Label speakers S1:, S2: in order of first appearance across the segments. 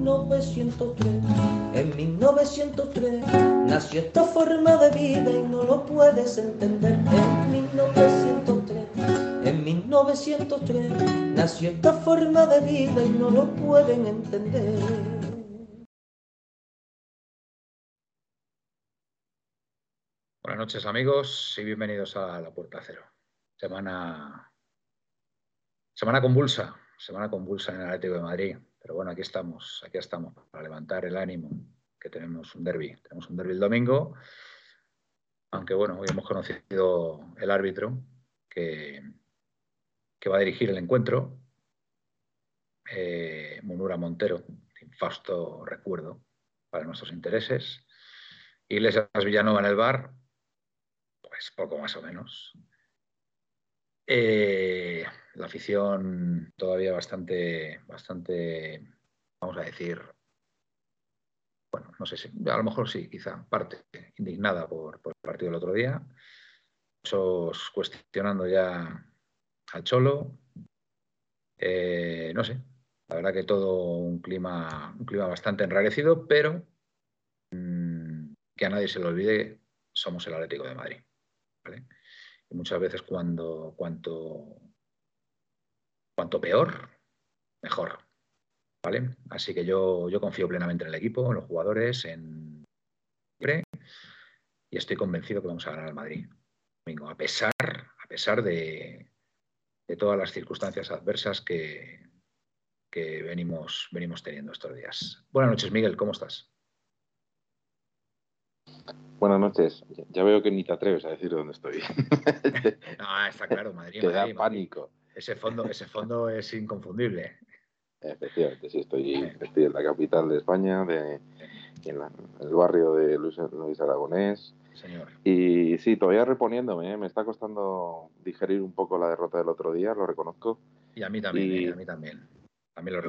S1: 1903. En 1903 nació esta forma de vida y no lo puedes entender. En 1903, en 1903 nació esta forma de vida y no lo pueden entender.
S2: Buenas noches amigos y bienvenidos a La Puerta Cero. Semana, semana convulsa, semana convulsa en el Atlético de Madrid. Pero bueno, aquí estamos, aquí estamos para levantar el ánimo, que tenemos un derby. Tenemos un derby el domingo, aunque bueno, hoy hemos conocido el árbitro que, va a dirigir el encuentro, eh, Munura Montero, infausto recuerdo para nuestros intereses. Iglesias Villanova en el bar, pues poco más o menos. Eh, la afición todavía bastante, bastante, vamos a decir, bueno, no sé si, a lo mejor sí, quizá parte indignada por, el partido del otro día, muchos cuestionando ya al Cholo, eh, no sé, la verdad que todo un clima, un clima bastante enrarecido, pero mm, que a nadie se le olvide, somos el Atlético de Madrid. Muchas veces cuando cuanto cuanto peor, mejor. ¿Vale? Así que yo, yo confío plenamente en el equipo, en los jugadores, en y estoy convencido que vamos a ganar al Madrid. A pesar, a pesar de, todas las circunstancias adversas que, que venimos, venimos teniendo estos días. Buenas noches, Miguel, ¿cómo estás?
S3: Buenas noches. Ya veo que ni te atreves a decir dónde estoy.
S2: no, está claro, Madrid.
S3: Te da pánico.
S2: Ese fondo, ese fondo es inconfundible.
S3: Efectivamente, sí, estoy, estoy en la capital de España, de, en, el barrio de Luis, Aragonés.
S2: Señor.
S3: Y sí, todavía reponiéndome, ¿eh? me está costando digerir un poco la derrota del otro día, lo reconozco.
S2: Y a mí también, ¿eh? a mí también.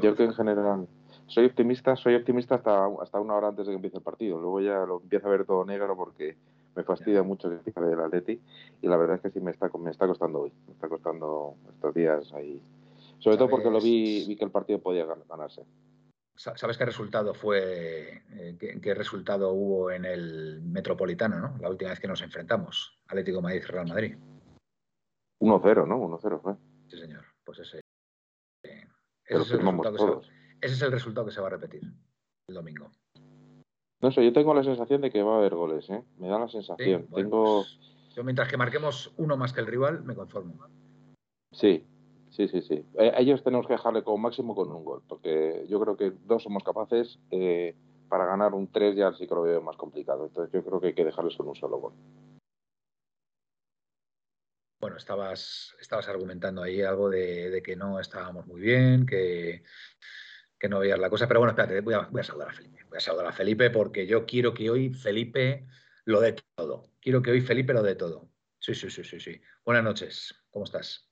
S3: yo que en general soy optimista, soy optimista hasta, hasta una hora antes de que empiece el partido. Luego ya lo empiezo a ver todo negro porque me fastidia mucho el equipo del Atleti y la verdad es que sí me está, me está costando hoy, me está costando estos días ahí. Sobre todo porque lo vi, vi que el partido podía ganarse.
S2: ¿Sabes qué resultado fue, eh, qué, resultado hubo en el Metropolitano, ¿no? La última vez que nos enfrentamos, Atlético Madrid-Real Madrid.
S3: 1-0, ¿no? 1-0 fue.
S2: Sí, señor. Pues ese, ese, es ese es el resultado que se va a repetir el domingo.
S3: No sé, yo tengo la sensación de que va a haber goles, ¿eh? Me da la sensación. tengo... Pues,
S2: yo mientras que marquemos uno más que el rival, me conformo.
S3: Sí, sí, sí, sí. Eh, ellos tenemos que dejarle como máximo con un gol, porque yo creo que dos somos capaces. Eh, para ganar un tres ya sí que lo veo más complicado. Entonces yo creo que hay que dejarles con un solo gol.
S2: Bueno, estabas, estabas argumentando ahí algo de que no estábamos muy bien, que que no veías la cosa. Pero bueno, espérate, voy a, voy a saludar a Felipe. Voy a saludar a Felipe porque yo quiero que hoy Felipe lo dé todo. Quiero que hoy Felipe lo dé todo. Sí, sí, sí, sí, sí. Buenas noches. ¿Cómo estás?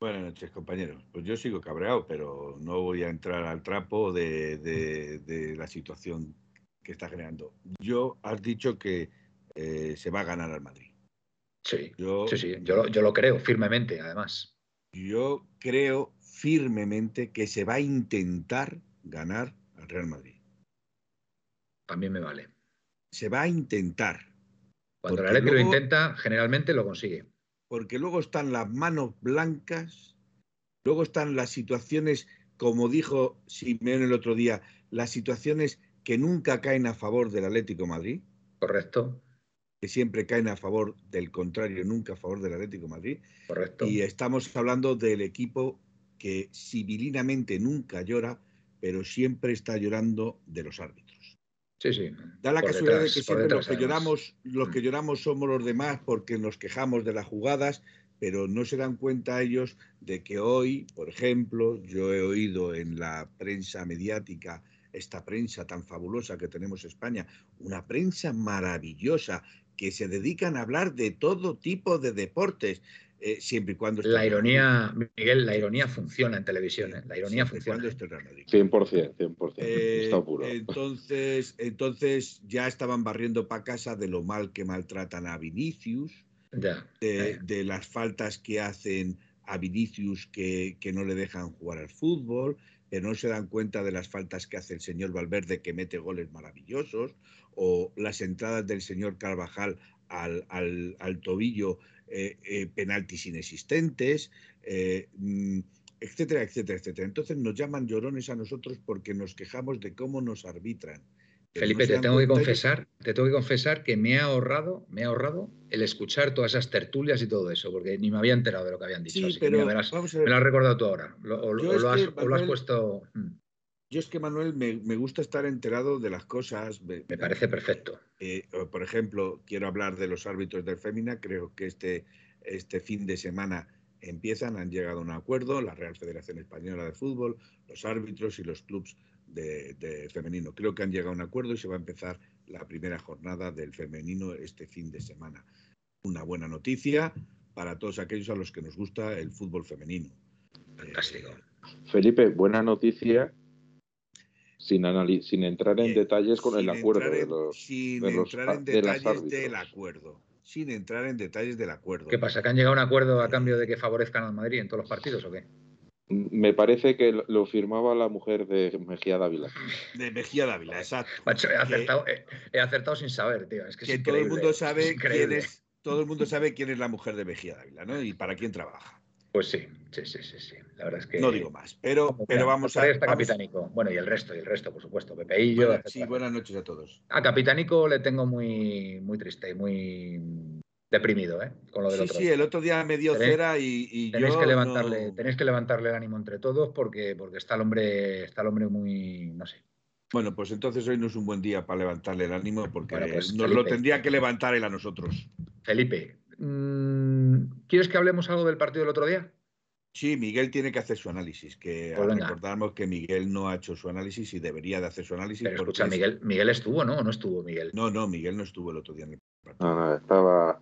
S4: Buenas noches, compañeros. Pues yo sigo cabreado, pero no voy a entrar al trapo de, la situación que está generando. Yo has dicho que eh, se va a ganar al Madrid.
S2: Sí, yo, sí, sí. Yo, yo lo creo firmemente, además.
S4: Yo creo firmemente que se va a intentar ganar al Real Madrid.
S2: También me vale.
S4: Se va a intentar.
S2: Cuando el Atlético lo intenta, generalmente lo consigue.
S4: Porque luego están las manos blancas, luego están las situaciones, como dijo Simeone el otro día, las situaciones que nunca caen a favor del Atlético Madrid.
S2: Correcto.
S4: Que siempre caen a favor del contrario, nunca a favor del Atlético Madrid.
S2: Correcto.
S4: Y estamos hablando del equipo que civilinamente nunca llora, pero siempre está llorando de los árbitros.
S2: Sí, sí.
S4: Da la casualidad de que siempre los que, lloramos, los que mm. lloramos somos los demás porque nos quejamos de las jugadas, pero no se dan cuenta ellos de que hoy, por ejemplo, yo he oído en la prensa mediática esta prensa tan fabulosa que tenemos en España, una prensa maravillosa que se dedican a hablar de todo tipo de deportes, eh, siempre y cuando...
S2: La ironía, Miguel, la ironía funciona en televisión, ¿eh? la ironía funciona.
S3: 100%, 100%,
S4: eh, Entonces, entonces ya estaban barriendo para casa de lo mal que maltratan a Vinicius, de, las faltas que hacen a Vinicius que, que, no le dejan jugar al fútbol, pero no se dan cuenta de las faltas que hace el señor Valverde que mete goles maravillosos, o las entradas del señor Carvajal al, al, tobillo, eh, eh, penaltis inexistentes, eh, mm, etcétera, etcétera, etcétera. Entonces nos llaman llorones a nosotros porque nos quejamos de cómo nos arbitran.
S2: Felipe, te tengo que confesar, te tengo que confesar que me ha ahorrado, me ha ahorrado el escuchar todas esas tertulias y todo eso, porque ni me había enterado de lo que habían dicho.
S4: Sí, pero me, lo
S2: has recordado tú ahora, o, lo, has, puesto.
S4: Yo es que, Manuel, me, gusta estar enterado de las cosas.
S2: Me, parece perfecto.
S4: Eh, por ejemplo, quiero hablar de los árbitros del Fémina. Creo que este, este fin de semana empiezan, han llegado a un acuerdo, la Real Federación Española de Fútbol, los árbitros y los clubes de, femenino. Creo que han llegado a un acuerdo y se va a empezar la primera jornada del femenino este fin de semana. Una buena noticia para todos aquellos a los que nos gusta el fútbol femenino.
S2: Fantástico.
S3: Felipe, buena noticia sin, sin entrar en detalles con el acuerdo de los
S4: sin entrar en detalles del acuerdo sin entrar en detalles del acuerdo
S2: qué pasa que han llegado a un acuerdo a cambio de que favorezcan al Madrid en todos los partidos o qué
S3: me parece que lo firmaba la mujer de Mejía Dávila.
S4: De Mejía Dávila, exacto.
S2: he, acertado, sin saber, tío. Es que,
S4: todo el mundo sabe quién es, todo el mundo sabe quién es la mujer de Mejía Dávila, ¿no? Y para quién trabaja.
S2: Pues sí, sí, sí, sí, sí. La verdad es que.
S4: No digo más, pero, pero vamos a.
S2: Está Capitánico. Bueno, y el resto, y el resto, por supuesto. Pepeillo.
S4: sí, buenas noches a todos.
S2: A Capitánico le tengo muy, muy triste y muy deprimido, ¿eh? Con lo del
S4: sí,
S2: otro.
S4: Sí, el otro día me dio cera y,
S2: tenéis que levantarle, tenéis que levantarle el ánimo entre todos porque, porque está el hombre, está el hombre muy, no sé.
S4: Bueno, pues entonces hoy no es un buen día para levantarle el ánimo porque pues, nos lo tendría que levantar él a nosotros.
S2: Felipe, ¿quieres que hablemos algo del partido del otro día?
S4: Sí, Miguel tiene que hacer su análisis, que pues recordamos que Miguel no ha hecho su análisis y debería de hacer su análisis.
S2: Pero escucha, Miguel, Miguel estuvo, ¿no? ¿O no estuvo Miguel?
S4: No, no, Miguel no estuvo el otro día en el
S3: partido. No, no, estaba,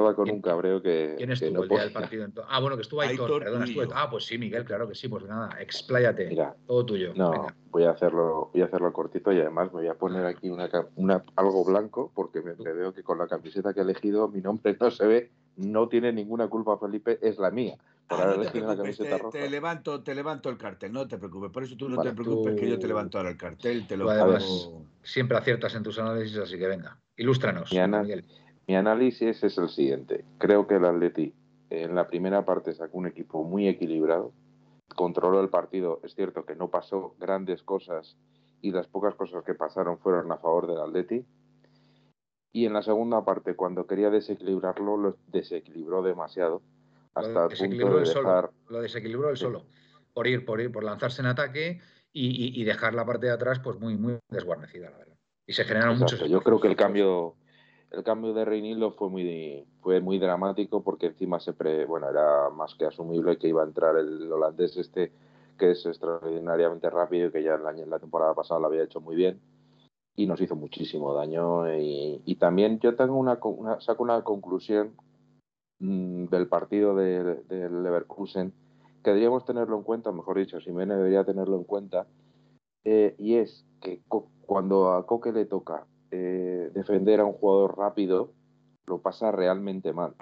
S3: estaba con un cabreo que.
S2: ¿Quién estuvo el día del partido? Ah, bueno, que estuvo Aitor, perdona. Estuvo... Ah, pues sí, Miguel, claro que sí. Pues nada, expláyate. Mira, todo tuyo.
S3: No, voy a hacerlo, voy a hacerlo cortito y además me voy a poner aquí una, una algo blanco porque me, veo que con la camiseta que he elegido mi nombre no se ve. No tiene ninguna culpa, Felipe, es la mía.
S4: Por ah, te, la camiseta roja. te, levanto, te levanto el cartel, no te preocupes. Por eso tú no te preocupes que yo te levanto ahora el cartel. Te lo
S2: Siempre aciertas en tus análisis, así que venga, ilústranos,
S3: Miguel. Mi análisis es el siguiente. Creo que el Atleti en la primera parte sacó un equipo muy equilibrado, controló el partido. Es cierto que no pasó grandes cosas y las pocas cosas que pasaron fueron a favor del Atleti. Y en la segunda parte, cuando quería desequilibrarlo, lo desequilibró demasiado. Hasta el punto de dejar...
S2: Lo desequilibró él solo. Por ir, por ir, por lanzarse en ataque y, dejar la parte de atrás pues muy, muy desguarnecida, la verdad. Y se generaron muchos.
S3: Yo creo que el cambio el cambio de Reinildo fue muy, fue muy dramático porque encima se bueno, era más que asumible que iba a entrar el holandés este que es extraordinariamente rápido y que ya en la, temporada pasada lo había hecho muy bien y nos hizo muchísimo daño y, también yo tengo una, saco una conclusión mm, del partido del de Leverkusen que deberíamos tenerlo en cuenta, mejor dicho, Simene debería tenerlo en cuenta eh, y es que cuando a Coque le toca eh, defender a un jugador rápido lo pasa realmente mal.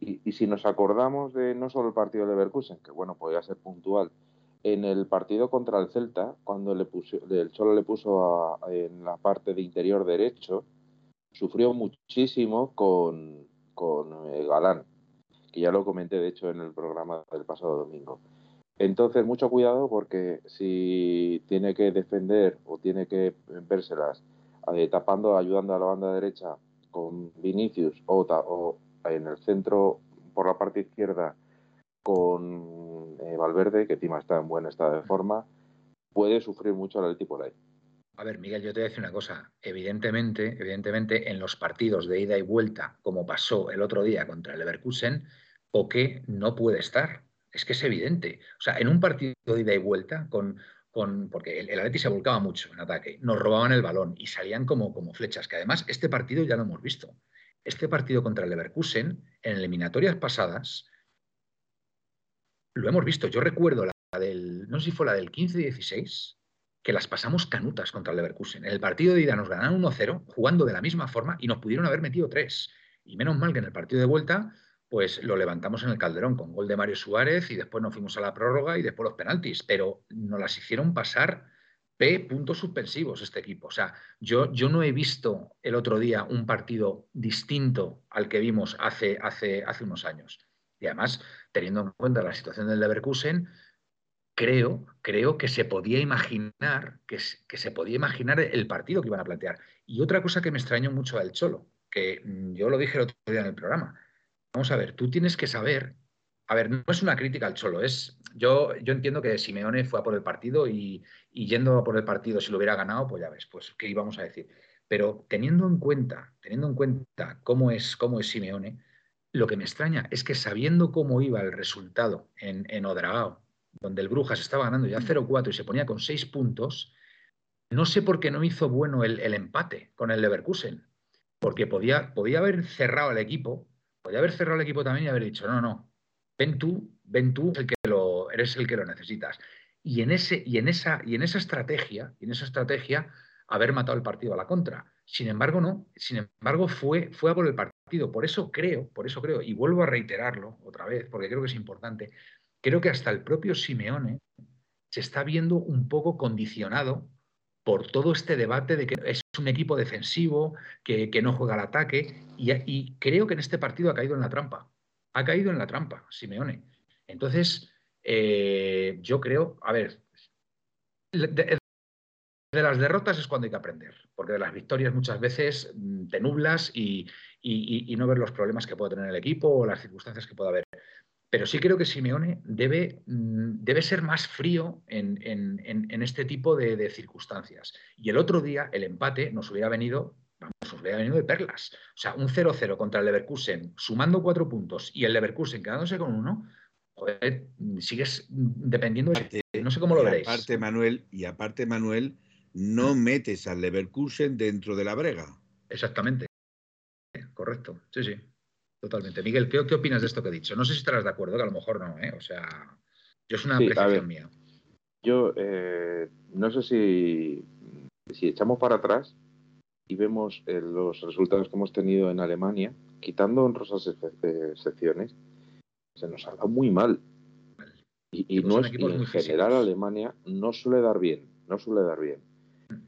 S3: Y, si nos acordamos de no solo el partido de Leverkusen, que bueno, podía ser puntual, en el partido contra el Celta, cuando le puso, el Cholo le puso en la parte de interior derecho, sufrió muchísimo con, con eh, Galán, que ya lo comenté de hecho en el programa del pasado domingo. Entonces, mucho cuidado porque si tiene que defender o tiene que vérselas eh, tapando, ayudando a la banda derecha con Vinicius o, en el centro por la parte izquierda con eh, Valverde, que encima está en buen estado de forma, puede sufrir mucho el tipo de ahí.
S2: A ver, Miguel, yo te voy a decir una cosa. Evidentemente, evidentemente, en los partidos de ida y vuelta, como pasó el otro día contra el Leverkusen, Poké no puede estar. Es que es evidente. O sea, en un partido de ida y vuelta, con, porque el, el se volcaba mucho en ataque, nos robaban el balón y salían como, flechas, que además este partido ya lo hemos visto. Este partido contra el Leverkusen, en eliminatorias pasadas, lo hemos visto. Yo recuerdo la del, no sé si fue la del 15-16, que las pasamos canutas contra el Leverkusen. En el partido de ida nos ganaron 1-0, jugando de la misma forma, y nos pudieron haber metido tres. Y menos mal que en el partido de vuelta, pues lo levantamos en el Calderón con gol de Mario Suárez y después nos fuimos a la prórroga y después los penaltis. Pero nos las hicieron pasar P puntos suspensivos este equipo. O sea, yo, yo no he visto el otro día un partido distinto al que vimos hace, hace, hace unos años. Y además, teniendo en cuenta la situación del Leverkusen, creo, creo que se podía imaginar, que, se podía imaginar el partido que iban a plantear. Y otra cosa que me extrañó mucho del Cholo, que mm, yo lo dije el otro día en el programa. Vamos a ver, tú tienes que saber. A ver, no es una crítica al Cholo, es. Yo, yo entiendo que Simeone fue a por el partido y, y yendo a por el partido, si lo hubiera ganado, pues ya ves, pues qué íbamos a decir. Pero teniendo en cuenta, teniendo en cuenta cómo es, cómo es Simeone, lo que me extraña es que sabiendo cómo iba el resultado en, en Odragao, donde el Brujas estaba ganando ya 0-4 y se ponía con 6 puntos, no sé por qué no hizo bueno el, el, empate con el Leverkusen, porque podía, podía haber cerrado el equipo, podía haber cerrado el equipo también y haber dicho, no, no, ven tú, ven tú, el que lo, eres el que lo necesitas. Y en, ese, y, en esa, y en esa estrategia, y en esa estrategia, haber matado el partido a la contra. Sin embargo, no, sin embargo, fue, fue a por el partido. Por eso creo, por eso creo, y vuelvo a reiterarlo otra vez, porque creo que es importante, creo que hasta el propio Simeone se está viendo un poco condicionado por todo este debate de que es un equipo defensivo, que, no juega al ataque, y, creo que en este partido ha caído en la trampa. Ha caído en la trampa, Simeone. Entonces, eh, yo creo, a ver, de, las derrotas es cuando hay que aprender, porque de las victorias muchas veces mm, te nublas y, y, no ves los problemas que puede tener el equipo o las circunstancias que pueda haber. Pero sí creo que Simeone debe, mm, debe ser más frío en, en, en este tipo de, de, circunstancias. Y el otro día el empate nos hubiera venido, vamos, nos hubiera venido de perlas. O sea, un 0-0 contra el Leverkusen, sumando cuatro puntos, y el Leverkusen quedándose con uno, joder, sigues dependiendo de... No sé cómo lo veréis.
S4: Aparte, Manuel, y aparte, Manuel, no metes al Leverkusen dentro de la brega.
S2: Exactamente. Correcto. Sí, sí. Totalmente. Miguel, ¿qué, ¿qué, opinas de esto que he dicho? No sé si estarás de acuerdo, que a lo mejor no, ¿eh? O sea, yo es una sí, apreciación mía.
S3: Yo eh, no sé si, si echamos para atrás y vemos eh, los resultados que hemos tenido en Alemania, quitando honrosas excepciones, se nos ha dado muy mal. Y, y no es, y en general Alemania no suele dar bien, no suele dar bien.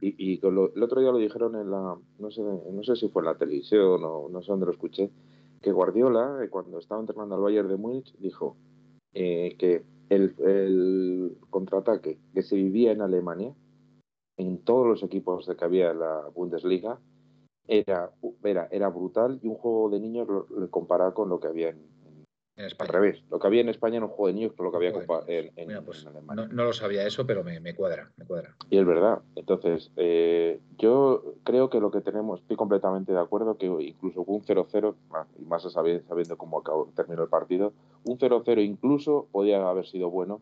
S3: Y, y lo, el otro día lo dijeron en la, no sé, no sé si fue en la televisión o no sé dónde lo escuché, que Guardiola, eh, cuando estaba entrenando al Bayern de Múnich, dijo eh, que el, contraataque que se vivía en Alemania, en todos los equipos de que había la Bundesliga, era, era, era brutal y un juego de niños lo, lo comparaba con lo que había en,
S2: en
S3: Al revés, lo que había en España era un juego de niños con lo que había en, en,
S2: Mira, pues, en Alemania. No, no, lo sabía eso, pero me, me, cuadra, me cuadra.
S3: Y es verdad. Entonces, eh, yo creo que lo que tenemos, estoy completamente de acuerdo, que incluso un 0-0, y más sabiendo, sabiendo cómo acabó, terminó el partido, un 0-0 incluso podía haber sido bueno,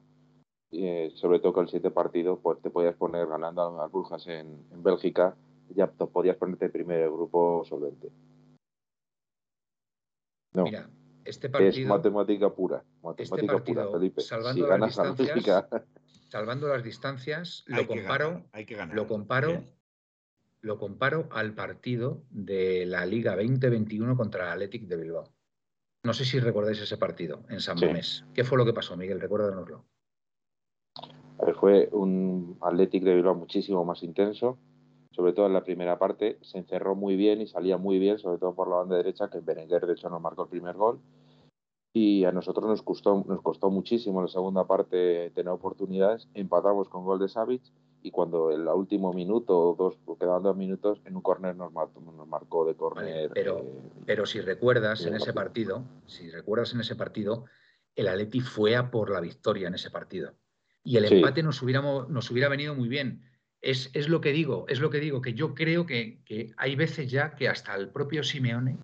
S3: eh, sobre todo que el siguiente partido pues, te podías poner ganando a las Brujas en, en Bélgica, ya podías ponerte primer el grupo solvente.
S2: No. Mira, este partido,
S3: es matemática pura, matemática
S2: este partido,
S3: pura, Felipe.
S2: Salvando, si las distancias, salvando las distancias, lo
S4: hay
S2: comparo,
S4: ganar, hay que ganar.
S2: lo comparo, Bien. lo comparo al partido de la Liga 2021 contra el Athletic de Bilbao. No sé si recordáis ese partido en San Mamés. Sí. ¿Qué fue lo que pasó, Miguel? Recuérdanoslo.
S3: Fue un Athletic de Bilbao muchísimo más intenso, sobre todo en la primera parte, se encerró muy bien y salía muy bien, sobre todo por la banda derecha, que Berenguer de hecho nos marcó el primer gol. Y a nosotros nos costó, nos costó muchísimo en la segunda parte tener oportunidades. Empatamos con gol de Savic y cuando en el último minuto o dos, quedaban dos minutos, en un córner nos, marcó, nos marcó de córner.
S2: Vale, pero, eh, pero si recuerdas en ese partido, si recuerdas en ese partido, el Atleti fue a por la victoria en ese partido. Y el empate sí. nos, hubiéramos, nos hubiera venido muy bien es, es, lo que digo, es lo que digo, que yo creo que, que, hay veces ya que hasta el propio Simeone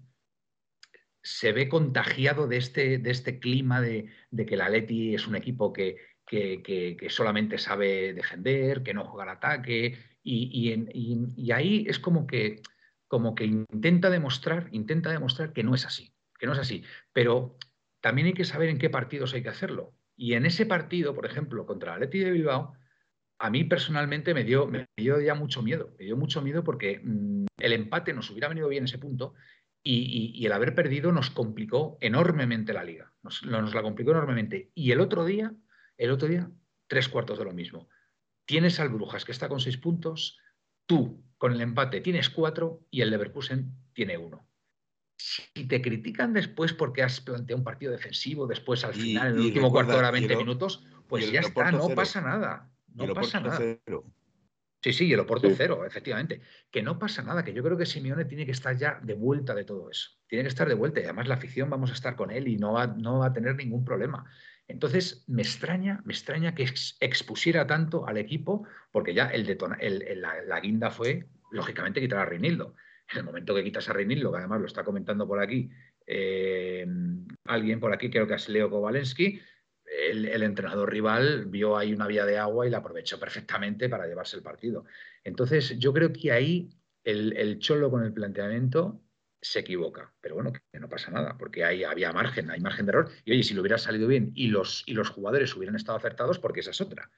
S2: se ve contagiado de este, de este clima de, de que la Leti es un equipo que, que, solamente sabe defender, que no juega al ataque, y, ahí es como que, como que intenta demostrar, intenta demostrar que no es así, que no es así. Pero también hay que saber en qué partidos hay que hacerlo. Y en ese partido, por ejemplo, contra el Atleti de Bilbao, a mí personalmente me dio, me dio ya mucho miedo. Me dio mucho miedo porque mm, el empate nos hubiera venido bien ese punto y, el haber perdido nos complicó enormemente la liga. Nos, nos, la complicó enormemente. Y el otro día, el otro día, tres cuartos de lo mismo. Tienes al Brujas que está con seis puntos, tú con el empate tienes cuatro y el Leverkusen tiene uno. Si te critican después porque has planteado un partido defensivo, después al final, en el último cuarto de hora, 20 minutos, pues ya está, no pasa nada. No pasa nada. Sí, sí, y el Oporto cero, efectivamente. Que no pasa nada, que yo creo que Simeone tiene que estar ya de vuelta de todo eso. Tiene que estar de vuelta y además la afición vamos a estar con él y no va, no va a tener ningún problema. Entonces, me extraña, me extraña que expusiera tanto al equipo, porque ya el, la, guinda fue, lógicamente, quitar a Reinildo. En el momento que quitas a Reinildo, que además lo está comentando por aquí eh, alguien por aquí, creo que es Leo Kowalensky, el, entrenador rival vio ahí una vía de agua y la aprovechó perfectamente para llevarse el partido. Entonces, yo creo que ahí el, Cholo con el planteamiento se equivoca. Pero bueno, que no pasa nada, porque ahí había margen, hay margen de error. Y oye, si lo hubiera salido bien y los, y los jugadores hubieran estado acertados, porque esa es otra.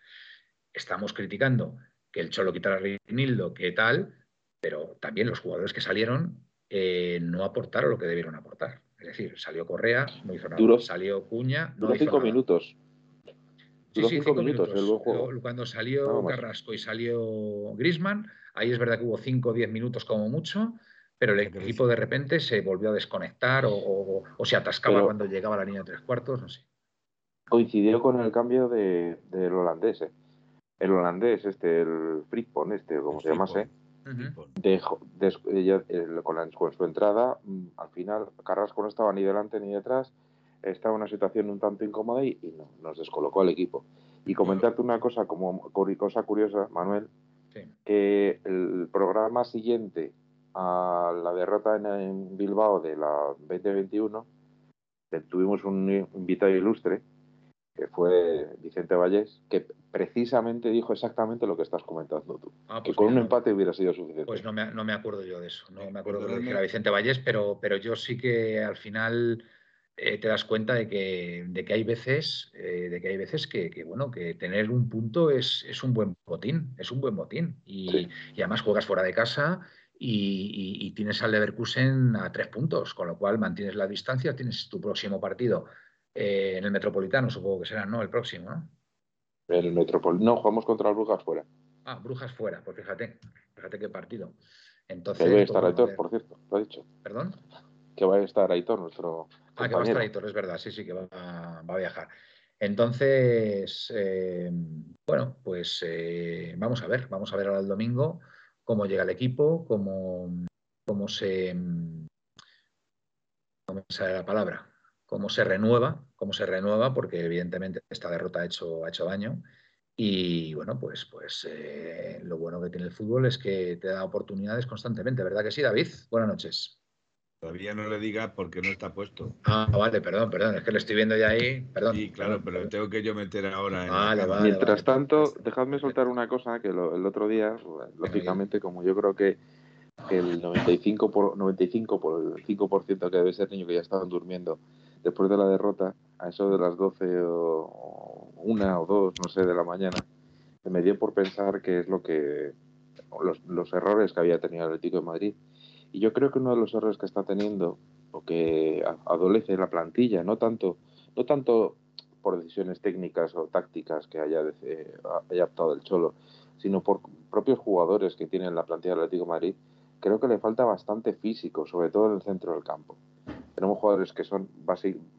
S2: Estamos criticando que el Cholo quitara a Reinildo, que tal, pero también los jugadores que salieron eh, no aportaron lo que debieron aportar. Es decir, salió Correa, no hizo nada. salió Cuña, no
S3: duró cinco minutos.
S2: Sí, sí, cinco, minutos. Cuando salió Carrasco y salió Grisman, ahí es verdad que hubo cinco o diez minutos como mucho, pero el equipo de repente se volvió a desconectar o, se atascaba cuando llegaba la línea de tres cuartos, no sé.
S3: Coincidió con el cambio de, del holandés. Eh. El holandés, este, el Frickpon, este, como se llamase, con, su entrada, mm, al final Carrasco no estaba ni delante ni detrás, estaba en una situación un tanto incómoda y, nos descolocó al equipo. Y comentarte una cosa como cosa curiosa, Manuel, que el programa siguiente a la derrota en, Bilbao de la 2021, tuvimos un invitado ilustre que fue Vicente Vallés, que precisamente dijo exactamente lo que estás comentando tú. Ah, que pues con un empate hubiera sido suficiente.
S2: Pues no me, no me acuerdo yo de eso, no me acuerdo de lo que dijera Vicente Vallés, pero, pero yo sí que al final eh, te das cuenta de que, de que hay veces, eh, de que, hay veces que, bueno, que tener un punto es, es, un buen botín, es un buen botín. Y, y además juegas fuera de casa y, y, tienes al Leverkusen a tres puntos, con lo cual mantienes la distancia, tienes tu próximo partido eh, en el Metropolitano, supongo que será, ¿no? El próximo, ¿no?
S3: El Metropolitano. No, jugamos contra Brujas fuera.
S2: Ah, Brujas fuera, pues fíjate, fíjate qué partido. Entonces,
S3: que va a estar Aitor, por cierto, lo ha dicho.
S2: ¿Perdón?
S3: Que va a estar Aitor, nuestro.
S2: Ah, que va a estar Aitor, es verdad, sí, sí, que va, a viajar. Entonces, eh, bueno, pues eh, vamos a ver, vamos a ver ahora el domingo cómo llega el equipo, cómo, cómo se. ¿Cómo sale la palabra? Cómo se renueva, cómo se renueva, porque evidentemente esta derrota ha hecho, ha hecho daño. Y bueno, pues, pues eh, lo bueno que tiene el fútbol es que te da oportunidades constantemente, ¿verdad que sí, David? Buenas noches.
S4: Todavía no le diga porque no está puesto.
S2: Ah, vale, perdón, perdón, es que lo estoy viendo ya ahí. Perdón.
S4: Sí, claro, pero tengo que yo meter ahora.
S2: vale, vale,
S3: Mientras tanto, dejadme soltar una cosa que el otro día, lógicamente, como yo creo que, el 95 por 95 por el 5% que debe ser niño que ya estaban durmiendo después de la derrota, a eso de las 12 o una o dos, no sé, de la mañana, me dio por pensar qué es lo que los, errores que había tenido el Atlético de Madrid. Y yo creo que uno de los errores que está teniendo o que adolece la plantilla, no tanto, no tanto por decisiones técnicas o tácticas que haya, haya optado el Cholo, sino por propios jugadores que tienen la plantilla del Atlético de Madrid, creo que le falta bastante físico, sobre todo en el centro del campo. Tenemos jugadores que son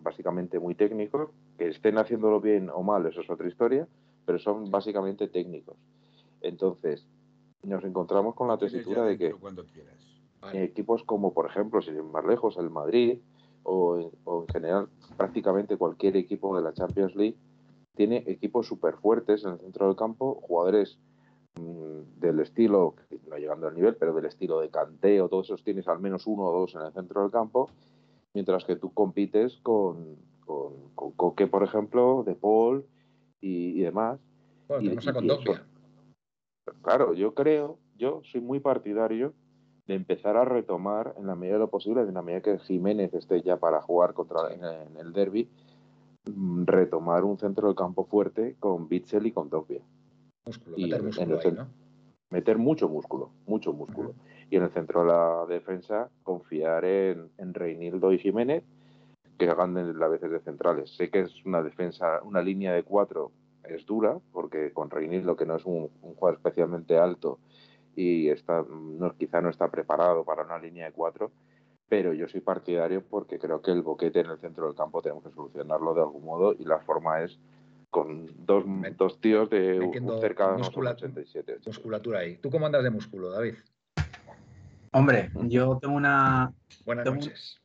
S3: básicamente muy técnicos, que estén haciéndolo bien o mal, eso es otra historia, pero son básicamente técnicos. Entonces, nos encontramos con la tesitura de que equipos como, por ejemplo, si más lejos, el Madrid o, en general prácticamente cualquier equipo de la Champions League, tiene equipos súper fuertes en el centro del campo, jugadores mm, del estilo, no llegando al nivel, pero del estilo de canteo, todos esos tienes al menos uno o dos en el centro del campo mientras que tú compites con, con, Coque, por ejemplo, De Paul y, demás.
S2: Bueno,
S3: y, y- y eso- Claro, yo creo, yo soy muy partidario de empezar a retomar en la medida de lo posible, en la medida que Jiménez esté ya para jugar contra en, en el derby, mm, retomar un centro del campo fuerte con Bitzel y con Dogbia.
S2: Músculo,
S3: y en- en el
S2: ahí. ¿no?
S3: Meter mucho músculo, mucho músculo. Y en el centro de la defensa confiar en, en Reinildo y Jiménez que hagan de- a veces de centrales. Sé que es una defensa, una línea de cuatro es dura, porque con Reinildo, que no es un, un jugador especialmente alto y está, no, quizá no está preparado para una línea de cuatro, pero yo soy partidario porque creo que el boquete en el centro del campo tenemos que solucionarlo de algún modo y la forma es con dos, dos tíos de un- cerca de unos
S2: muscula-
S3: 87.
S2: Musculatura ahí. ¿Tú cómo andas de músculo, David?
S5: Hombre, yo tengo una.
S2: Buenas
S5: Tengo-
S2: noches.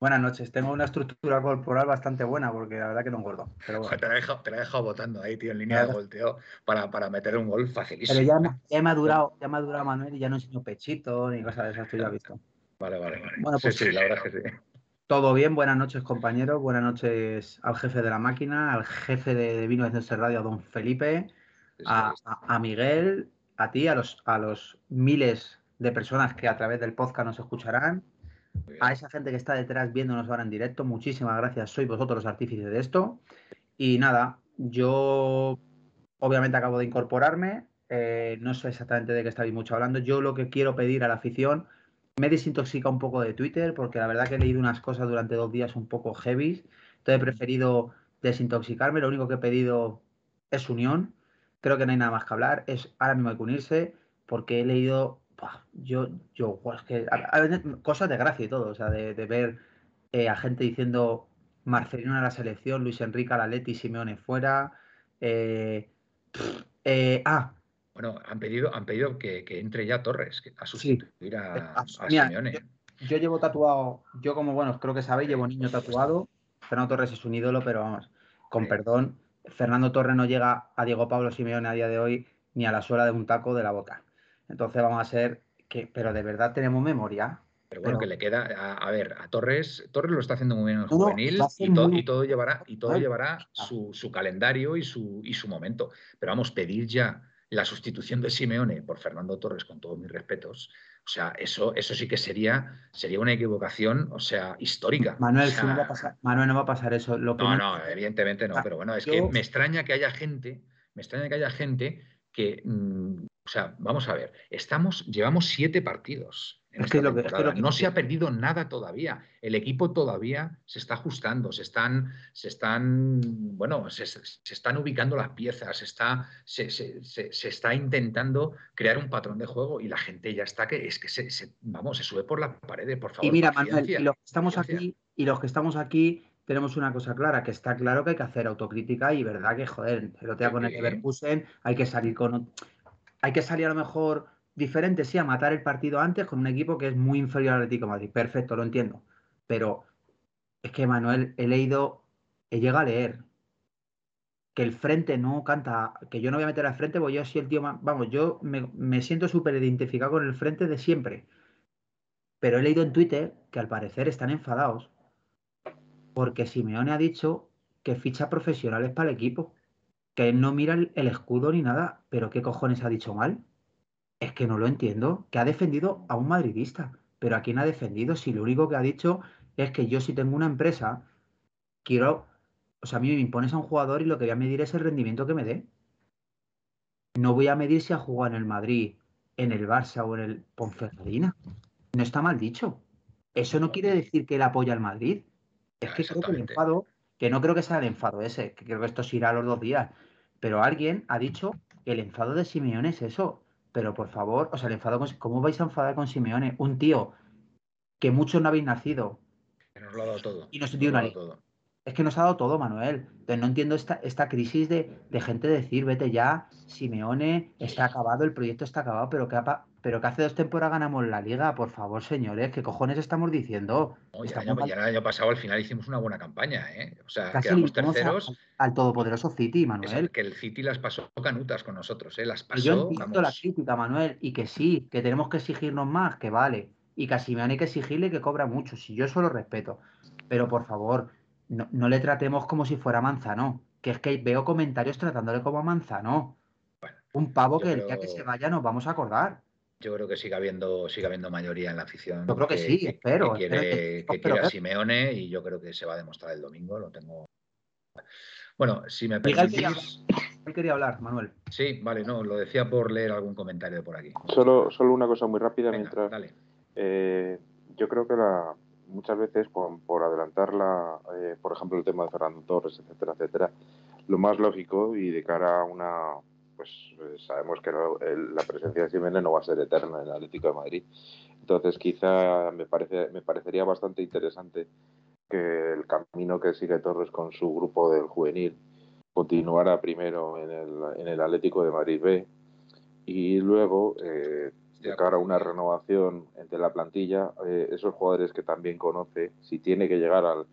S5: Buenas noches. Tengo una estructura corporal bastante buena porque la verdad que no engordo. Pero, bueno.
S2: Te la he dejado, te la he dejado votando ahí, tío, en línea de volteo para, para meter un gol facilísimo.
S5: Pero ya, me- ya me ha durado, ya me ha durado Manuel y ya no enseño pechito ni cosas de esas, tú ya has visto.
S2: Vale, vale, vale.
S5: Bueno, pues
S2: sí, sí, la verdad es que sí.
S5: Todo bien, buenas noches compañeros, buenas noches al jefe de la máquina, al jefe de, de Vino de Radio, a don Felipe, a, a- a Miguel, a ti, a los, a los miles de personas que a través del podcast nos escucharán, a esa gente que está detrás viéndonos ahora en directo, muchísimas gracias, sois vosotros los artífices de esto. Y nada, yo obviamente acabo de incorporarme, eh, no sé exactamente de qué estáis mucho hablando, yo lo que quiero pedir a la afición, me he desintoxicado un poco de Twitter porque la verdad que he leído unas cosas durante dos días un poco heavy, entonces he preferido desintoxicarme, lo único que he pedido es unión, creo que no hay nada más que hablar, es ahora mismo hay que unirse porque he leído, yo, yo, es que cosas de gracia y todo, o sea, de, ver eh, a gente diciendo Marcelino a la selección, Luis Enrique a la Leti, Simeone fuera, eh, eh, ah,
S2: Bueno, han pedido, han pedido que, que entre ya Torres que- a sustituir a,
S5: Ah,
S2: a
S5: mira,
S2: Simeone.
S5: yo llevo tatuado, yo como bueno, creo que sabéis, llevo niño tatuado. Fernando Torres es un ídolo, pero vamos, con
S2: Sí.
S5: perdón, Fernando Torres no llega a Diego Pablo Simeone a día de hoy ni a la suela de un taco de la bota. Entonces vamos a ser que, pero de verdad tenemos memoria.
S2: Pero bueno,
S5: pero-
S2: que le queda, a, a ver, a Torres, Torres lo está haciendo muy bien en el
S5: No,
S2: juvenil y, to-
S5: muy-
S2: y todo llevará, y todo llevará su, su calendario y su, y su momento. Pero vamos, pedir ya la sustitución de Simeone por Fernando Torres, con todos mis respetos, o sea, eso, eso sí que sería, sería una equivocación, o sea, histórica.
S5: Manuel,
S2: O sea,
S5: si no va a pasar, Manuel, no va a pasar eso. Lo
S2: No,
S5: no-
S2: evidentemente no, pero bueno, es que me extraña que haya gente, me extraña que haya gente que, mm, o sea, vamos a ver, estamos, llevamos siete partidos en
S5: Es que
S2: esta
S5: lo que- es que
S2: temporada.
S5: lo que-
S2: no se ha perdido nada todavía. El equipo todavía se está ajustando, se están, se están, bueno, se, están ubicando las piezas, se está, se, está intentando crear un patrón de juego y la gente ya está que es que se, vamos, se sube por las paredes, por favor.
S5: Y mira, Manuel, y los que estamos
S2: paciencia.
S5: aquí, y los que estamos aquí, tenemos una cosa clara, que está claro que hay que hacer autocrítica y verdad que, joder, día con el. Leverkusen hay que salir con hay que salir a lo mejor diferente, sí, a matar el partido antes con un equipo que es muy inferior al Atlético de Madrid. Perfecto, lo entiendo. Pero es que, Manuel, he leído, he llegado a leer que el frente no canta, que yo no voy a meter al frente, porque yo soy el tío más, vamos, yo me, siento súper identificado con el frente de siempre. Pero he leído en Twitter que al parecer están enfadados porque Simeone ha dicho que ficha profesionales para el equipo, que no mira el escudo ni nada. Pero ¿qué cojones ha dicho mal? Es que no lo entiendo. Que ha defendido a un madridista. Pero ¿a quién ha defendido? Si lo único que ha dicho es que yo si tengo una empresa, quiero... O sea, a mí me impones a un jugador y lo que voy a medir es el rendimiento que me dé. No voy a medir si ha jugado en el Madrid, en el Barça o en el Ponferradina. No está mal dicho. Eso no quiere decir que él apoya al Madrid. Es
S2: Ah,
S5: que creo que el enfado, que no creo que sea el enfado ese, que creo que esto se irá a los dos días. Pero alguien ha dicho que el enfado de Simeone es eso. Pero por favor, o sea, el enfado con, ¿cómo vais a enfadar con Simeone? Un tío que muchos no habéis nacido.
S2: Que nos lo ha dado todo.
S5: Y
S2: nos
S5: dio
S2: lo ha
S5: una
S2: todo.
S5: Es que nos ha dado todo, Manuel. Entonces no entiendo esta, esta crisis de, de gente decir, vete ya, Simeone está acabado, el proyecto está acabado, pero que, ha pero que hace dos temporadas ganamos la liga. Por favor, señores, ¿qué cojones estamos diciendo?
S2: No, y, el
S5: Estamos
S2: el año pasado al final hicimos una buena campaña, ¿eh? O sea,
S5: casi
S2: quedamos
S5: a-
S2: terceros.
S5: al todopoderoso City, Manuel.
S2: que el City las pasó canutas con nosotros, ¿eh? Las
S5: Que yo
S2: pasó,
S5: entiendo la
S2: vamos,
S5: crítica, Manuel, y que sí, que tenemos que exigirnos más, que vale. Y que a Simeone hay que exigirle que cobra mucho, si yo eso lo respeto. Pero por favor, no, no le tratemos como si fuera Manzano, que que es que veo comentarios tratándole como a Manzano.
S2: Bueno,
S5: Un pavo que el día que se vaya nos vamos a acordar.
S2: Yo creo que sigue habiendo, sigue habiendo mayoría en la afición.
S5: Yo creo que sí, espero,
S2: Que
S5: espero
S2: quiere,
S5: que-
S2: que
S5: espero
S2: quiere a
S5: ver.
S2: Simeone y yo creo que se va a demostrar el domingo. Lo tengo. Bueno, si me
S5: Miguel quería
S2: permitís.
S5: Él quería hablar, Manuel.
S2: Sí, vale, no, lo decía por leer algún comentario de por aquí.
S3: Solo, solo una cosa muy rápida
S2: Venga,
S3: mientras
S2: dale.
S3: Eh, yo creo que la, muchas veces por, por adelantar la, eh, por ejemplo, el tema de Fernando Torres, etcétera, etcétera, lo más lógico y de cara a una, pues eh, sabemos que la presencia de Jiménez no va a ser eterna en el Atlético de Madrid. Entonces, quizá me parece, me parecería bastante interesante que el camino que sigue Torres con su grupo del juvenil continuara primero en el, en el Atlético de Madrid B y luego eh, de cara a una renovación entre la plantilla, eh, esos jugadores que también conoce, si tiene que llegar a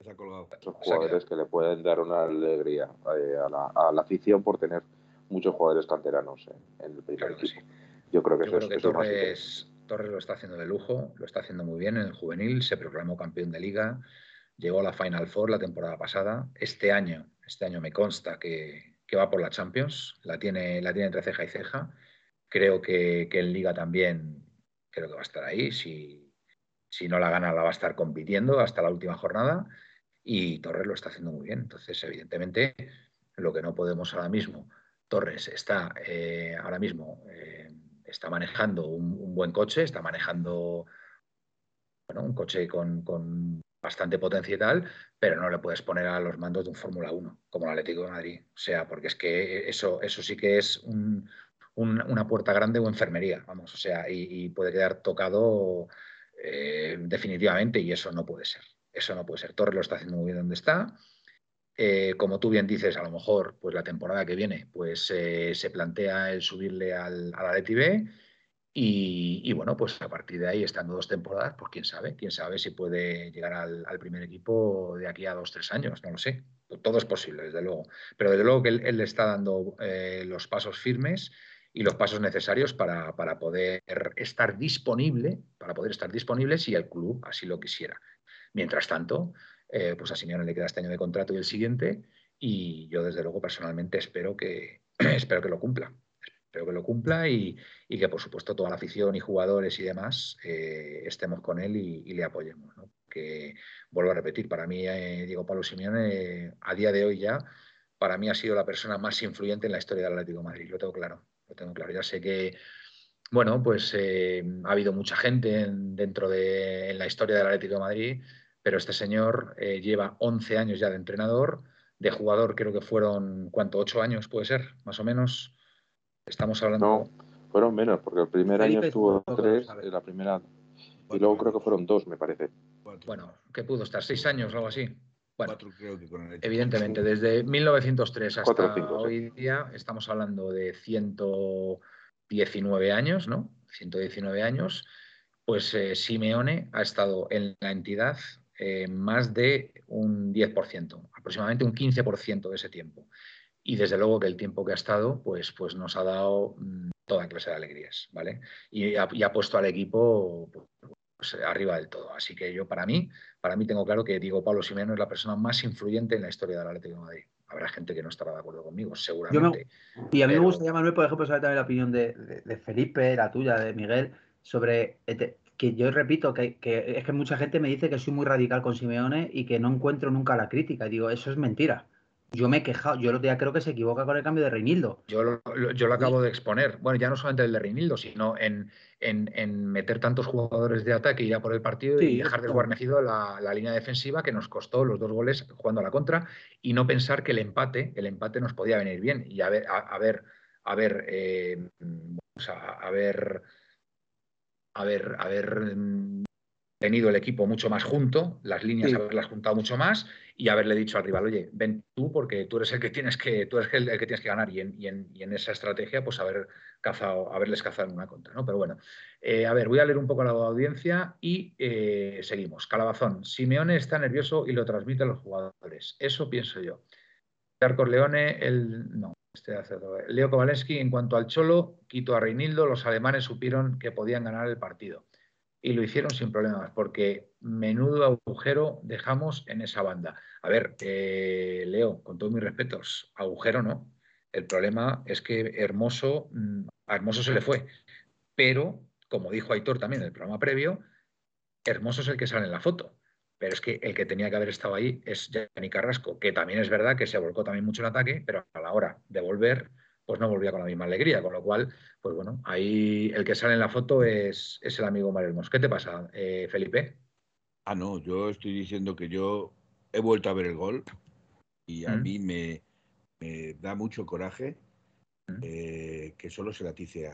S4: Se ha colgado.
S3: esos
S2: Se ha
S3: jugadores que le pueden dar una alegría eh, a, la, a la afición por tener muchos jugadores canteranos en, en el primer
S2: Claro
S3: equipo. Yo creo que
S2: Yo
S3: eso
S2: creo
S3: es,
S2: que
S3: eso más.
S2: Torres, Torres lo está haciendo de lujo, lo está haciendo muy bien en el juvenil, se proclamó campeón de liga, llegó a la Final Four la temporada pasada. Este año, este año me consta que, que va por la Champions, la tiene, la tiene entre ceja y ceja. Creo que, que en liga también creo que va a estar ahí. Si, si no la gana, la va a estar compitiendo hasta la última jornada. Y Torres lo está haciendo muy bien. Entonces, evidentemente, lo que no podemos ahora mismo, Torres está eh, ahora mismo eh, está manejando un, buen coche, está manejando bueno, un coche con, bastante potencia y tal, pero no le puedes poner a los mandos de un Fórmula 1 como el Atlético de Madrid. O sea, porque es que eso, eso sí que es un, un, una puerta grande o enfermería, vamos, o sea, y, puede quedar tocado eh, definitivamente y eso no puede ser. Eso no puede ser. Torres lo está haciendo muy bien donde está. Eh, como tú bien dices, a lo mejor pues la temporada que viene pues eh, se plantea el subirle al, al Atleti y, bueno, pues a partir de ahí, estando dos temporadas, pues quién sabe, quién sabe si puede llegar al, primer equipo de aquí a dos, tres años, no lo sé. Todo es posible, desde luego. Pero desde luego que él, él está dando eh, los pasos firmes y los pasos necesarios para, para, poder estar disponible, para poder estar disponible si el club así lo quisiera. Mientras tanto, eh, pues a Simeone le queda este año de contrato y el siguiente, y yo desde luego personalmente espero que, espero que lo cumpla. Espero que lo cumpla y, que por supuesto toda la afición y jugadores y demás eh, estemos con él y, le apoyemos. ¿no? Que vuelvo a repetir, para mí eh, Diego Pablo Simeone a día de hoy ya, para mí ha sido la persona más influyente en la historia del Atlético de Madrid, lo tengo claro, lo tengo claro. Ya sé que bueno, pues eh, ha habido mucha gente en, dentro de en la historia del Atlético de Madrid, pero este señor lleva 11 años ya de entrenador, de jugador creo que fueron, ¿cuánto? ¿8 años puede ser? Más o menos. Estamos hablando...
S3: No, fueron menos, porque el primer
S5: Felipe
S3: año estuvo
S5: tuvo
S3: tres, en la primera, y luego creo que fueron dos, me parece.
S4: Cuatro.
S2: Bueno, ¿qué pudo estar? ¿Seis años o algo así? Bueno,
S4: Cuatro creo que con el Atlético.
S2: evidentemente, desde 1903 hasta
S3: sí.
S2: hoy día estamos hablando de 119 años, ¿no? 119 años, pues eh, Simeone ha estado en la entidad eh, más de un 10%, aproximadamente un 15% de ese tiempo. Y desde luego que el tiempo que ha estado, pues, pues nos ha dado mm, toda clase de alegrías, ¿vale? Y ha, y ha puesto al equipo pues, arriba del todo. Así que yo, para mí, para mí tengo claro que Diego Pablo Simeone es la persona más influyente en la historia del Atlético de Madrid. Habrá gente que no estará de acuerdo conmigo, seguramente.
S5: Me, y a mí
S2: pero...
S5: me gustaría, Manuel, por ejemplo, saber también la opinión de, de, de Felipe, la tuya, de Miguel, sobre que yo repito que, que, es que mucha gente me dice que soy muy radical con Simeone y que no encuentro nunca la crítica. Y digo, eso es mentira. Yo me he quejado, yo el otro día creo que se equivoca con el cambio de Reinildo.
S2: Yo lo, lo, yo lo acabo de exponer. Bueno, ya no solamente el de Reinildo, sino en, en, en meter tantos jugadores de ataque y ya por el partido sí, y dejar desguarnecido la, la, línea defensiva que nos costó los dos goles jugando a la contra y no pensar que el empate, el empate nos podía venir bien. Y a ver, a, a ver, a ver, eh, o sea, a ver, a ver, a ver tenido el equipo mucho más junto, las líneas sí. haberlas juntado mucho más y haberle dicho al rival, oye, ven tú porque tú eres el que tienes que, tú eres el, que tienes que ganar y en, y, en, y en, esa estrategia pues haber cazado, haberles cazado en una contra, ¿no? Pero bueno, eh, a ver, voy a leer un poco a la audiencia y eh, seguimos. Calabazón, Simeone está nervioso y lo transmite a los jugadores. Eso pienso yo. Arcos Leone, el no. Este hace Leo Kowalski, en cuanto al Cholo, quito a Reinildo, los alemanes supieron que podían ganar el partido. Y lo hicieron sin problemas, porque menudo agujero dejamos en esa banda. A ver, eh, Leo, con todos mis respetos, agujero no. El problema es que Hermoso, mm, Hermoso se le fue, pero, como dijo Aitor también en el programa previo, Hermoso es el que sale en la foto. Pero es que el que tenía que haber estado ahí es Yanni Carrasco, que también es verdad que se volcó también mucho en ataque, pero a la hora de volver, pues no volvía con la misma alegría. Con lo cual, pues bueno, ahí el que sale en la foto es, es el amigo Marelmos. ¿Qué te pasa, eh, Felipe?
S4: Ah, no, yo estoy diciendo que yo he vuelto a ver el gol y a
S2: Mm.
S4: mí me, me da mucho coraje
S2: Mm.
S4: eh, que solo se la tice a-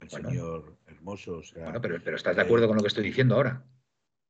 S4: al
S2: Bueno.
S4: señor Hermoso. O sea,
S2: Bueno, pero, pero ¿estás de acuerdo con lo que estoy diciendo ahora?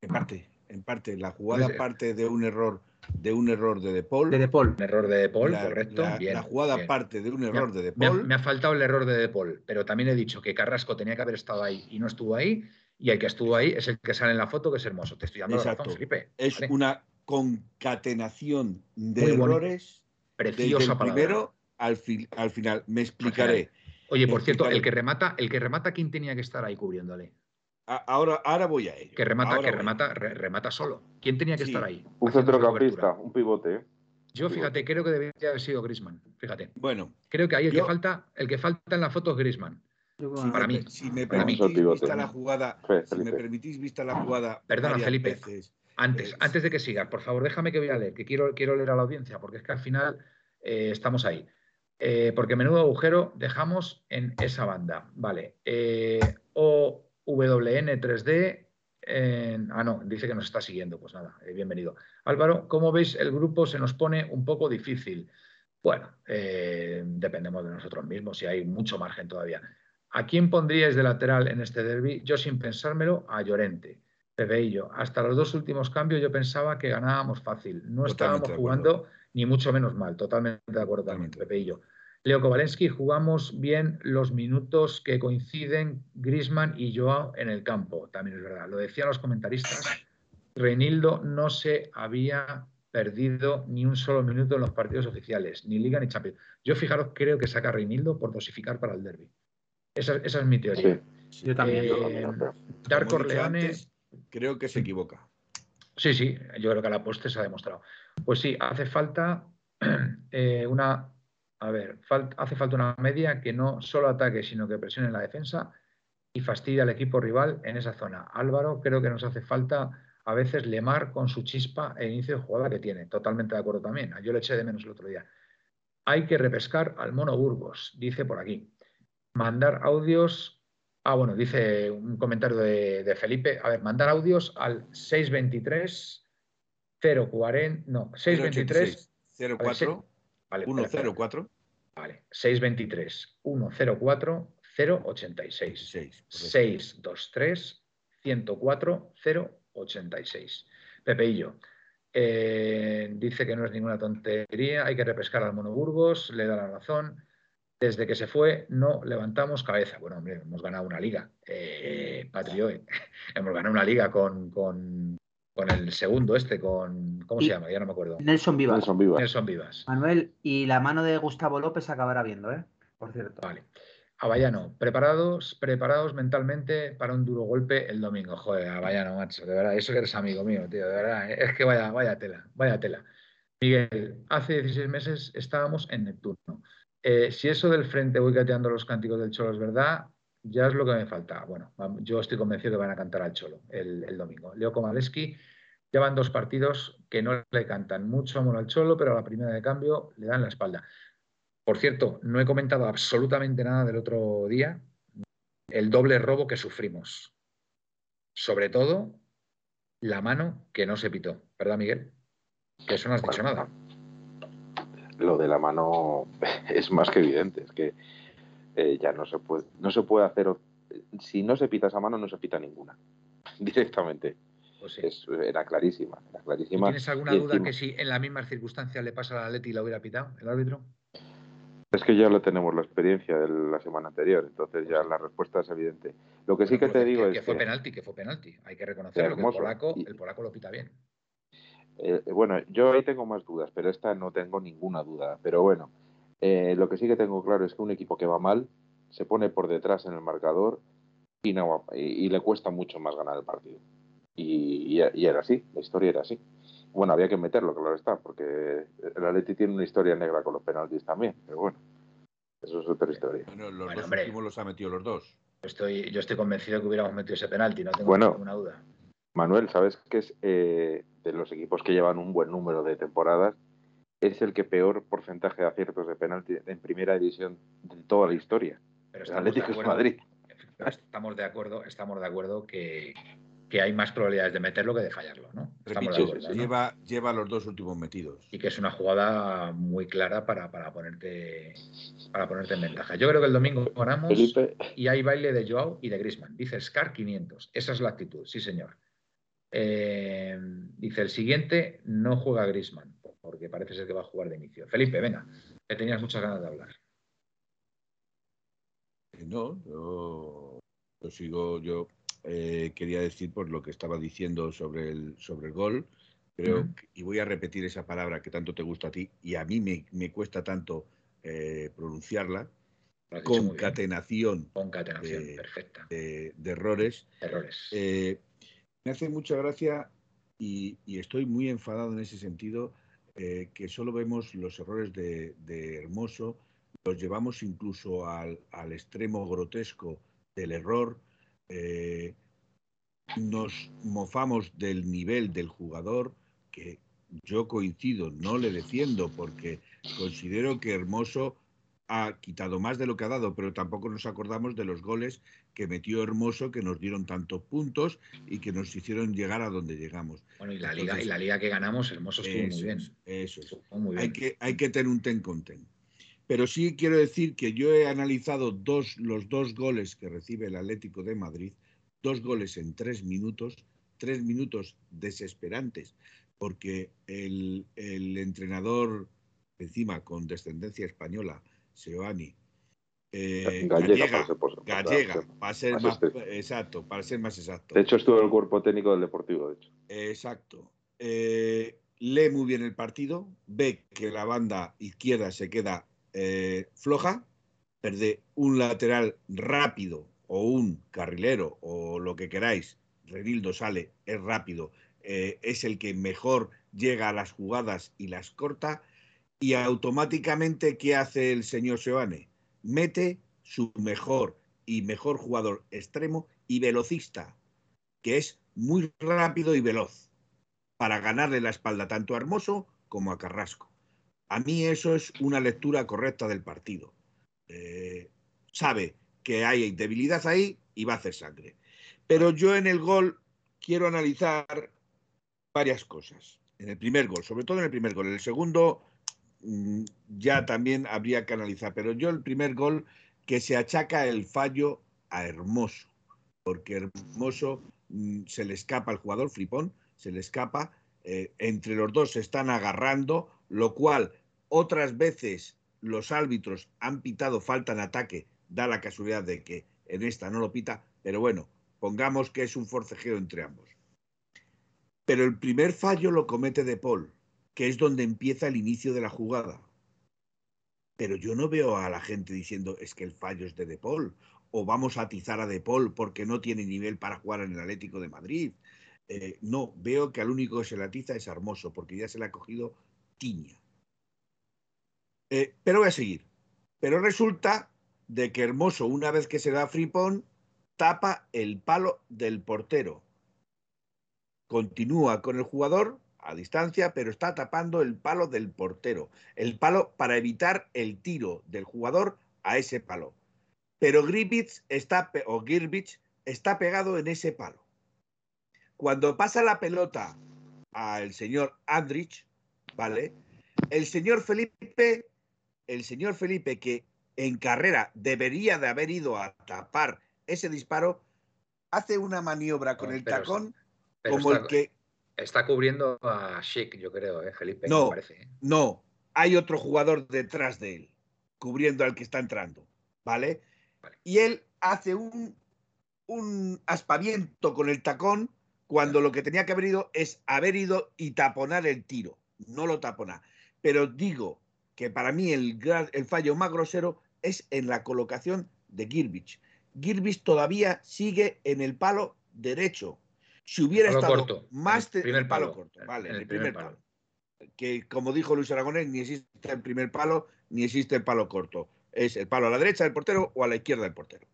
S4: En parte, en parte. La jugada
S2: Pues, eh,
S4: parte de un error de un error de De Paul.
S5: De De Paul.
S2: Un error de De Paul,
S4: la,
S2: correcto.
S4: la-
S2: bien,
S4: la jugada
S2: bien.
S4: parte de un error de De
S2: Me ha,
S4: Paul.
S2: me ha faltado el error de De Paul, pero también he dicho que Carrasco tenía que haber estado ahí y no estuvo ahí, y el que estuvo ahí es el que sale en la foto, que es hermoso. Te estoy dando
S4: Exacto.
S2: razón, Felipe.
S4: Es
S2: Vale.
S4: una concatenación de
S2: Muy
S4: errores desde
S2: Preciosa
S4: el
S2: palabra.
S4: primero al, fin- al final. Me explicaré.
S2: Oye, por cierto, el que remata, el que remata, ¿quién tenía que estar ahí cubriéndole?
S4: Ahora, ahora voy a ello.
S2: Que remata,
S4: Ahora
S2: que remata, re- remata solo. ¿Quién tenía que
S4: Sí.
S2: estar ahí?
S3: Un centrocampista, un pivote. ¿eh?
S2: Yo, fíjate, creo que debería haber sido Grisman. Fíjate.
S4: Bueno,
S2: Creo que ahí el
S4: Yo-
S2: que falta, el que falta en la foto es Grisman.
S4: Si
S2: Para
S4: me,
S2: mí.
S4: si me
S2: mí.
S4: permitís
S3: Pivote.
S4: vista la jugada,
S3: Fe,
S4: si me permitís vista la jugada
S2: Perdona, Felipe.
S4: veces,
S2: Antes,
S4: Eh,
S2: antes de que sigas, por favor, déjame que voy a leer, que quiero, quiero leer a la audiencia, porque es que al final eh, estamos ahí. Eh, porque menudo agujero dejamos en esa banda. Vale. Eh, OWN 3D. en- ah, no, dice que nos está siguiendo. Pues nada, eh, bienvenido. Álvaro, ¿cómo veis? El grupo se nos pone un poco difícil. Bueno, eh, dependemos de nosotros mismos y hay mucho margen todavía. ¿A quién pondríais de lateral en este derby? Yo, sin pensármelo, a Llorente. Pepeillo, hasta los dos últimos cambios yo pensaba que ganábamos fácil. No
S4: Totalmente
S2: estábamos jugando ni mucho menos mal. Totalmente de acuerdo también. Pepeillo. Leo Kovalensky, jugamos bien los minutos que coinciden Grisman y Joao en el campo. También es verdad. Lo decían los comentaristas. Reinildo no se había perdido ni un solo minuto en los partidos oficiales, ni Liga ni Champions. Yo, fijaros, creo que saca a Reinildo por dosificar para el derby. Esa, esa es mi teoría.
S3: Sí.
S5: Yo también.
S2: Eh. Darko
S4: creo que se equivoca.
S2: Sí, sí, yo creo que a la poste se ha demostrado. Pues sí, hace falta eh, una, a ver, fal- hace falta una media que no solo ataque, sino que presione la defensa y fastidie al equipo rival en esa zona. Álvaro, creo que nos hace falta a veces Lemar con su chispa e inicio de jugada que tiene. Totalmente de acuerdo también. Yo le eché de menos el otro día. Hay que repescar al Mono Burgos, dice por aquí. Mandar audios. Ah, bueno, dice un comentario de, de Felipe. A ver, mandar audios al 623 040. No, 623.
S4: 04
S2: Vale, espera, espera.
S4: 104
S2: Vale, 623 104 086.
S4: 6.
S2: 623 104 086. Pepeillo. eh, dice que no es ninguna tontería, hay que repescar al Monoburgos, le da la razón. Desde que se fue, no levantamos cabeza. Bueno, hombre, hemos ganado una liga, eh, Patrio, eh. hemos ganado una liga con, con, con el segundo este, con. ¿Cómo se llama? Ya no me acuerdo.
S5: Nelson Vivas.
S3: Nelson Vivas.
S2: Nelson Vivas.
S5: Manuel, y la mano de Gustavo López acabará viendo, ¿eh? Por cierto.
S2: Vale. Avallano, preparados, preparados mentalmente para un duro golpe el domingo. Joder, Avallano, macho, de verdad, eso que eres amigo mío, tío, de verdad, ¿eh? es que vaya, vaya tela, vaya tela. Miguel, hace 16 meses estábamos en Neptuno. Eh, si eso del frente voy cateando los cánticos del Cholo es verdad, ya es lo que me falta. Bueno, yo estoy convencido que van a cantar al Cholo el, el domingo. Leo Komaleski, llevan dos partidos que no le cantan mucho amor al Cholo, pero a la primera de cambio le dan la espalda. Por cierto, no he comentado absolutamente nada del otro día, el doble robo que sufrimos. Sobre todo, la mano que no se pitó, ¿verdad, Miguel? Que eso no has dicho nada.
S3: Lo de la mano es más que evidente. Es que eh, ya no se puede, no se puede hacer. Si no se pita esa mano, no se pita ninguna. Directamente.
S2: Pues sí.
S3: Es- era clarísima. Era
S2: ¿Tú
S3: clarísima.
S2: ¿Tienes alguna duda
S3: encima-
S2: que si en las mismas circunstancias le pasa a la Leti y la hubiera pitado el árbitro?
S3: Es que ya lo tenemos la experiencia de la semana anterior, entonces ya la respuesta es evidente. Lo que sí que te digo
S2: que,
S3: es
S2: fue
S3: que,
S2: penalti, que fue penalti. Hay que reconocerlo, que el polaco, el polaco lo pita bien.
S3: eh, bueno, yo ahí tengo más dudas, pero esta no tengo ninguna duda. Pero bueno, eh, lo que sí que tengo claro es que un equipo que va mal se pone por detrás en el marcador y, no, y, le cuesta mucho más ganar el partido. Y, y, era así, la historia era así. Bueno, había que meterlo, claro está, porque el Atleti tiene una historia negra con los penaltis también, pero bueno, eso es otra historia.
S4: Bueno, los dos últimos los ha metido los dos.
S2: Estoy, yo estoy convencido que hubiéramos metido ese penalti, no tengo ninguna duda.
S3: Manuel, ¿sabes qué es eh, de los equipos que llevan un buen número de temporadas? Es el que peor porcentaje de aciertos de penalti en primera división de toda la historia.
S2: Pero el Atlético de Madrid. Estamos de acuerdo, estamos de acuerdo que, que hay más probabilidades de meterlo que de fallarlo, ¿no?
S4: lleva, lleva los dos últimos metidos.
S2: Y que es una jugada muy clara para, para, ponerte para ponerte en ventaja. Yo creo que el domingo ganamos y hay baile de Joao y de Grisman. Dice Scar 500. Esa es la actitud, sí señor. Eh, dice el siguiente, no juega Grisman, porque parece ser que va a jugar de inicio. Felipe, venga, que tenías muchas ganas de hablar.
S4: Eh, no, yo, yo sigo, yo eh, quería decir por lo que estaba diciendo sobre el, sobre el gol. Creo, y voy a repetir esa palabra que tanto te gusta a ti y a mí me, cuesta tanto eh, pronunciarla. Concatenación,
S2: Concatenación de, perfecta.
S4: De, errores.
S2: errores.
S4: Eh, me hace mucha gracia y, estoy muy enfadado en ese sentido que solo vemos los errores de, Hermoso, los llevamos incluso al, al extremo grotesco del error, eh, nos mofamos del nivel del jugador, que yo coincido, no le defiendo porque considero que Hermoso ha quitado más de lo que ha dado, pero tampoco nos acordamos de los goles que metió Hermoso, que nos dieron tantos puntos y que nos hicieron llegar a donde llegamos.
S2: Bueno, y la, liga, y la liga que ganamos, Hermoso estuvo muy bien.
S4: Eso es. Hay, que, hay que tener un ten con ten. Pero sí quiero decir que yo he analizado dos, los dos goles que recibe el Atlético de Madrid, dos goles en tres minutos, tres minutos desesperantes, porque el, entrenador, encima con descendencia española, Seoani,
S3: eh, gallega,
S4: gallega, para ser más, exacto, para ser más exacto.
S3: De hecho, estuvo el cuerpo técnico del Deportivo, de hecho.
S4: Exacto. Eh, lee muy bien el partido, ve que la banda izquierda se queda eh, floja, perde un lateral rápido o un carrilero o lo que queráis, Renildo sale, es rápido, es el que mejor llega a las jugadas y las corta, y automáticamente, ¿qué hace el señor Seoane? Mete su mejor y mejor jugador extremo y velocista, que es muy rápido y veloz, para ganarle la espalda tanto a Hermoso como a Carrasco. A mí eso es una lectura correcta del partido. Eh, sabe que hay debilidad ahí y va a hacer sangre. Pero yo en el gol quiero analizar varias cosas. En el primer gol, sobre todo en el primer gol. En el segundo ya también habría que analizar. Pero yo el primer gol que se achaca el fallo a Hermoso. Porque Hermoso mm, se le escapa al jugador, Fripón, se le escapa. Eh, entre los dos se están agarrando lo cual otras veces los árbitros han pitado falta en ataque, da la casualidad de que en esta no lo pita, pero bueno, pongamos que es un forcejeo entre ambos. Pero el primer fallo lo comete De Paul, que es donde empieza el inicio de la jugada. Pero yo no veo a la gente diciendo es que el fallo es de De Paul o vamos a atizar a De Paul porque no tiene nivel para jugar en el Atlético de Madrid. Eh, no, veo que al único que se le atiza es Hermoso porque ya se le ha cogido tiña. Eh, pero voy a seguir. Pero resulta de que Hermoso, una vez que se da fripón, tapa el palo del portero. Continúa con el jugador a distancia, pero está tapando el palo del portero. El palo para evitar el tiro del jugador a ese palo. Pero Gribbits está, o Girbich está pegado en ese palo. Cuando pasa la pelota al señor Andrich, ¿vale? El señor Felipe, el señor Felipe, que en carrera debería de haber ido a tapar ese disparo, hace una maniobra con el tacón como el que.
S2: Está cubriendo a Sheik, yo creo, ¿eh, Felipe?
S4: No, ¿eh? no. Hay otro jugador detrás de él, cubriendo al que está entrando, ¿vale? Y él hace un, un aspaviento con el tacón cuando lo que tenía que haber ido es haber ido y taponar el tiro. No lo tapona. Pero digo que para mí el, el fallo más grosero es en la colocación de Girbich. Girbis todavía sigue en el palo derecho. Si hubiera
S2: Palo
S4: estado
S2: corto,
S4: más
S2: el primer
S4: palo,
S2: palo,
S4: corto, vale,
S2: en
S4: el,
S2: el
S4: primer,
S2: primer
S4: palo. Que como dijo Luis Aragonés, ni existe el primer palo ni existe el palo corto. Es el palo a la derecha del portero o a la izquierda del portero.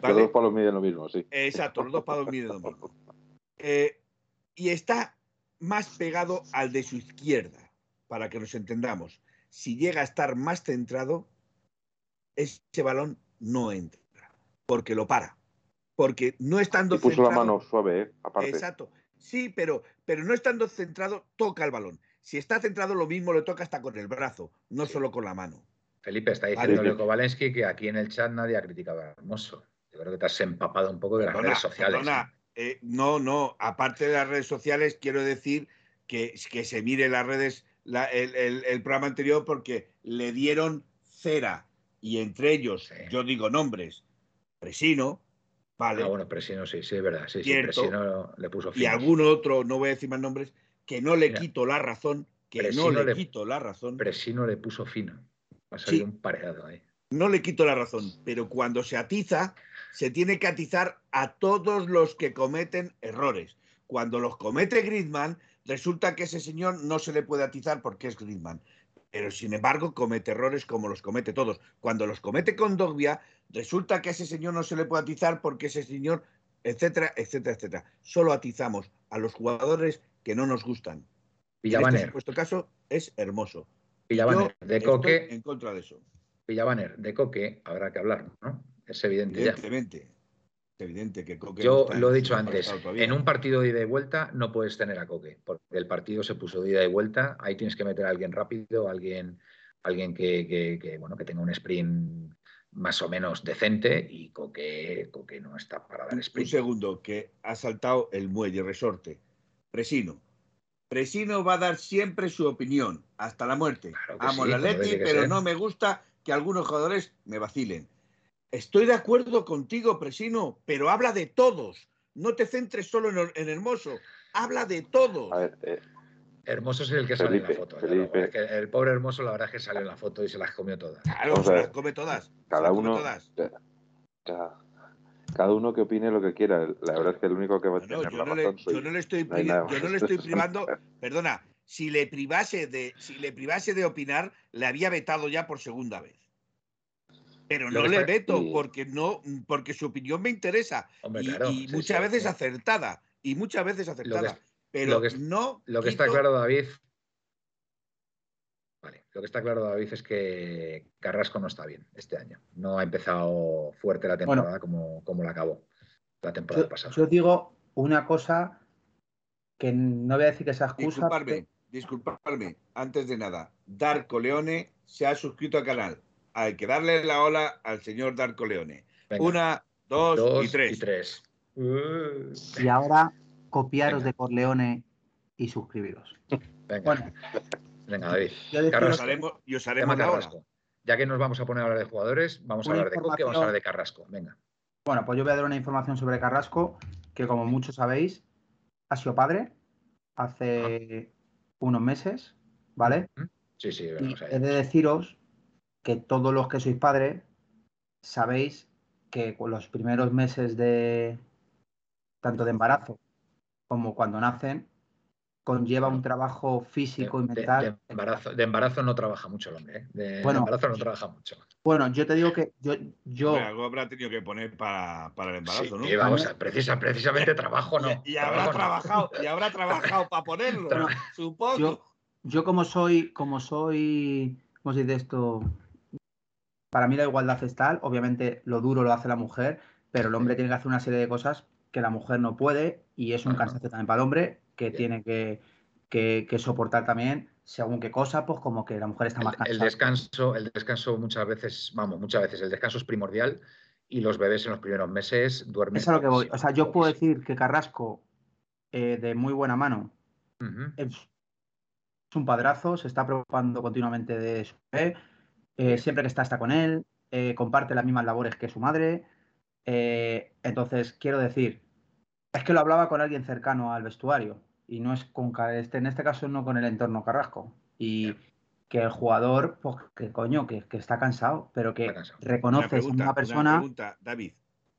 S3: Los dos palos miden lo mismo, sí.
S4: Exacto, los dos palos miden lo mismo. Eh, y está más pegado al de su izquierda, para que nos entendamos. Si llega a estar más centrado, ese balón no entra, porque lo para. Porque no estando
S3: Y puso la
S4: centrado-
S3: mano suave, ¿eh? Aparte.
S4: Exacto. Sí, pero, pero no estando centrado, toca el balón. Si está centrado, lo mismo le toca hasta con el brazo, no solo con la mano.
S2: Felipe está
S4: Vale.
S2: diciendo Leo Kovalensky que aquí en el chat nadie ha criticado a Hermoso. Yo creo que te has empapado un poco de las
S4: Perdona,
S2: redes sociales.
S4: perdona, eh, no, no. Aparte de las redes sociales, quiero decir que, que se mire las redes, la- el, el- el programa anterior, porque le dieron cera. Y entre ellos,
S2: Sí.
S4: yo digo nombres, Presino, ¿vale?
S2: Ah, bueno, Presino sí, sí, es verdad. Sí, sí,
S4: Cierto.
S2: Presino le puso
S4: y
S2: finos.
S4: algún otro, no voy a decir más nombres, que no le
S2: Mira,
S4: quito la razón, que
S2: Presino
S4: no le,
S2: le-
S4: quito la razón.
S2: Presino le puso fino. Ha salido
S4: Sí.
S2: un pareado ahí.
S4: no le quito la razón, pero cuando se atiza, se tiene que atizar a todos los que cometen errores. Cuando los comete Griezmann, resulta que ese señor no se le puede atizar porque es Griezmann. Pero sin embargo, comete errores como los comete todos. Cuando los comete con Dogbia, resulta que a ese señor no se le puede atizar porque ese señor, etcétera, etcétera, etcétera. Solo atizamos a los jugadores que no nos gustan. Y en este
S2: Villabaner,
S4: supuesto caso es hermoso.
S2: Villabaner,
S4: Yo
S2: de Coque,
S4: en contra de eso.
S2: Villabaner, de Coque, habrá que hablar, ¿no? Es evidente ya.
S4: Evidentemente. Es evidente que Coque
S2: Yo lo he dicho antes, en un partido de ida y vuelta no puedes tener a Coque, porque el partido se puso de ida y vuelta, ahí tienes que meter a alguien rápido, alguien, alguien que, que- que, bueno, que tenga un sprint más o menos decente y Coque, Coque no está para dar
S4: Un, un
S2: sprint.
S4: segundo, que ha saltado el muelle, resorte. Presino. Presino va a dar siempre su opinión, hasta la muerte.
S2: Claro
S4: Amo
S2: sí,
S4: la Leti, pero
S2: ser.
S4: no me gusta que algunos jugadores me vacilen. Estoy de acuerdo contigo, Presino, pero habla de todos. No te centres solo en, en Hermoso. Habla de todos.
S3: A ver, eh,
S2: Hermoso es el que sale en la foto. ya
S3: Felipe.
S2: luego, es que el pobre Hermoso la verdad es que salió en la foto y se las comió todas.
S4: Claro, se las come todas.
S3: cada
S4: come
S3: uno.
S4: todas.
S3: Cada, cada uno que opine lo que quiera. La verdad es que el único que va a
S4: No,
S3: tener
S4: yo,
S3: la
S4: no le,
S3: razón soy
S4: yo no le estoy,
S3: No
S4: yo no le estoy privando, perdona, si le privase de, si le privase de opinar, le había vetado ya por segunda vez. Pero no le veto porque no, porque su opinión me interesa
S2: Hombre,
S4: y,
S2: claro,
S4: y
S2: sí,
S4: muchas
S2: sí,
S4: veces
S2: sí.
S4: acertada y muchas veces acertada. Pero
S2: lo que es-
S4: no
S2: Lo que está claro, David. Vale, lo que está claro, David, es que Carrasco no está bien este año. No ha empezado fuerte la temporada como, como la acabó la temporada
S5: Yo,
S2: pasada.
S5: yo digo una cosa que no voy a decir que sea excusa.
S4: Disculparme, disculparme, antes de nada, Darko Leone se ha suscrito al canal. Hay que darle la ola al señor Darko Leone.
S2: Venga,
S4: Una, dos,
S2: dos
S4: y tres.
S2: y tres. Uh,
S5: Y ahora copiaros
S2: Venga.
S5: de Corleone y suscribiros.
S2: venga,
S5: Bueno.
S2: venga, David.
S5: Yo deciros
S4: Y os
S2: Carrasco.
S4: haremos, y os haremos.
S2: Carrasco. Ya que nos vamos a poner a hablar de jugadores, vamos a hablar de Coque, vamos a hablar de Carrasco. Venga.
S5: Bueno, pues yo voy a dar una información sobre Carrasco, que como muchos sabéis, ha sido padre hace unos meses, ¿vale?
S2: Sí, sí,
S5: Y
S2: vamos a
S5: he de deciros que todos los que sois padres sabéis que con los primeros meses de tanto de embarazo como cuando nacen conlleva un trabajo físico y
S2: de,
S5: mental.
S2: de embarazo, de embarazo no trabaja mucho el hombre. ¿eh? De,
S5: Bueno.
S2: de embarazo no trabaja mucho.
S5: Bueno, yo te digo que yo, yo
S4: Hombre, algo habrá tenido que poner para, para el embarazo,
S2: Sí,
S4: ¿no?
S2: y vamos a, precisa, precisamente trabajo no.
S4: y, y habrá
S2: trabajo no.
S4: trabajado, y habrá trabajado para ponerlo,
S2: Tra-
S4: supongo.
S5: yo, yo como soy, como soy, ¿cómo se dice esto? Para mí la igualdad es tal, obviamente lo duro lo hace la mujer, pero el hombre tiene que hacer una serie de cosas que la mujer no puede y es un cansancio también para el hombre que
S2: Bien.
S5: tiene que, que- que soportar también según qué cosa, pues como que la mujer está más
S2: El, el
S5: cansada.
S2: descanso, el descanso muchas veces, vamos, muchas veces el descanso es primordial y los bebés en los primeros meses duermen.
S5: Es a lo que voy. O sea, yo puedo decir que Carrasco, eh, de muy buena mano, es un padrazo, se está preocupando continuamente de su bebé, eh, siempre que está está con él, eh, comparte las mismas labores que su madre. entonces, quiero decir, es que lo hablaba con alguien cercano al vestuario y no es con este, en este caso no con el entorno Carrasco. Y que el jugador, pues que coño, que, que está cansado, pero que
S2: cansado.
S4: Una
S5: reconoces en una
S4: una
S5: persona
S4: pregunta, David,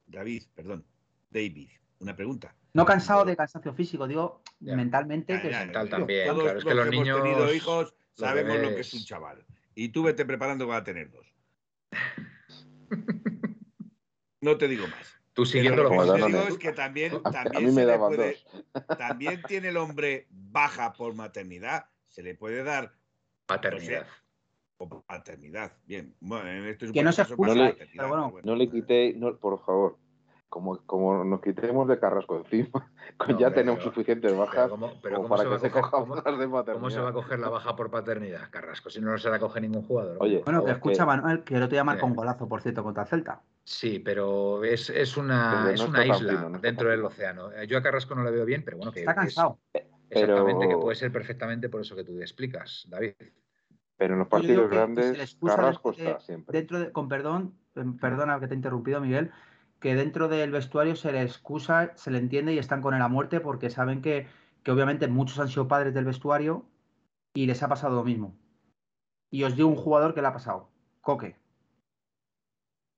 S4: David, perdón, David, una pregunta.
S5: no cansado de cansancio físico, digo
S2: Ya.
S5: mentalmente
S4: Ya,
S5: que
S4: ya,
S2: mental también,
S4: Todos
S2: claro, es que
S4: los
S2: los
S4: hemos
S2: niños-
S4: tenido hijos sabemos lo que
S2: bebés-
S4: es un chaval. Y tú vete preparando para tener dos. No te digo más.
S2: Tú siguiendo lo
S4: que digo es que también,
S3: A, a
S4: también
S3: mí
S4: se
S3: me
S4: puede,
S3: dos.
S4: también tiene el hombre baja por maternidad, se le puede dar
S2: paternidad.
S4: o paternidad. Bien, bueno, en este
S5: Que no se
S4: paternidad,
S5: pero bueno.
S3: No le quité, no, por favor, como, como nos quitemos de Carrasco encima,
S2: No,
S3: ya
S2: hombre,
S3: tenemos
S2: pero-
S3: suficientes
S2: Pero
S3: bajas
S2: ¿cómo, pero
S3: como
S2: cómo
S3: para
S2: se va
S3: que
S2: a
S3: se
S2: coger,
S3: coja
S2: cómo-
S3: más de maternidad.
S2: cómo se va a coger la baja por paternidad, Carrasco? Si no, no se la coge ningún jugador.
S3: Oye,
S5: Bueno, que
S3: es
S5: escucha
S3: que-
S5: Manuel, que día marcó
S2: Sí.
S5: un golazo, por cierto, contra el Celta.
S2: Sí, pero es, es una,
S3: Pero
S2: es
S3: no
S2: una isla
S3: fino, no está
S2: dentro del océano. Eh, Yo a Carrasco no le veo bien, pero bueno, que
S5: Está
S2: es-
S5: cansado.
S2: exactamente, que puede ser perfectamente por eso que tú explicas, David.
S3: Pero en los partidos
S5: que-
S3: grandes, Carrasco
S5: dentro de-
S3: está siempre.
S5: Dentro de, con perdón, em, perdona que te he interrumpido, Miguel, que dentro del vestuario se le excusa, se le entiende y están con él a muerte porque saben que, que obviamente muchos han sido padres del vestuario y les ha pasado lo mismo. Y os digo un jugador que le ha pasado, Coque.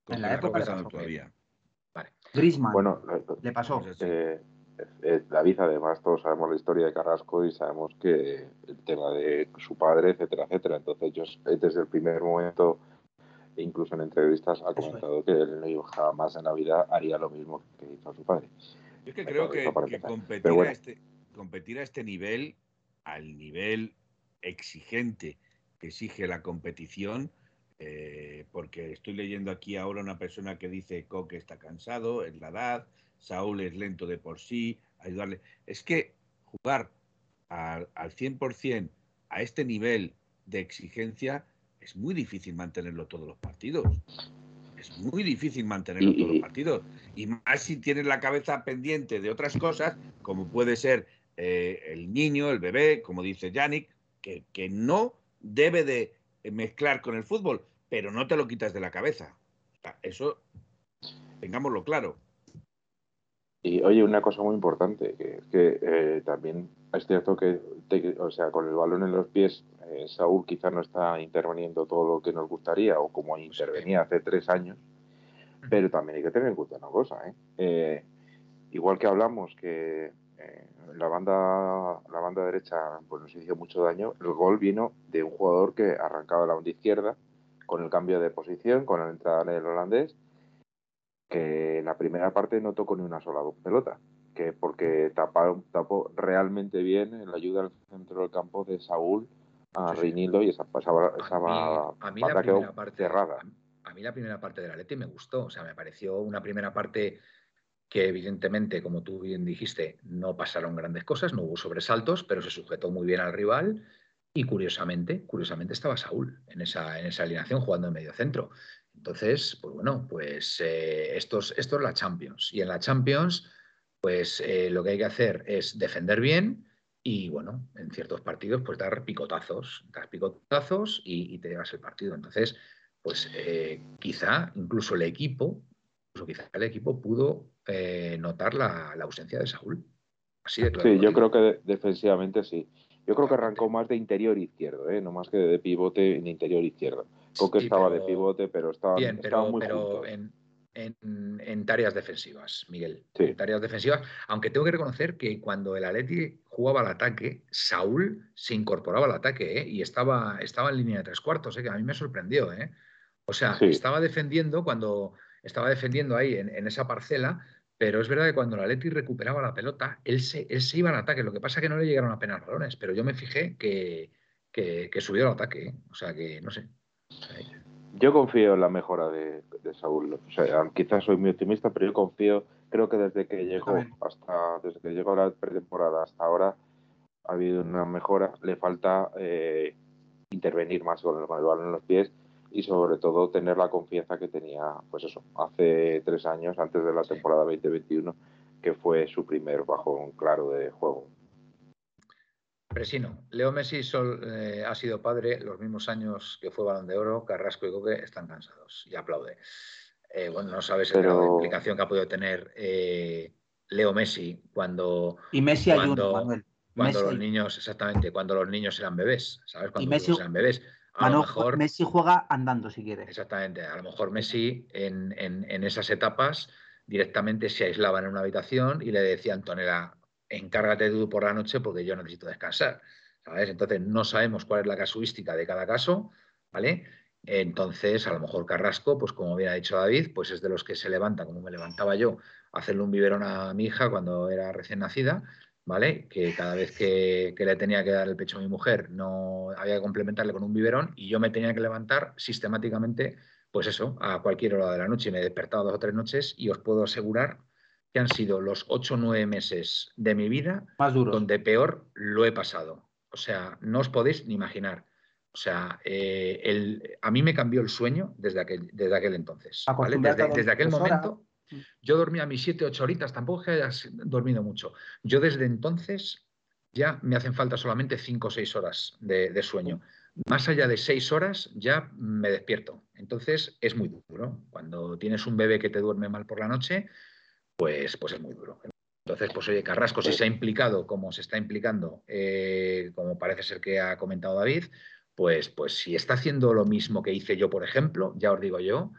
S5: En la época le pasó.
S4: todavía.
S5: Griezmann
S3: Bueno,
S5: le pasó.
S3: Eh, eh, David, además, todos sabemos la historia de Carrasco y sabemos que el tema de su padre, etcétera, etcétera. Entonces, yo eh, desde el primer momento, e incluso en entrevistas, ha
S5: es.
S3: comentado que él jamás en la vida haría lo mismo que hizo su padre.
S4: Yo es que creo que, competir,
S3: bueno.
S4: a este, competir a este nivel, al nivel exigente que exige la competición, eh, porque estoy leyendo aquí ahora una persona que dice Coque está cansado, es la edad, Saúl es lento de por sí, ayudarle. Es que jugar al, al 100% a este nivel de exigencia es muy difícil mantenerlo todos los partidos. Es muy difícil mantenerlo todos los partidos. Y más si tienes la cabeza pendiente de otras cosas, como puede ser eh, el niño, el bebé, como dice Yannick, que, que no debe de mezclar con el fútbol, pero no te lo quitas de la cabeza. Eso, tengámoslo claro.
S3: Y oye, una cosa muy importante, que es que eh, también es cierto que, te- o sea, con el balón en los pies, eh, Saúl quizá no está interviniendo todo lo que nos gustaría o como intervenía hace tres años, pero también hay que tener en cuenta una cosa, ¿eh? Eh, igual que hablamos que eh, la banda la banda derecha pues nos hizo mucho daño, el gol vino de un jugador que arrancaba la banda izquierda con el cambio de posición, con la entrada del holandés que la primera parte no tocó ni una sola pelota, que porque tapó, tapó realmente bien la ayuda al centro del campo de Saúl a
S2: Sí.
S3: Reinildo y esa, esa, esa
S2: A mí, a mí la
S3: quedó
S2: primera parte
S3: cerrada.
S2: A, a mí la primera parte del Atleti me gustó, o sea, me pareció una primera parte que evidentemente, como tú bien dijiste, no pasaron grandes cosas, no hubo sobresaltos, pero se sujetó muy bien al rival y curiosamente, curiosamente estaba Saúl en esa, en esa alineación jugando en medio centro. Entonces, pues bueno, pues eh, esto, es, esto es la Champions. Y en la Champions, pues eh, lo que hay que hacer es defender bien y, bueno, en ciertos partidos, pues dar picotazos, dar picotazos y, y te llevas el partido. Entonces, pues eh, quizá incluso el equipo, incluso quizá el equipo pudo eh, notar la, la, ausencia de Saúl. Así de claro.
S3: Sí, yo creo que de, defensivamente sí. Yo creo que arrancó más de interior izquierdo, ¿eh? no más que de pivote en interior izquierdo. Sí, estaba pero, de pivote, pero estaba,
S2: bien, pero,
S3: muy
S2: pero en, en, en, tareas defensivas, Miguel.
S3: Sí.
S2: En tareas defensivas, aunque tengo que reconocer que cuando el Atleti jugaba al ataque, Saúl se incorporaba al ataque ¿eh? y estaba, estaba en línea de tres cuartos, ¿eh? que a mí me sorprendió. ¿eh? O sea, sí. estaba defendiendo cuando estaba defendiendo ahí en, en, esa parcela, pero es verdad que cuando el Atleti recuperaba la pelota, él se, él se iba al ataque. Lo que pasa es que no le llegaron apenas balones, pero yo me fijé que, que, que subió al ataque. ¿eh? O sea que, no sé.
S3: Yo confío en la mejora de, de, Saúl. O sea, quizás soy muy optimista, pero yo confío. Creo que desde que llegó hasta desde que llegó la pretemporada hasta ahora ha habido una mejora. Le falta eh, intervenir más con el, con el balón en los pies y sobre todo tener la confianza que tenía, pues eso, hace tres años, antes de la temporada 2021, que fue su primer bajón claro de juego.
S2: Presino, Leo Messi sol, eh, ha sido padre los mismos años que fue Balón de Oro, Carrasco y Coque están cansados y aplaude. Eh, bueno, no sabes
S3: Pero...
S2: la implicación que ha podido tener eh, Leo Messi cuando...
S5: Y Messi
S2: cuando,
S5: ayuda, Manuel.
S2: Cuando
S5: Messi.
S2: los niños, exactamente, cuando los niños eran bebés, ¿sabes? Cuando
S5: y Messi,
S2: eran bebés. a lo mejor
S5: Messi juega andando si quiere.
S2: Exactamente. A lo mejor Messi en, en- en esas etapas directamente se aislaba en una habitación y le decía a Antonella, encárgate tú por la noche porque yo necesito descansar. ¿Sabes? Entonces no sabemos cuál es la casuística de cada caso, ¿vale? Entonces, a lo mejor Carrasco, pues como bien ha dicho David, pues es de los que se levanta, como me levantaba yo, hacerle un biberón a mi hija cuando era recién nacida, ¿vale? Que cada vez que, que le tenía que dar el pecho a mi mujer, no había que complementarle con un biberón y yo me tenía que levantar sistemáticamente, pues eso, a cualquier hora de la noche. Me he despertado dos o tres noches y os puedo asegurar que han sido los ocho o nueve meses de mi vida
S5: Más duros.
S2: donde peor lo he pasado. O sea, no os podéis ni imaginar. O sea, eh, el- a mí me cambió el sueño desde aquel, desde aquel entonces. Desde, aquel momento, yo dormía mis 7, 8 horitas, tampoco que hayas dormido mucho. Yo desde entonces ya me hacen falta solamente 5 o 6 horas de, de sueño. Más allá de 6 horas ya me despierto. Entonces es muy duro. Cuando tienes un bebé que te duerme mal por la noche, pues, pues es muy duro. Entonces, pues oye, Carrasco, si se ha implicado como se está implicando, eh, como parece ser que ha comentado David, pues, pues si está haciendo lo mismo que hice yo, por ejemplo, ya os digo yo,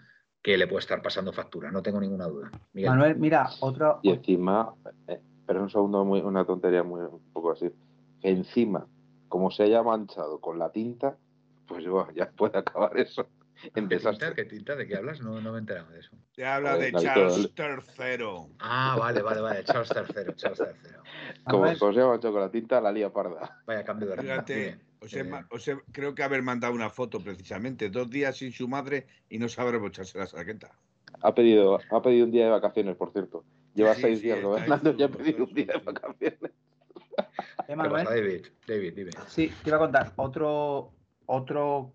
S2: que le puede estar pasando factura, no tengo ninguna duda. Miguel.
S5: Manuel, mira, otro.
S3: Y encima, eh, pero un segundo, muy, una tontería muy un poco así, que encima, como se haya manchado con la tinta, pues buah, ya puede acabar eso en
S2: ¿Qué tinta?
S3: desastre.
S2: ¿Qué tinta? ¿De qué hablas? No, no me he enterado de eso.
S4: Te habla de Charles III.
S2: Ah, vale, vale, vale. Charles III, Charles III.
S3: Como, se manchado con la tinta, la lía parda.
S2: Vaya cambio de ritmo.
S4: Fíjate, os he
S2: eh,
S4: ma- os he- creo que haber mandado una foto precisamente, dos días sin su madre y no saber brocharse la saqueta.
S3: Ha pedido, ha pedido un día de vacaciones, por cierto. Lleva
S4: Sí,
S3: seis
S4: sí,
S3: días gobernando y ha pedido un día de vacaciones.
S5: eh,
S2: ¿Qué David? David, dime.
S5: Sí, te iba a contar otro, otro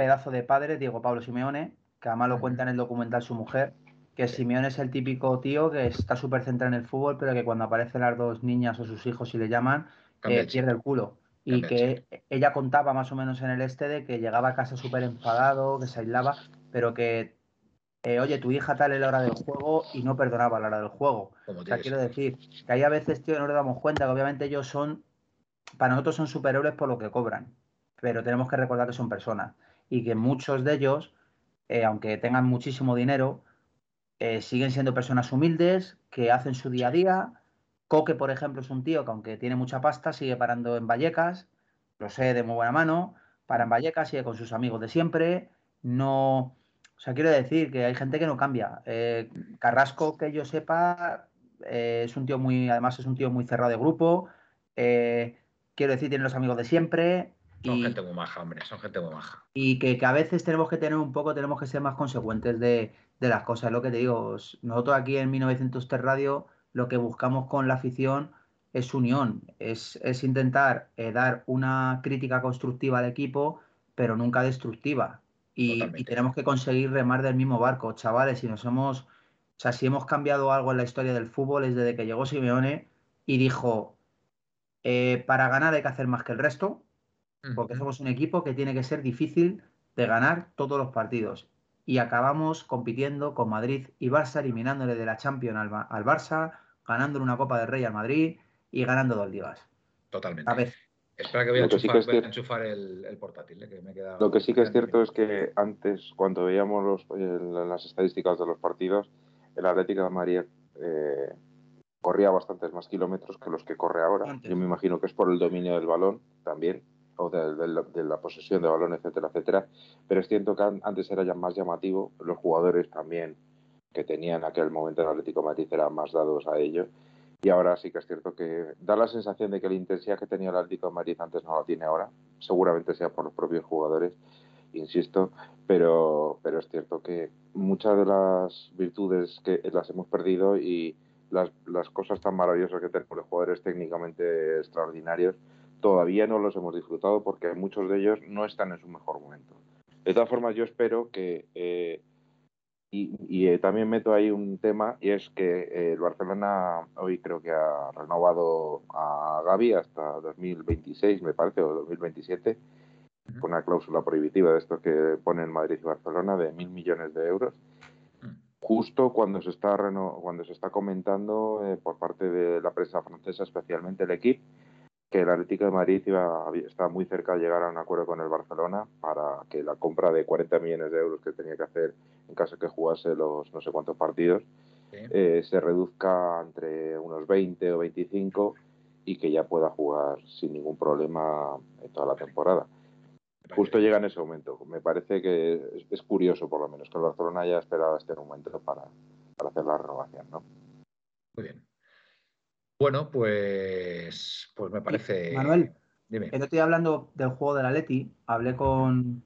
S5: pedazo de padre, Diego Pablo Simeone, que además lo cuenta en el documental su mujer, que Simeone es el típico tío que está súper centrado en el fútbol, pero que cuando aparecen las dos niñas o sus hijos, si le llaman, eh, pierde el culo. Y que ella contaba más o menos en el este de que llegaba a casa súper enfadado, que se aislaba, pero que, eh, oye, tu hija tal es la hora del juego y no perdonaba a la hora del juego.
S2: Como
S5: O sea, quiero decir que hay a veces, tío, no nos damos cuenta que obviamente ellos son, para nosotros son superhéroes por lo que cobran, pero tenemos que recordar que son personas y que muchos de ellos, eh, aunque tengan muchísimo dinero, eh, siguen siendo personas humildes, que hacen su día a día. Coque, por ejemplo, es un tío que aunque tiene mucha pasta, sigue parando en Vallecas, lo sé de muy buena mano, para en Vallecas, sigue con sus amigos de siempre, no... O sea, quiero decir que hay gente que no cambia. Eh, Carrasco, que yo sepa, es un tío muy, además es un tío muy cerrado de grupo. quiero decir, tiene los amigos de siempre.
S2: Son
S5: y-
S2: gente muy maja, hombre, son gente muy maja.
S5: y que, que a veces tenemos que tener un poco, tenemos que ser más consecuentes de, de las cosas. Lo que te digo, nosotros aquí en 1903 Radio lo que buscamos con la afición es unión, es, es intentar eh, dar una crítica constructiva al equipo, pero nunca destructiva. Y, y tenemos que conseguir remar del mismo barco, chavales. Si nos hemos, o sea, si hemos cambiado algo en la historia del fútbol es desde que llegó Simeone y dijo, eh, para ganar hay que hacer más que el resto porque somos un equipo que tiene que ser difícil de ganar todos los partidos. Y acabamos compitiendo con Madrid y Barça, eliminándole de la Champions al, Ba- al Barça, ganándole una Copa del Rey al Madrid y ganando dos ligas.
S2: Totalmente.
S5: A ver,
S2: Espera que voy a
S3: Lo que sí
S2: enchufar,
S3: es
S2: voy a enchufar el, el portátil, eh, que me he quedado.
S3: Lo que sí que es cierto es que antes, cuando veíamos los, el- las estadísticas de los partidos, el Atlético de Madrid eh, corría bastantes más kilómetros que los que corre ahora.
S5: Antes.
S3: Yo me imagino que es por el dominio del balón también, o de, de de la posesión de balón, etcétera, etcétera. Pero es cierto que an- antes era ya más llamativo, los jugadores también que tenían en aquel momento el Atlético de Madrid eran más dados a ello. Y ahora sí que es cierto que da la sensación de que la intensidad que tenía el Atlético de Madrid antes no la tiene ahora. Seguramente sea por los propios jugadores, insisto, pero, pero es cierto que muchas de las virtudes que las hemos perdido y las, las cosas tan maravillosas que tenemos de jugadores técnicamente extraordinarios todavía no los hemos disfrutado porque muchos de ellos no están en su mejor momento. De todas formas, yo espero que eh, y, y, eh, también meto ahí un tema y es que eh, el Barcelona hoy creo que ha renovado a Gaby hasta 2026, me parece, o 2027,
S2: Ujú.
S3: con una cláusula prohibitiva de esto que ponen Madrid y Barcelona de mil millones de euros.
S2: Mm.
S3: Justo cuando se está cuando se está comentando eh, por parte de la prensa francesa, especialmente el equipo, que el Atlético de Madrid iba, estaba muy cerca de llegar a un acuerdo con el Barcelona para que la compra de 40 millones de euros que tenía que hacer en caso de que jugase los no sé cuántos partidos eh, se reduzca entre unos 20 o 25 y que ya pueda jugar sin ningún problema en toda la temporada. Justo llega en ese momento. Me parece que es, curioso, por lo menos, que el Barcelona haya esperado este momento para, para hacer la renovación, ¿no?
S2: Muy bien. Bueno, pues, pues me parece.
S5: Manuel, dime. No estoy hablando del juego de la Leti. Hablé con,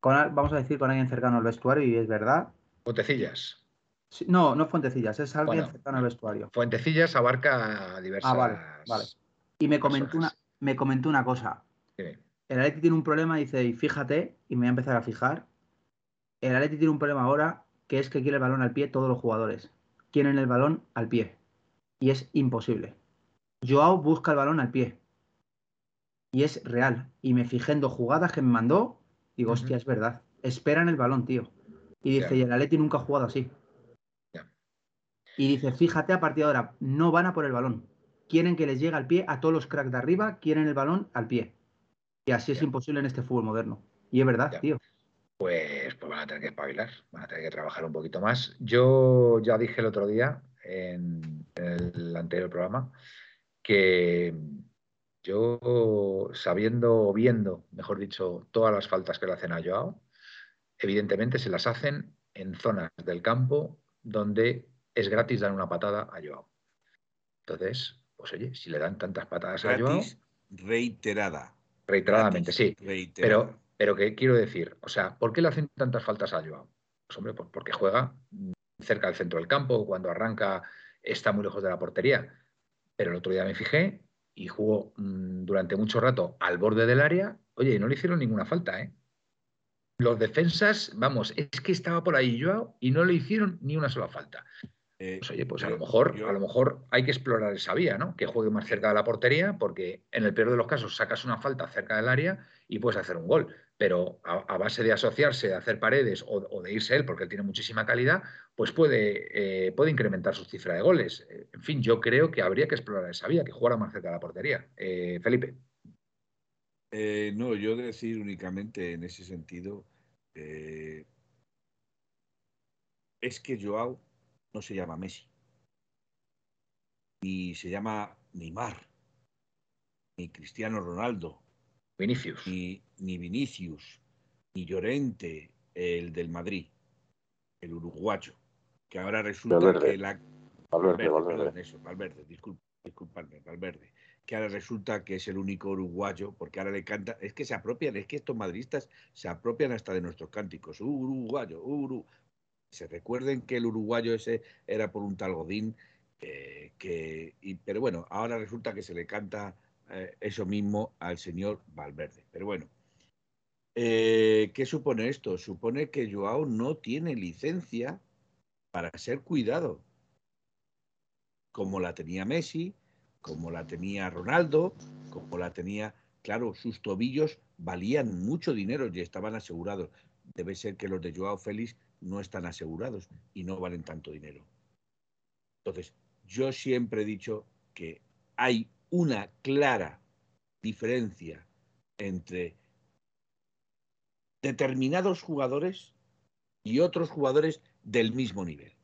S5: con, vamos a decir, con alguien cercano al vestuario y es verdad.
S2: Fuentecillas.
S5: no, no Fuentecillas, es alguien cercano al vestuario.
S2: Fuentecillas abarca diversas. Ah,
S5: vale, vale. Y me comentó, una, me comentó una cosa. El Atleti tiene un problema, dice, y fíjate, y me voy a empezar a fijar. El Atleti tiene un problema ahora que es que quiere el balón al pie todos los jugadores. Quieren el balón al pie y es imposible. Joao busca el balón al pie y es real. Y me fijé en dos jugadas que me mandó. Digo, hostia, es verdad. Esperan el balón, tío. Y dice, y el Atleti nunca ha jugado así. Y dice, fíjate a partir de ahora, no van a por el balón. Quieren que les llegue al pie a todos los cracks de arriba, quieren el balón al pie. Y así es imposible en este fútbol moderno. Y es verdad, tío.
S2: Pues, pues van a tener que espabilar, van a tener que trabajar un poquito más. Yo ya dije el otro día en, el anterior programa, que yo, sabiendo o viendo, mejor dicho, todas las faltas que le hacen a Joao, evidentemente se las hacen en zonas del campo donde es gratis dar una patada a Joao. Entonces, pues oye, si le dan tantas patadas a Joao.
S4: Reiterada.
S2: Reiteradamente, sí. Pero, pero ¿qué quiero decir? O sea, ¿por qué le hacen tantas faltas a Joao? Pues hombre, pues porque juega cerca del centro del campo, cuando arranca está muy lejos de la portería. Pero el otro día me fijé y jugó mm, durante mucho rato al borde del área. Oye, no le hicieron ninguna falta, ¿eh? Los defensas, vamos, es que estaba por ahí Joao y no le hicieron ni una sola falta. Eh, pues oye, pues a lo mejor, a lo mejor hay que explorar esa vía, ¿no? Que juegue más cerca de la portería, porque en el peor de los casos sacas una falta cerca del área y puedes hacer un gol pero a, base de asociarse, de hacer paredes o, de irse él, porque él tiene muchísima calidad, pues puede, eh, puede incrementar su cifra de goles. Eh, en fin, yo creo que habría que explorar esa vía, que jugara más cerca de la portería. Eh, Felipe.
S4: no, yo decir únicamente en ese sentido, es que Joao no se llama Messi, ni se llama Neymar, ni Cristiano Ronaldo,
S2: Vinicius.
S4: Ni, ni Vinicius, ni Llorente, el del Madrid, el uruguayo, que ahora resulta que la...
S3: Valverde, Valverde.
S4: eso, Valverde, disculpadme, Valverde, que ahora resulta que es el único uruguayo, porque ahora le canta, es que se apropian, es que estos madristas se apropian hasta de nuestros cánticos, uruguayo, uru. Se recuerden que el uruguayo ese era por un tal Godín, eh, que, pero bueno, ahora resulta que se le canta eh, eso mismo al señor Valverde. Pero bueno, eh, ¿qué supone esto? Supone que Joao no tiene licencia para ser cuidado, como la tenía Messi, como la tenía Ronaldo, como la tenía, claro, sus tobillos valían mucho dinero y estaban asegurados. Debe ser que los de Joao Félix no están asegurados y no valen tanto dinero. Entonces, yo siempre he dicho que hay una clara diferencia entre determinados jugadores y otros jugadores del mismo nivel.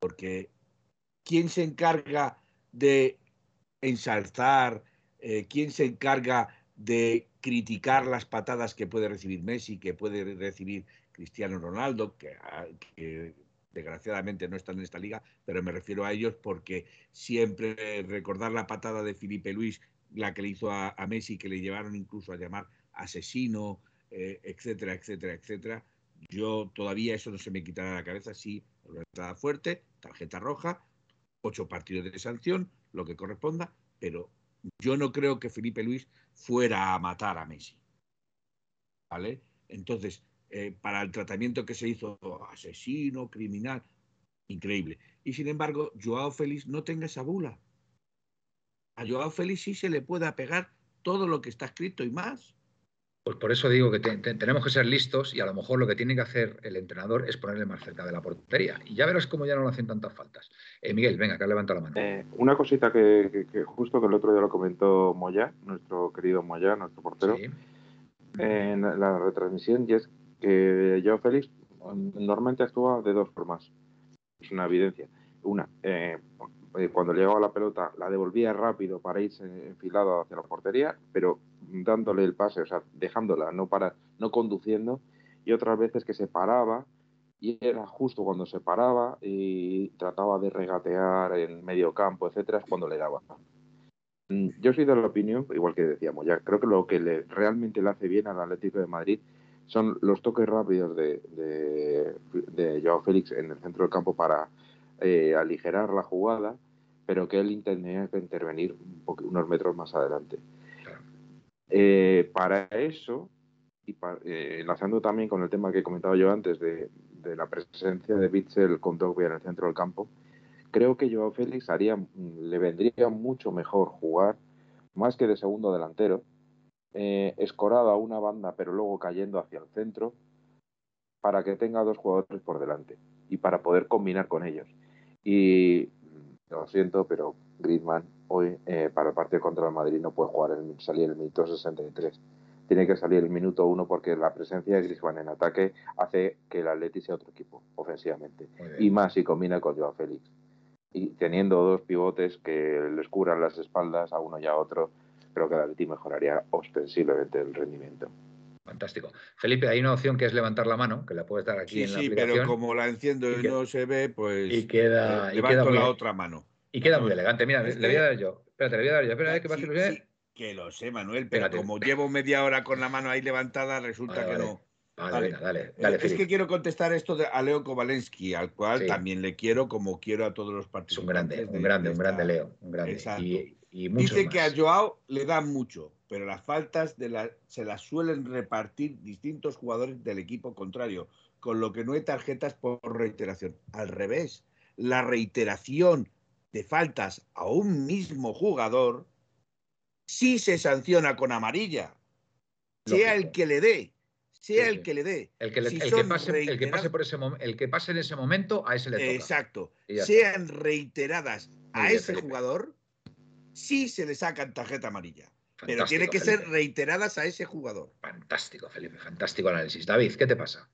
S4: Porque ¿quién se encarga de ensalzar? Eh, ¿Quién se encarga de criticar las patadas que puede recibir Messi, que puede recibir Cristiano Ronaldo, que, ah, que desgraciadamente no están en esta liga, pero me refiero a ellos porque siempre recordar la patada de Felipe Luis, la que le hizo a, Messi, que le llevaron incluso a llamar asesino, eh, etcétera, etcétera, etcétera. Yo todavía eso no se me quitará de la cabeza, sí, una entrada fuerte, tarjeta roja, ocho partidos de sanción, lo que corresponda, pero yo no creo que Felipe Luis fuera a matar a Messi. ¿Vale? Entonces, eh, para el tratamiento que se hizo, asesino, criminal, increíble. Y sin embargo, Joao Félix no tenga esa bula. A Joao Félix sí se le puede apegar todo lo que está escrito y más.
S2: Pues por eso digo que tenemos que ser listos y a lo mejor lo que tiene que hacer el entrenador es ponerle más cerca de la portería. Y ya verás cómo ya no lo hacen tantas faltas. Eh, Miguel, venga, que levanta la mano.
S3: Eh, una cosita que, justo que el otro día lo comentó Moya, nuestro querido Moya, nuestro portero, en la retransmisión, y es que Joao Félix normalmente actúa de dos formas. Es una evidencia. Una, eh, cuando llegaba la pelota la devolvía rápido para irse enfilado hacia la portería, pero dándole el pase, o sea, dejándola, no para, no conduciendo, y otras veces que se paraba y era justo cuando se paraba y trataba de regatear en medio campo, etcétera, es cuando le daba. Mm, yo soy de la opinión, igual que decíamos ya, creo que lo que le, realmente le hace bien al Atlético de Madrid son los toques rápidos de, de, de Joao Félix en el centro del campo para eh, aligerar la jugada, pero que él tenía que intervenir unos metros más adelante. Eh, para eso, y eh, enlazando también con el tema que he comentado yo antes de, la presencia de Bitzel con Dogby en el centro del campo, creo que Joao Félix haría, le vendría mucho mejor jugar más que de segundo delantero, escorado a una banda pero luego cayendo hacia el centro, para que tenga dos jugadores por delante y para poder combinar con ellos. Y lo siento, pero Griezmann hoy eh, para el partido contra el Madrid no puede jugar el, salir el minuto 63. Tiene que salir el minuto 1 porque la presencia de Griezmann en ataque hace que el Atleti sea otro equipo ofensivamente. Y más si combina con Joao Félix. Y teniendo dos pivotes que les cubran las espaldas a uno y a otro, creo que el Atleti mejoraría ostensiblemente el rendimiento.
S2: Fantástico. Felipe, hay una opción que es levantar la mano, que la puedes dar aquí en la aplicación.
S4: Sí, pero como la enciendo y, no se ve, pues
S2: y queda,
S4: eh, levanto la otra mano.
S2: Y queda muy elegante. Mira, le voy a dar yo. Espérate, le voy a dar yo. Espera, que pase
S4: sí, Que lo sé, Manuel, pero como llevo media hora con la mano ahí levantada, resulta que no.
S2: Vale, dale, dale,
S4: es que quiero contestar esto de, a Leo Kovalensky, al cual también le quiero como quiero a todos los partidos.
S2: un grande, un grande, un grande Leo. Un grande. Y, y
S4: Dice que a Joao le da mucho pero las faltas se las suelen repartir distintos jugadores del equipo contrario, con lo que no hay tarjetas por reiteración. Al revés, la reiteración de faltas a un mismo jugador sí se sanciona con amarilla, sea el que le dé, sea el que le dé.
S2: El que, pase, por ese el que pase en ese momento, a ese le toca.
S4: Exacto. Sean reiteradas a ese jugador, sí se le sacan tarjeta amarilla pero tiene que ser reiteradas a ese jugador.
S2: Fantástico, Felipe, fantástico análisis. David, ¿qué te pasa?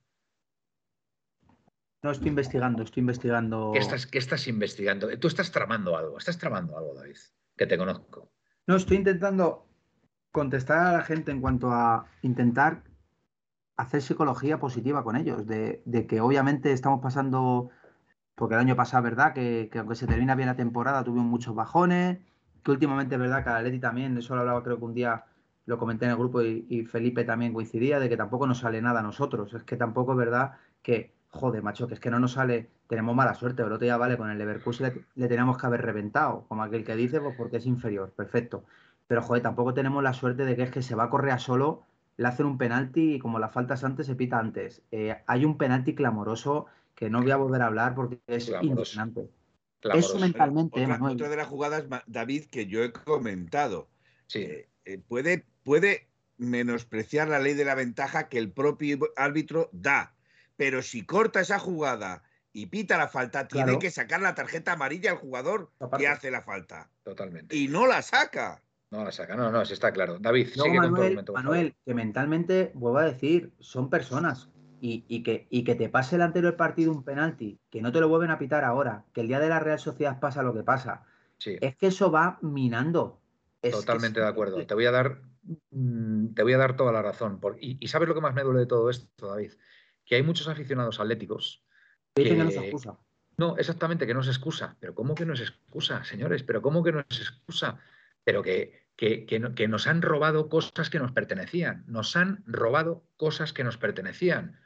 S5: No, estoy investigando, estoy investigando.
S2: ¿Qué estás, qué estás investigando? Tú estás tramando algo, estás tramando algo, David, que te conozco.
S5: No, estoy intentando contestar a la gente en cuanto a intentar hacer psicología positiva con ellos, de, que obviamente estamos pasando, porque el año pasado, ¿verdad? Que, que aunque se termina bien la temporada, tuvimos muchos bajones, que últimamente es verdad que a Leti también, eso lo hablaba creo que un día lo comenté en el grupo y, Felipe también coincidía, de que tampoco nos sale nada a nosotros. Es que tampoco es verdad que, joder, macho, que es que no nos sale, tenemos mala suerte, pero otro día vale, con el Leverkusen le, tenemos que haber reventado, como aquel que dice, pues porque es inferior, perfecto. Pero joder, tampoco tenemos la suerte de que es que se va a correr a solo, le hacen un penalti y como las faltas antes se pita antes. Eh, hay un penalti clamoroso que no voy a volver a hablar porque es indignante. Eso mentalmente,
S4: otra, de las jugadas, David, que yo he comentado. Eh, eh, puede, puede menospreciar la ley de la ventaja que el propio árbitro da. Pero si corta esa jugada y pita la falta, tiene que sacar la tarjeta amarilla al jugador que hace la falta.
S2: Totalmente.
S4: Y no la saca.
S2: No la saca, no, no, si está claro. David,
S5: sigue Manuel, con tu Manuel, que mentalmente, vuelvo a decir, son personas y, que, y que te pase el anterior partido un penalti, que no te lo vuelven a pitar ahora, que el día de la Real Sociedad pasa lo que pasa, es que eso va minando.
S2: Totalmente de acuerdo. Te voy a dar, mm, te voy a dar toda la razón. y, sabes lo que más me duele de todo esto, David, que hay muchos aficionados atléticos
S5: que, no se excusa.
S2: No, exactamente, que no se excusa. Pero ¿cómo que no se excusa, señores? Pero ¿cómo que no se excusa? Pero que, que, que, nos han robado cosas que nos pertenecían. Nos han robado cosas que nos pertenecían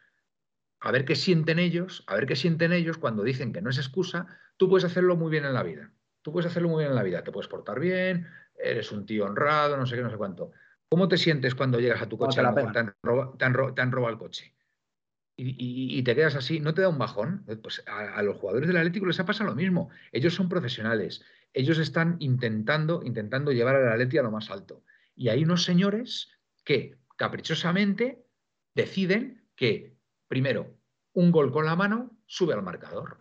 S2: a ver qué sienten ellos, a ver qué sienten ellos cuando dicen que no es excusa, tú puedes hacerlo muy bien en la vida. Tú puedes hacerlo muy bien en la vida, te puedes portar bien, eres un tío honrado, no sé qué, no sé cuánto. ¿Cómo te sientes cuando llegas a tu coche y te, han robado, el coche? Y, te quedas así, ¿no te da un bajón? Pues a, los jugadores del Atlético les ha pasado lo mismo. Ellos son profesionales, ellos están intentando, intentando llevar al Atlético a lo más alto. Y hay unos señores que caprichosamente deciden que, primero, un gol con la mano sube al marcador.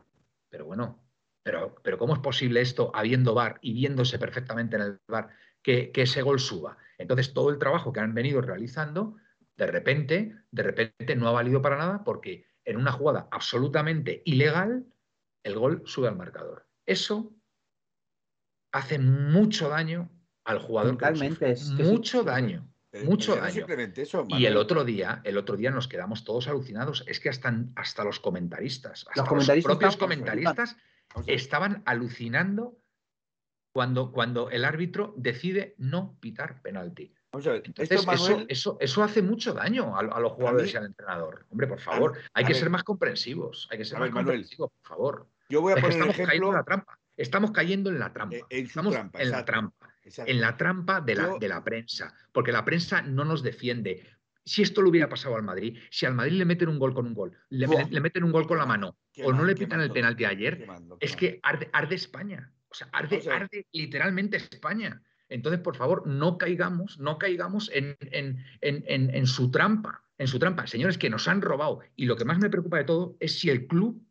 S2: Pero bueno, pero, pero ¿cómo es posible esto habiendo VAR y viéndose perfectamente en el VAR que, que ese gol suba? Entonces, todo el trabajo que han venido realizando, de repente, de repente no ha valido para nada porque en una jugada absolutamente ilegal, el gol sube al marcador. Eso hace mucho daño al jugador.
S5: Totalmente, es que
S2: mucho
S5: sí.
S2: daño.
S4: Pero-
S2: mucho daño.
S4: simplemente eso,
S2: Y el
S4: Manuel.
S2: otro día, el otro día nos quedamos todos alucinados. Es que hasta, hasta los comentaristas, hasta los,
S5: comentaristas
S2: propios comentaristas estaban alucinando cuando, cuando el árbitro decide no pitar penalti.
S4: Vamos a ver.
S2: Entonces,
S4: Esto,
S2: eso,
S4: Manuel,
S2: eso, eso hace mucho daño a, a los jugadores
S4: mí-
S2: y al entrenador. Hombre, por favor, hay
S4: a
S2: que
S4: ver.
S2: ser más comprensivos. Hay que ser
S4: A
S2: más
S4: ver, Manuel,
S2: comprensivos, por favor.
S4: yo voy a
S2: Es que
S4: poner un
S2: estamos cayendo en la trampa. Estamos cayendo en la trampa.
S4: Eh, en
S2: estamos
S4: trampa,
S2: en la trampa
S4: Exacto.
S2: en la trampa de la,
S4: Yo-
S2: de la prensa, porque la prensa no nos defiende. Si esto le hubiera pasado al Madrid, si al Madrid le meten un gol con un gol, le, meten un gol con la mano
S4: Qué
S2: o no le pitan
S4: mal
S2: el penalti ayer,
S4: Qué mal,
S2: es que arde, arde España. O sea, arde, arde literalmente España. Entonces, por favor, no caigamos, no caigamos en, en- en- en- su trampa, en su trampa. Señores, que nos han robado. Y lo que más me preocupa de todo es si el club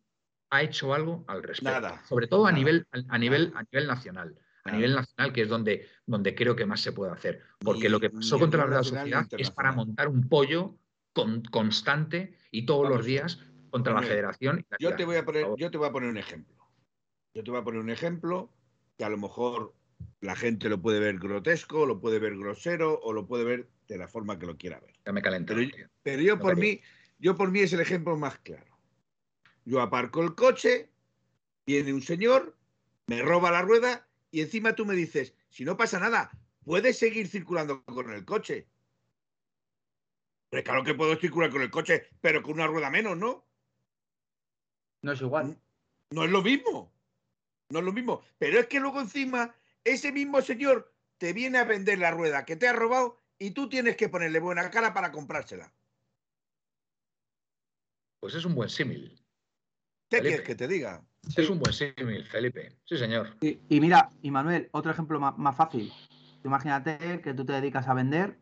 S2: ha hecho algo al respecto.
S4: Nada,
S2: Sobre todo a nivel, a, a nivel, a nivel nacional. A nivel nacional, que es donde, donde creo que más se puede hacer. Porque lo que pasó contra la Real Sociedad es para montar un pollo con- constante y todos
S4: Vamos,
S2: los días contra la federación.
S4: Yo te voy a poner, yo te voy a poner un ejemplo. Yo te voy a poner un ejemplo que a lo mejor la gente lo puede ver grotesco, lo puede ver grosero o lo puede ver de la forma que lo quiera ver.
S2: Ya me calenté.
S4: Pero, pero yo
S2: No
S4: por mí, yo por mí es el ejemplo más claro. Yo aparco el coche, viene un señor, me roba la rueda y encima tú me dices, si no pasa nada, puedes seguir circulando con el coche. Pero claro que puedo circular con el coche, pero con una rueda menos, ¿no?
S5: No es igual.
S4: No es lo mismo. No es lo mismo. Pero es que luego encima ese mismo señor te viene a vender la rueda que te ha robado y tú tienes que ponerle buena cara para comprársela.
S2: Pues es un buen símil.
S4: ¿Qué
S2: Felipe.
S4: quieres que te diga?
S2: Es un buen símil, Felipe. Sí, señor.
S5: Y, y mira, y Manuel, otro ejemplo ma- más, fácil. Imagínate que tú te dedicas a vender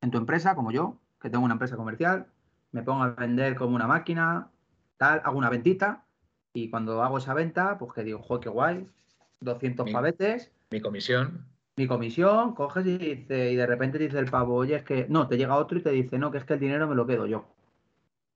S5: en tu empresa, como yo, que tengo una empresa comercial, me pongo a vender como una máquina, tal, hago una ventita y cuando hago esa venta, pues que digo, joder, qué guay, 200
S2: Mi-
S5: pavetes,
S2: Mi comisión.
S5: mi comisión, coges y dice, y de repente dice el pavo, oye, es que no, te llega otro y te dice, no, que es que el dinero me lo quedo yo.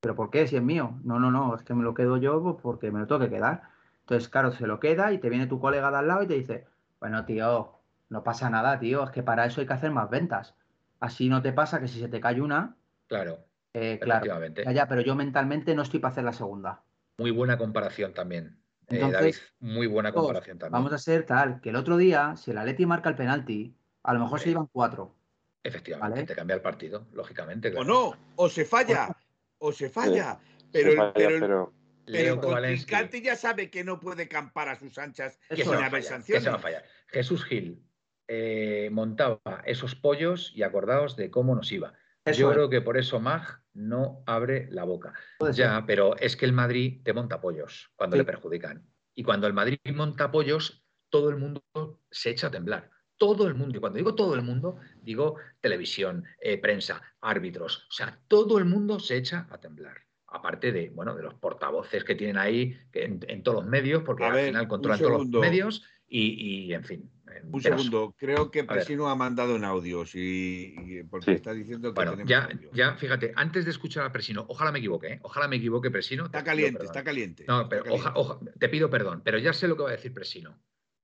S5: ¿Pero por qué? Si es mío. No, no, no, es que me lo quedo yo pues, porque me lo tengo que quedar. Entonces, claro, se lo queda y te viene tu colega de al lado y te dice, bueno, tío, no pasa nada, tío, es que para eso hay que hacer más ventas. Así no te pasa que si se te cae una,
S2: Claro,
S5: eh, claro,
S2: efectivamente.
S5: ya, ya, pero yo mentalmente no estoy para hacer la segunda.
S2: Muy buena comparación también. eh, David, muy buena comparación también.
S5: Vamos a ser tal, que el otro día, si el Atleti marca el penalti, a lo mejor se iban cuatro.
S2: Efectivamente,
S5: Vale.
S2: te cambia el partido, lógicamente.
S4: O no, o se falla, o se falla. Pero,
S3: Se
S4: el-
S3: falla,
S4: pero, el-
S3: pero
S4: pero
S2: Leo
S4: el
S2: Kovalensky,
S4: contrincante ya sabe que no puede campar a sus anchas
S2: ¿qué
S5: Eso
S2: se
S4: sin
S2: va a
S4: haber sanciones.
S2: se va a fallar? Jesús Gil eh, montaba esos pollos y acordaos de cómo nos iba.
S5: Eso
S2: Yo
S5: es.
S2: creo que por eso Mag no abre la boca.
S5: Puede ser.
S2: Ya, pero es que el Madrid te monta pollos cuando
S5: Sí.
S2: le perjudican. Y cuando el Madrid monta pollos, todo el mundo se echa a temblar. Todo el mundo. Y cuando digo todo el mundo, digo televisión, eh, prensa, árbitros. O sea, todo el mundo se echa a temblar. Aparte de, bueno, de los portavoces que tienen ahí en, en todos los medios, porque
S4: A
S2: al
S4: ver,
S2: final controlan todos los medios y, y, en fin.
S4: Un segundo, creo que. Presino ha mandado en audios y, y- porque
S3: Sí.
S4: está diciendo que
S2: Bueno,
S4: tenemos
S2: ya,
S4: audio.
S2: ya, fíjate, antes de escuchar a Presino, ojalá me equivoque, ¿eh? ojalá me equivoque, Presino.
S4: Está caliente, está caliente.
S2: No,
S4: está
S2: pero
S4: caliente.
S2: oja- oja- te pido perdón, pero ya sé lo que va a decir Presino.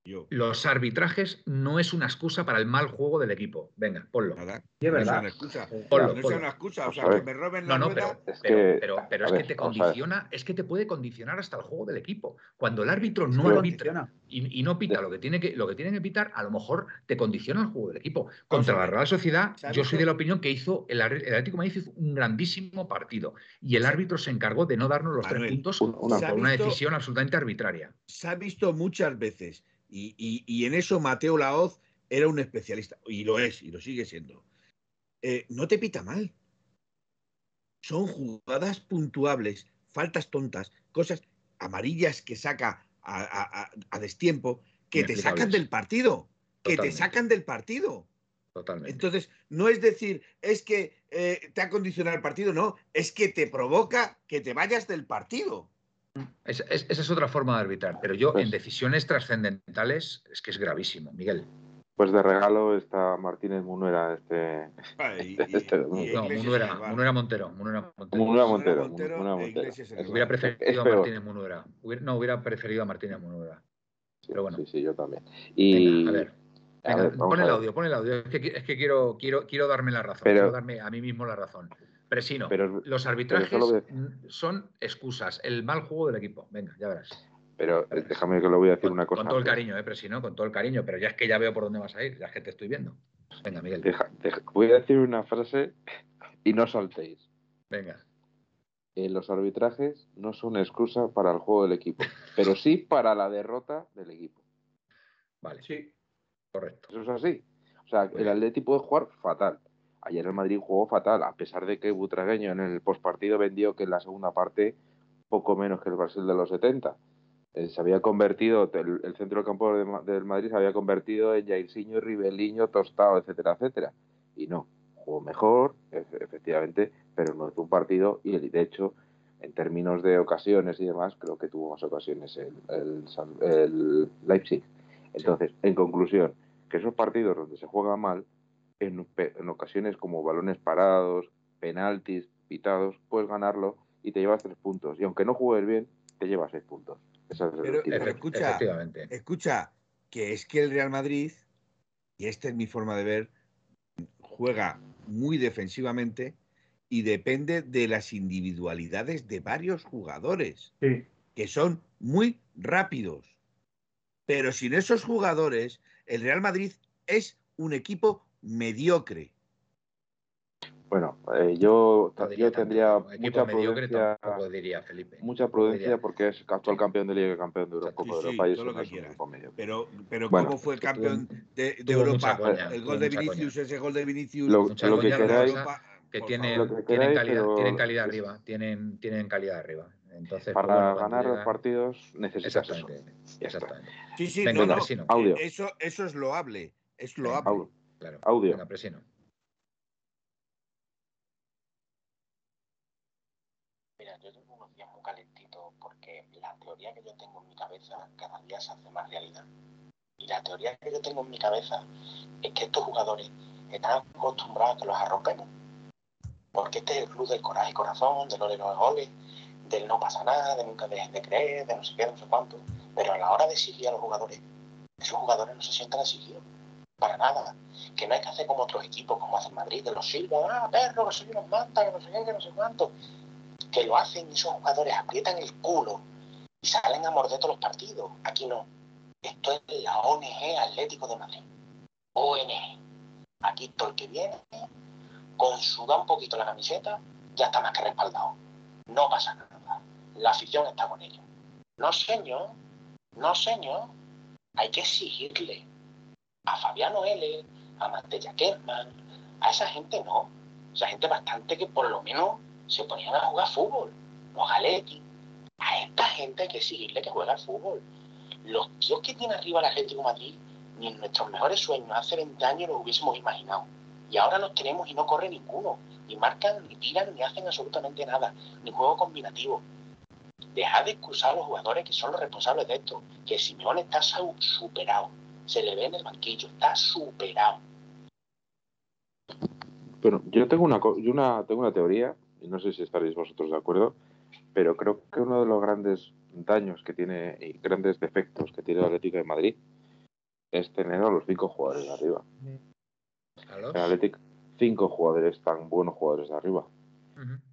S4: Yo,
S2: Los arbitrajes no es una excusa para el mal juego del equipo. Venga, ponlo.
S4: nada.
S5: Sí, es
S4: No es
S5: verdad.
S4: una excusa.
S2: Ponlo,
S4: no es una excusa. O sea, que me roben
S2: No,
S4: la
S2: no,
S4: rueda.
S2: pero,
S3: Es que-
S2: pero, pero
S3: a
S2: es
S3: ver,
S2: que te condiciona, es que te puede condicionar hasta el juego del equipo. Cuando el árbitro no arbitra y, y no pita lo que tiene que lo que tiene que pitar, a lo mejor te condiciona el juego del equipo. Contra la. Real Sociedad,
S4: ¿Se ha
S2: yo soy de la opinión que hizo el, el Atlético Madrid hizo un grandísimo partido y el árbitro se encargó de no darnos los
S4: Manuel,
S2: tres puntos
S3: un- una-
S2: por
S4: ¿Se ha
S2: una
S4: visto?
S2: decisión absolutamente arbitraria.
S4: se ha visto muchas veces y, y- y en eso Mateo Laoz era un especialista y lo es y lo sigue siendo. Eh, no te pita mal. Son jugadas puntuables, faltas tontas, cosas amarillas que saca a, a- a- a destiempo que te sacan del partido, que te sacan del partido.
S2: Totalmente.
S4: Entonces, no es decir, es que eh, te ha condicionado el partido, no, es que te provoca que te vayas del partido.
S2: Es- es- esa es otra forma de arbitrar, pero yo
S3: Pues-
S2: en decisiones trascendentales es que es gravísimo, Miguel.
S3: Pues de regalo está Martínez Munuera, este.
S4: Y- y-
S3: Este-
S4: y
S2: No,
S4: bar.
S2: Munuera Montero, Munuera Montero.
S3: Munuera
S4: Montero,
S3: Montero.
S4: E
S3: Montero.
S2: Hubiera preferido a. Martínez Munuera. Hubiera- no, hubiera preferido a Martínez Munuera.
S3: Sí,
S2: Pero bueno.
S3: Sí, sí, yo también. Y.
S2: Venga, a ver.
S3: a
S2: Venga,
S3: ver,
S2: pon el audio, pon el audio. Es que, es que quiero, quiero, quiero darme la razón.
S3: Pero-
S2: quiero darme a mí mismo la razón. Presino,
S3: Pero,
S2: los arbitrajes son excusas. El mal juego del equipo. Venga, ya verás.
S3: pero eh, déjame que le voy a decir
S2: Con,
S3: una cosa.
S2: con todo el cariño, eh, Presino, con todo el cariño. Pero ya es que ya veo por dónde vas a ir. Ya es que te estoy viendo. Venga, Miguel.
S3: Deja- deja- voy a decir una frase y no saltéis.
S2: Venga.
S3: Eh, los arbitrajes no son excusa para el juego del equipo, pero sí para la derrota del equipo.
S2: Vale,
S5: Sí.
S2: correcto.
S3: Eso es así. O sea, el Atleti puede jugar fatal. Ayer el Madrid jugó fatal, a pesar de que Butragueño en el postpartido vendió que en la segunda parte poco menos que el Brasil de los 70. Eh, se había convertido, el, el centro del campo de del Madrid se había convertido en Jairzinho, Ribeliño, Tostado, etcétera, etcétera. Y no, jugó mejor, efe- efectivamente, pero no hizo un partido y el- de hecho, en términos de ocasiones y demás, creo que tuvo más ocasiones el, el Leipzig. Entonces, en conclusión, que esos partidos donde se juega mal, en, ocasiones como balones parados, penaltis, pitados, puedes ganarlo y te llevas tres puntos. Y aunque no juegues bien, te llevas seis puntos. Esa es
S4: Pero- pero- escucha,
S2: Efectivamente.
S4: Escucha, que es que el Real Madrid, y esta es mi forma de ver, juega muy defensivamente y depende de las individualidades de varios jugadores,
S5: Sí.
S4: que son muy rápidos. Pero sin esos jugadores, el Real Madrid es un equipo mediocre.
S3: Bueno, eh, yo, yo tendría mucha prudencia,
S2: tampoco diría Felipe.
S3: mucha prudencia porque es actual campeón de Liga y campeón de Europa,
S2: Sí,
S3: de
S4: sí,
S3: Europa y
S4: todo
S3: eso
S4: lo
S3: no
S4: que
S3: es un
S4: quieras.
S3: equipo mediocre.
S4: Pero, pero
S3: Bueno,
S4: ¿cómo fue el campeón de, Europa?
S2: coña,
S4: el gol de Vinicius, ese gol de Vinicius.
S3: Lo-
S2: Mucha
S3: lo
S2: coña,
S3: que queráis,
S2: que
S3: Lo
S2: tienen,
S3: queráis,
S2: calidad,
S3: pero-
S2: tienen calidad arriba, tienen, tienen calidad arriba. Entonces, pues,
S3: para
S2: bueno,
S3: ganar los partidos necesitas eso.
S2: Exactamente,
S3: está.
S2: exactamente.
S4: Sí, sí,
S2: Venga,
S4: no, no.
S2: Presino.
S3: Audio.
S4: Eso, eso es loable. Es
S2: Venga,
S4: loable.
S3: Audio.
S2: Claro.
S3: Audio.
S2: Venga, Presino.
S6: Mira, yo tengo unos días muy calentitos porque la teoría que yo tengo en mi cabeza cada día se hace más realidad. Y la teoría que yo tengo en mi cabeza es que estos jugadores están acostumbrados a que los arropemos. Porque este es el club del coraje y corazón, del ole y los goles, del no pasa nada, de nunca dejes de creer, de no sé qué, no sé cuánto. Pero a la hora de exigir a los jugadores, esos jugadores no se sientan exigidos. Para nada. Que no hay que hacer como otros equipos, como hace el Madrid, de los Silva, ah, perro, que soy unos manta, que no sé qué, que no sé cuánto que lo hacen y esos jugadores aprietan el culo y salen a morder todos los partidos. Aquí no. Esto es la ONG Atlético de Madrid. ONG. Aquí todo el que viene, con sudar un poquito la camiseta, ya está más que respaldado. No pasa nada. La afición está con ellos. No, señor. No, señor. Hay que exigirle. A Fabiano L., a Mantella Kerman, a esa gente no. Esa gente bastante que por lo menos se ponían a jugar fútbol. Los Galetti. A esta gente hay que exigirle que juegue al fútbol. Los tíos que tiene arriba el Atlético de Madrid, ni en nuestros mejores sueños hace 20 años los hubiésemos imaginado. Y ahora los tenemos y no corre ninguno. Ni marcan, ni tiran, ni hacen absolutamente nada. Ni juego combinativo. Dejad de excusar a los jugadores que son los responsables de esto. Que Simeone está su- superado. Se le ve en el banquillo. Está superado.
S3: Pero yo tengo una, co- yo una, tengo una teoría, y no sé si estaréis vosotros de acuerdo, pero creo que uno de los grandes daños que tiene y grandes defectos que tiene el Atlético de Madrid es tener a los cinco jugadores de arriba.
S2: ¿A los?
S3: El Atlético, cinco jugadores tan buenos jugadores de arriba.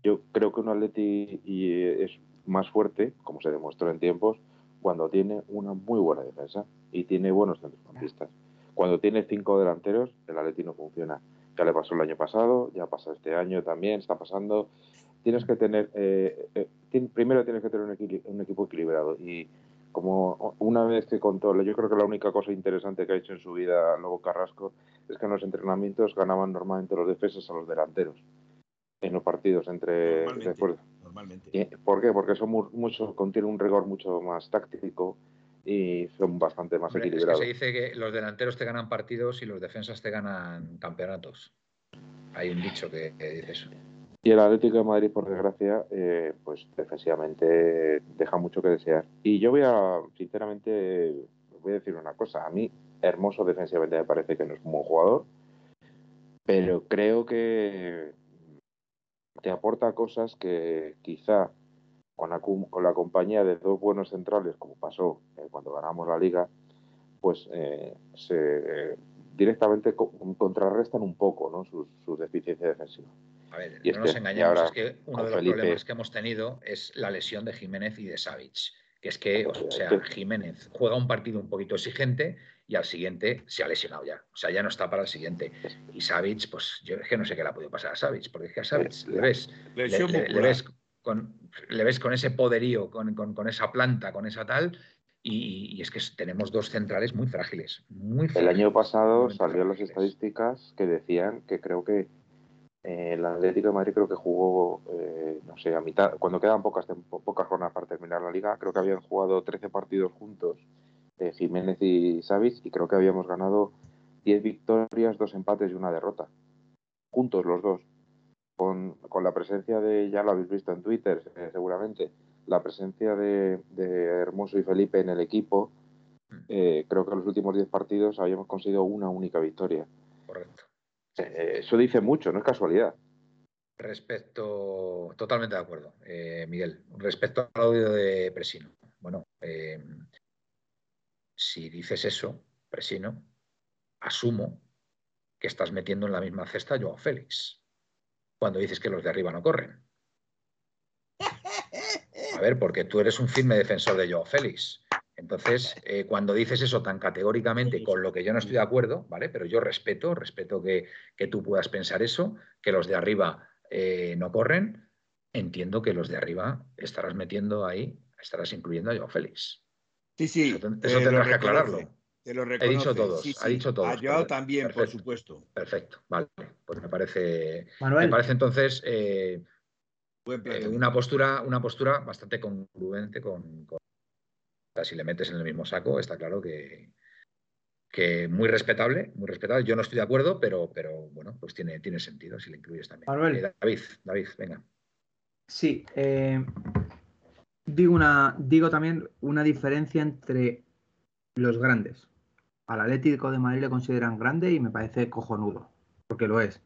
S3: Yo creo que un Atleti y es más fuerte, como se demostró en tiempos, cuando tiene una muy buena defensa y tiene buenos centrocampistas. Cuando tiene cinco delanteros, el Atleti no funciona. Ya le pasó el año pasado, ya pasa este año también, está pasando. Tienes que tener, eh, eh, primero tienes que tener un, un equipo equilibrado y como una vez que contó, yo creo que la única cosa interesante que ha hecho en su vida Lobo Carrasco es que en los entrenamientos ganaban normalmente los defensas a los delanteros en los partidos entre después
S4: Normalmente.
S3: ¿Y ¿Por qué? Porque son mu- mucho, contiene un rigor mucho más táctico y son bastante más
S2: Hombre, es que
S3: equilibrados.
S2: se dice que los delanteros te ganan partidos y los defensas te ganan campeonatos. Hay un dicho que, que dice eso.
S3: Y el Atlético de Madrid, por desgracia, eh, pues defensivamente deja mucho que desear. Y yo voy a, sinceramente, voy a decir una cosa. A mí, Hermoso defensivamente me parece que no es un buen jugador, pero creo que te aporta cosas que quizá con la, con la compañía de dos buenos centrales, como pasó eh, cuando ganamos la liga, pues eh, se directamente co- contrarrestan un poco ¿no? sus, sus deficiencias defensivas.
S2: A ver,
S3: Y
S2: no nos engañemos,
S3: ahora
S2: es que uno de los
S3: Felipe-
S2: problemas que hemos tenido es la lesión de Jiménez y de Savic. Que es que, o
S3: Pues,
S2: sea,
S3: que-
S2: Jiménez juega un partido un poquito exigente y al siguiente se ha lesionado ya. O sea, ya no está para el siguiente. Y Savic, pues yo es que no sé qué le ha podido pasar a Savic, porque es que a Savic
S3: Eh,
S2: le ves, le, le- le ves con, le ves con ese poderío, con, con- con esa planta, con esa tal, y, y es que tenemos dos centrales muy frágiles. Muy
S3: El
S2: frágiles,
S3: año pasado salió las estadísticas que decían que creo que eh, el Atlético de Madrid creo que jugó, eh, no sé, a mitad, cuando quedan pocas, pocas jornadas para terminar la liga, creo que habían jugado 13 partidos juntos eh, Jiménez y Savic y creo que habíamos ganado 10 victorias, dos empates y una derrota. Juntos los dos. Con, con la presencia de, ya lo habéis visto en Twitter eh, seguramente, la presencia de, de Hermoso y Felipe en el equipo, eh, creo que en los últimos 10 partidos habíamos conseguido una única victoria.
S2: Correcto.
S3: Eh, eso dice mucho, no es casualidad.
S2: Respecto, totalmente de acuerdo, Miguel. Respecto al audio de Presino. Bueno, eh, si dices eso, Presino, asumo que estás metiendo en la misma cesta a Joao Félix. Cuando dices que los de arriba no corren. A ver, porque tú eres un firme defensor de Joao Félix. Entonces, eh, cuando dices eso tan categóricamente, con lo que yo no estoy de acuerdo, ¿vale? Pero yo respeto, respeto que, que tú puedas pensar eso, que los de arriba eh, no corren, entiendo que los de arriba estarás metiendo ahí, estarás incluyendo a Joao Félix.
S4: Sí, sí.
S2: Eso, ten-
S4: te
S2: eso
S4: lo
S2: tendrás que aclararlo.
S4: Te lo
S2: He dicho todos,
S4: sí,
S2: ha dicho todos.
S4: A Joao
S2: perfecto,
S4: también, por supuesto.
S2: Perfecto, vale. Pues me parece,
S5: Manuel,
S2: me parece entonces eh, eh, una postura, una postura bastante congruente con, si le metes en el mismo saco, está claro que, que muy respetable, muy respetable. Yo no estoy de acuerdo, pero, pero bueno, pues tiene, tiene sentido si le incluyes también.
S5: Manuel.
S2: Eh, David, David, venga.
S5: Sí, eh, digo, una, digo también una diferencia entre los grandes. Al Atlético de Madrid le consideran grande y me parece cojonudo, porque lo es.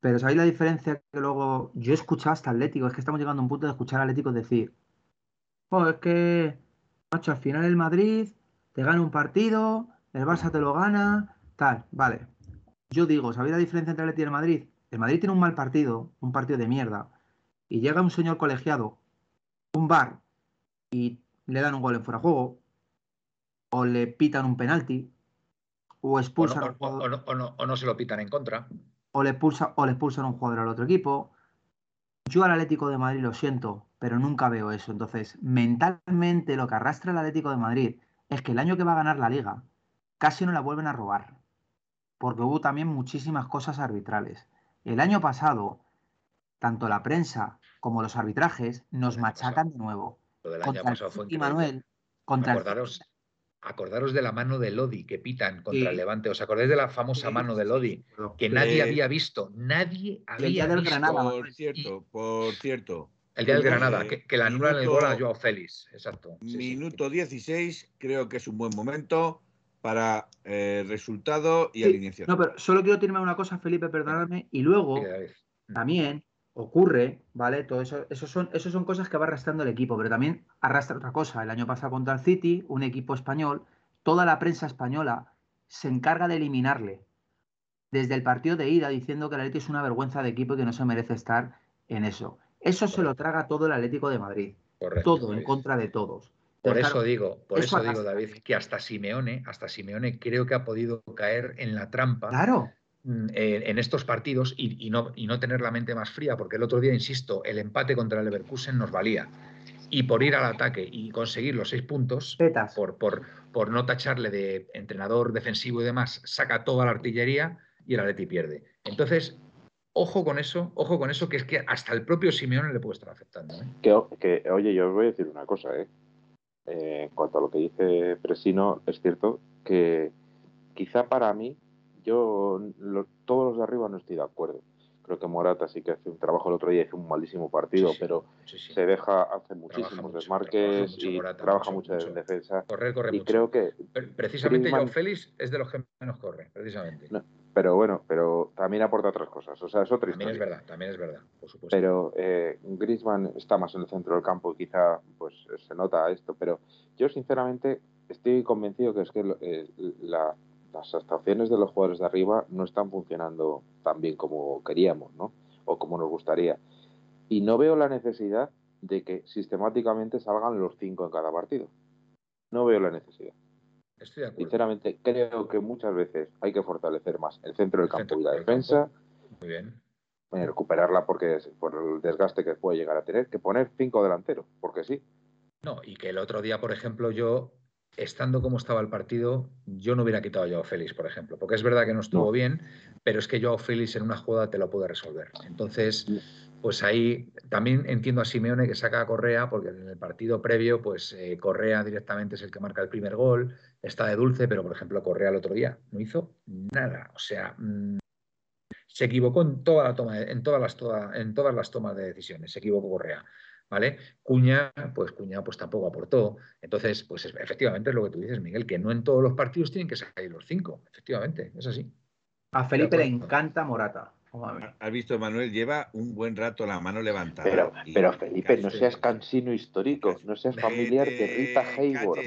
S5: Pero ¿sabéis la diferencia que luego yo he escuchado hasta Atlético? Es que estamos llegando a un punto de escuchar a Atlético decir, oh, es que, macho, al final el Madrid te gana un partido, el Barça te lo gana, tal, vale. Yo digo, ¿sabéis la diferencia entre Atlético y el Madrid? El Madrid tiene un mal partido, un partido de mierda, y llega un señor colegiado, un bar, y le dan un gol en fuera de juego, o le pitan un penalti, o
S2: O no,
S5: expulsan
S2: o- no- o no- o no se lo pitan en contra.
S5: o le expulsa, o le expulsan un jugador al otro equipo. Yo al Atlético de Madrid lo siento, pero nunca veo eso. Entonces, mentalmente lo que arrastra el Atlético de Madrid es que el año que va a ganar la liga casi no la vuelven a robar. Porque hubo también muchísimas cosas arbitrales. El año pasado, tanto la prensa como los arbitrajes nos
S2: El
S5: machacan de nuevo.
S2: Lo del año
S5: Contra el
S2: pasado fue increíble.
S5: Manuel, contra el
S2: Acordaros, acordaros de la mano de Lodi que pitan contra
S5: Sí.
S2: el Levante. ¿Os acordáis de la famosa
S5: Sí,
S2: mano de Lodi?
S5: sí, sí.
S2: Que nadie había visto. Nadie había
S5: día del
S2: visto.
S5: Granada,
S4: Por cierto, por cierto.
S2: El día del
S4: Eh,
S2: Granada, que, que le anulan el gol a Joao Félix. Exacto. Sí, sí.
S4: Minuto 16, creo que es un buen momento para eh, resultado y
S5: Sí,
S4: alineación.
S5: No, pero solo quiero terminar una cosa, Felipe, perdóname. Y luego, también ocurre, ¿vale? Todo eso, eso son, eso son cosas que va arrastrando el equipo, pero también arrastra otra cosa. El año pasado contra el City, un equipo español, toda la prensa española se encarga de eliminarle. Desde el partido de ida, diciendo que el Atlético es una vergüenza de equipo y que no se merece estar en eso. Eso se lo traga todo el Atlético de Madrid.
S2: Correcto,
S5: Todo en contra de todos.
S2: Por eso
S5: claro,
S2: digo, por
S5: eso
S2: eso digo. David, que hasta Simeone, hasta Simeone creo que ha podido caer en la trampa
S5: Claro,
S2: en estos partidos y, y no, y no tener la mente más fría, porque el otro día, insisto, el empate contra el Leverkusen nos valía. Y por ir al ataque y conseguir los seis puntos, por, por, por no tacharle de entrenador defensivo y demás, saca toda la artillería y el Atleti pierde. Entonces, ojo con eso, ojo con eso, que es que hasta el propio Simeone le puede estar afectando. ¿eh?
S3: Que, que, oye, yo os voy a decir una cosa, ¿eh? eh, en cuanto a lo que dice Presino, es cierto que quizá para mí, yo todos los de arriba no estoy de acuerdo. Creo que Morata sí que hace un trabajo el otro día, hizo un malísimo partido, pero se deja, hace muchísimos desmarques y trabaja mucho, en defensa.
S2: Correr, corre
S3: y creo que
S2: precisamente Joao Félix es de los que menos corre, precisamente.
S3: pero bueno, pero también aporta otras cosas. O sea, es otra
S2: También es verdad, también es verdad, por supuesto.
S3: Pero eh, Griezmann está más en el centro del campo y quizá pues se nota esto. Pero yo sinceramente estoy convencido que es que eh, la, las actuaciones de los jugadores de arriba no están funcionando tan bien como queríamos, ¿no? O como nos gustaría. Y no veo la necesidad de que sistemáticamente salgan los cinco en cada partido. No veo la necesidad.
S2: Estoy de acuerdo.
S3: Sinceramente, creo que muchas veces hay que fortalecer más el centro del campo y la defensa.
S2: Muy bien.
S3: recuperarla porque por el desgaste que puede llegar a tener, que poner cinco delanteros, porque sí.
S2: No, y que el otro día, por ejemplo, yo estando como estaba el partido, yo no hubiera quitado a Joao Félix, por ejemplo, porque es verdad que no estuvo bien, pero es que Joao Félix en una jugada te lo puede resolver. Entonces, pues ahí también entiendo a Simeone que saca a Correa, porque en el partido previo, pues eh, Correa directamente es el que marca el primer gol, está de dulce, pero por ejemplo Correa el otro día no hizo nada, o sea, mm, se equivocó en toda la toma, en todas las, en todas las tomas de decisiones, se equivocó Correa. ¿Vale? Cuña, pues Cuña pues tampoco aportó. Entonces, pues efectivamente es lo que tú dices, Miguel, que no en todos los partidos tienen que salir los cinco. Efectivamente, es así.
S5: A Felipe le encanta Morata.
S4: Has visto, Manuel, lleva un buen rato la mano levantada.
S3: Pero, pero Felipe, no seas cansino histórico, no seas familiar de Rita Hayward.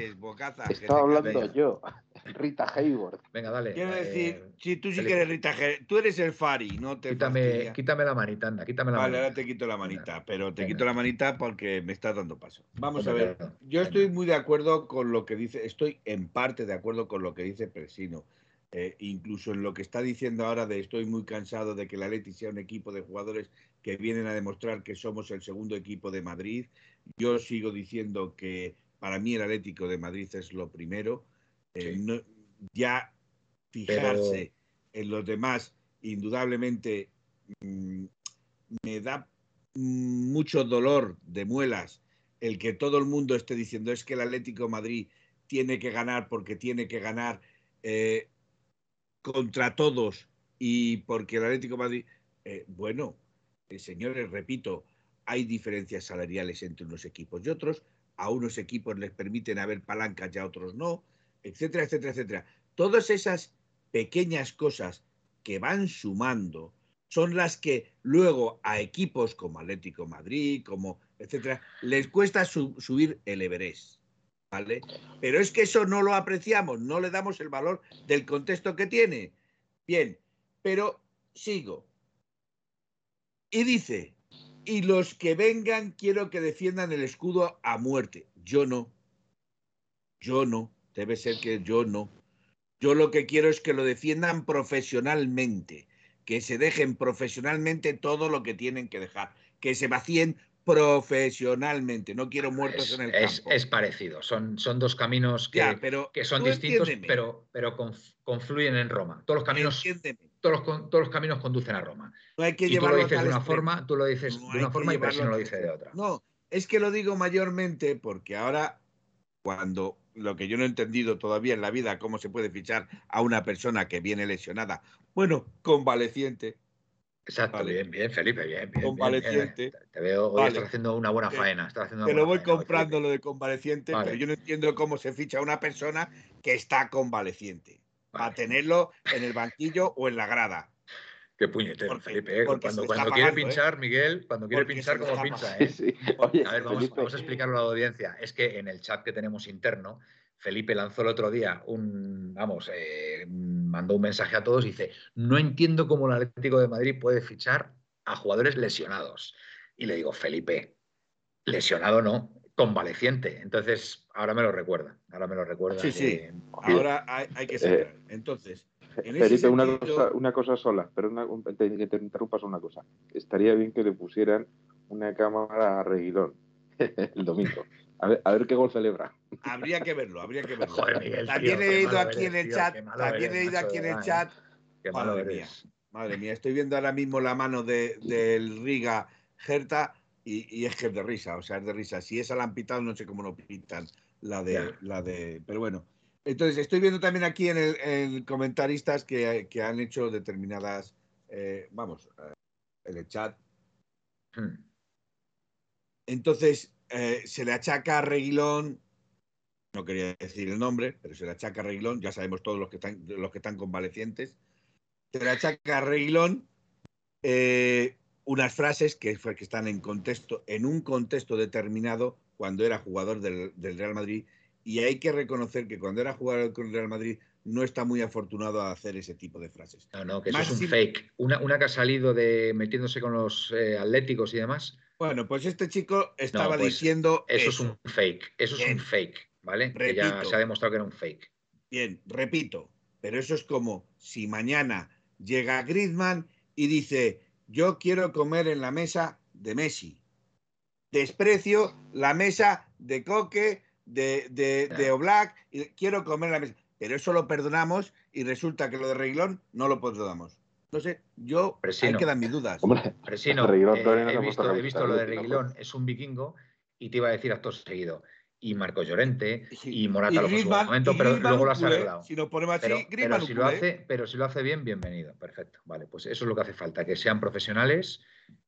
S3: Estoy hablando yo. Rita Hayward.
S2: Venga, dale.
S4: Quiero decir, eh, si tú sí que eres Rita Hayward, tú eres el Fari, no te
S2: quítame, quítame la manita, anda, quítame la
S4: vale, ahora te quito la manita, pero te quito la manita porque me estás dando paso. Vamos a ver, yo estoy muy de acuerdo con lo que dice, estoy en parte de acuerdo con lo que dice Presino. Eh, incluso en lo que está diciendo ahora de estoy muy cansado de que la Leti sea un equipo de jugadores que vienen a demostrar que somos el segundo equipo de Madrid. Yo sigo diciendo que para mí el Atlético de Madrid es lo primero. Eh, ya fijarse en los demás, indudablemente mm, me da mucho dolor de muelas el que todo el mundo esté diciendo es que el Atlético de Madrid tiene que ganar porque tiene que ganar eh, contra todos y porque el Atlético de Madrid, eh, bueno, señores, repito, hay diferencias salariales entre unos equipos y otros, a unos equipos les permiten haber palancas y a otros no, etcétera, etcétera, etcétera. Todas esas pequeñas cosas que van sumando son las que luego a equipos como Atlético Madrid, como etcétera, les cuesta subir el Everest. ¿Vale? Pero es que eso no lo apreciamos, no le damos el valor del contexto que tiene. Bien, pero sigo. Y dice, y los que vengan quiero que defiendan el escudo a muerte. Yo no. Yo no. Debe ser que yo no. Yo lo que quiero es que lo defiendan profesionalmente, que se dejen profesionalmente todo lo que tienen que dejar, que se vacíen profesionalmente. No quiero muertos en el campo.
S2: Es, parecido, son, son dos caminos que, que son distintos, pero, pero confluyen en Roma. Todos los caminos, todos los, todos los, caminos conducen a Roma.
S4: No hay que
S2: y tú lo dices de una forma, tú lo dices de una forma y no lo dice de otra.
S4: No, es que lo digo mayormente porque ahora cuando lo que yo no he entendido todavía en la vida, cómo se puede fichar a una persona que viene lesionada, bueno, convaleciente.
S2: Exacto, bien, bien, Felipe, bien, bien.
S4: Convaleciente.
S2: te veo, hoy estás haciendo una buena faena. Estás haciendo
S4: te lo voy comprando lo de convaleciente, pero yo no entiendo cómo se ficha a una persona que está convaleciente. Para tenerlo en el banquillo o en la grada.
S2: Qué puñetero, Felipe. ¿eh? Cuando, cuando quiere ¿eh? pinchar, Miguel, cuando quiere pinchar, como pincha. ¿eh? a ver, vamos, vamos, a explicarlo a la audiencia. Es que en el chat que tenemos interno, Felipe lanzó el otro día un, vamos, eh, mandó un mensaje a todos y dice, no entiendo cómo el Atlético de Madrid puede fichar a jugadores lesionados. Y le digo, Felipe, lesionado no, convaleciente. Entonces, ahora me lo recuerda, ahora me lo recuerda.
S4: Sí, sí, ahora hay, que ser. Entonces,
S3: Felipe, una, cosa, una cosa sola, pero que te interrumpas una cosa. Estaría bien que le pusieran una cámara a Reguilón el domingo. A ver, a ver, qué gol celebra.
S4: Habría que verlo, habría que verlo. también he leído aquí en el chat, también he leído aquí en el chat. Madre mía, madre mía, estoy viendo ahora mismo la mano de, del Riga Gerta y, y, es que es de risa, o sea, es de risa. Si esa la han pitado, no sé cómo lo pintan la de,
S2: Ya.
S4: la de. Pero bueno. Entonces, estoy viendo también aquí en el, en comentaristas que, que han hecho determinadas. eh, vamos, eh, en el chat. Entonces, eh, se le achaca a Reguilón, no quería decir el nombre, pero se le achaca a Reguilón, ya sabemos todos los que están, los que están convalecientes. Se le achaca a Reguilón unas frases que, que están en contexto, en un contexto determinado cuando era jugador del Real Madrid. Y hay que reconocer que cuando era jugador con el Real Madrid no está muy afortunado a hacer ese tipo de frases.
S2: No, no, que eso es un fake. Una, una que ha salido de metiéndose con los eh, atléticos y demás,
S4: Bueno, pues este chico estaba
S2: pues,
S4: diciendo
S2: eso,
S4: eso.
S2: es un fake. Eso es un fake, ¿vale? Que ya
S4: Repito.
S2: se ha demostrado que era un fake.
S4: Bien, repito, pero eso es como si mañana llega Griezmann y dice, yo quiero comer en la mesa de Messi. Desprecio la mesa de Coque, de, de, de
S2: Ya.
S4: Oblak, y quiero comer en la mesa. Pero eso lo perdonamos y resulta que lo de Reglón no lo perdonamos. No sé, yo
S2: sí,
S4: ahí
S2: no.
S4: quedan mis dudas.
S3: Hombre,
S2: Presino,
S3: Reguilón
S2: eh,
S3: no
S2: he, visto, he visto lo de. Reguilón, es un vikingo, y te iba a decir acto seguido. Y Marco Llorente,
S4: Sí.
S2: y Morata lo en su
S4: Griezmann-
S2: momento,
S4: y
S2: pero
S4: Griezmann
S2: luego lo has arreglado.
S4: Si nos ponemos así,
S2: Pero, pero si lo hace, pero si lo hace bien, bienvenido. Perfecto. Vale, pues eso es lo que hace falta, que sean profesionales,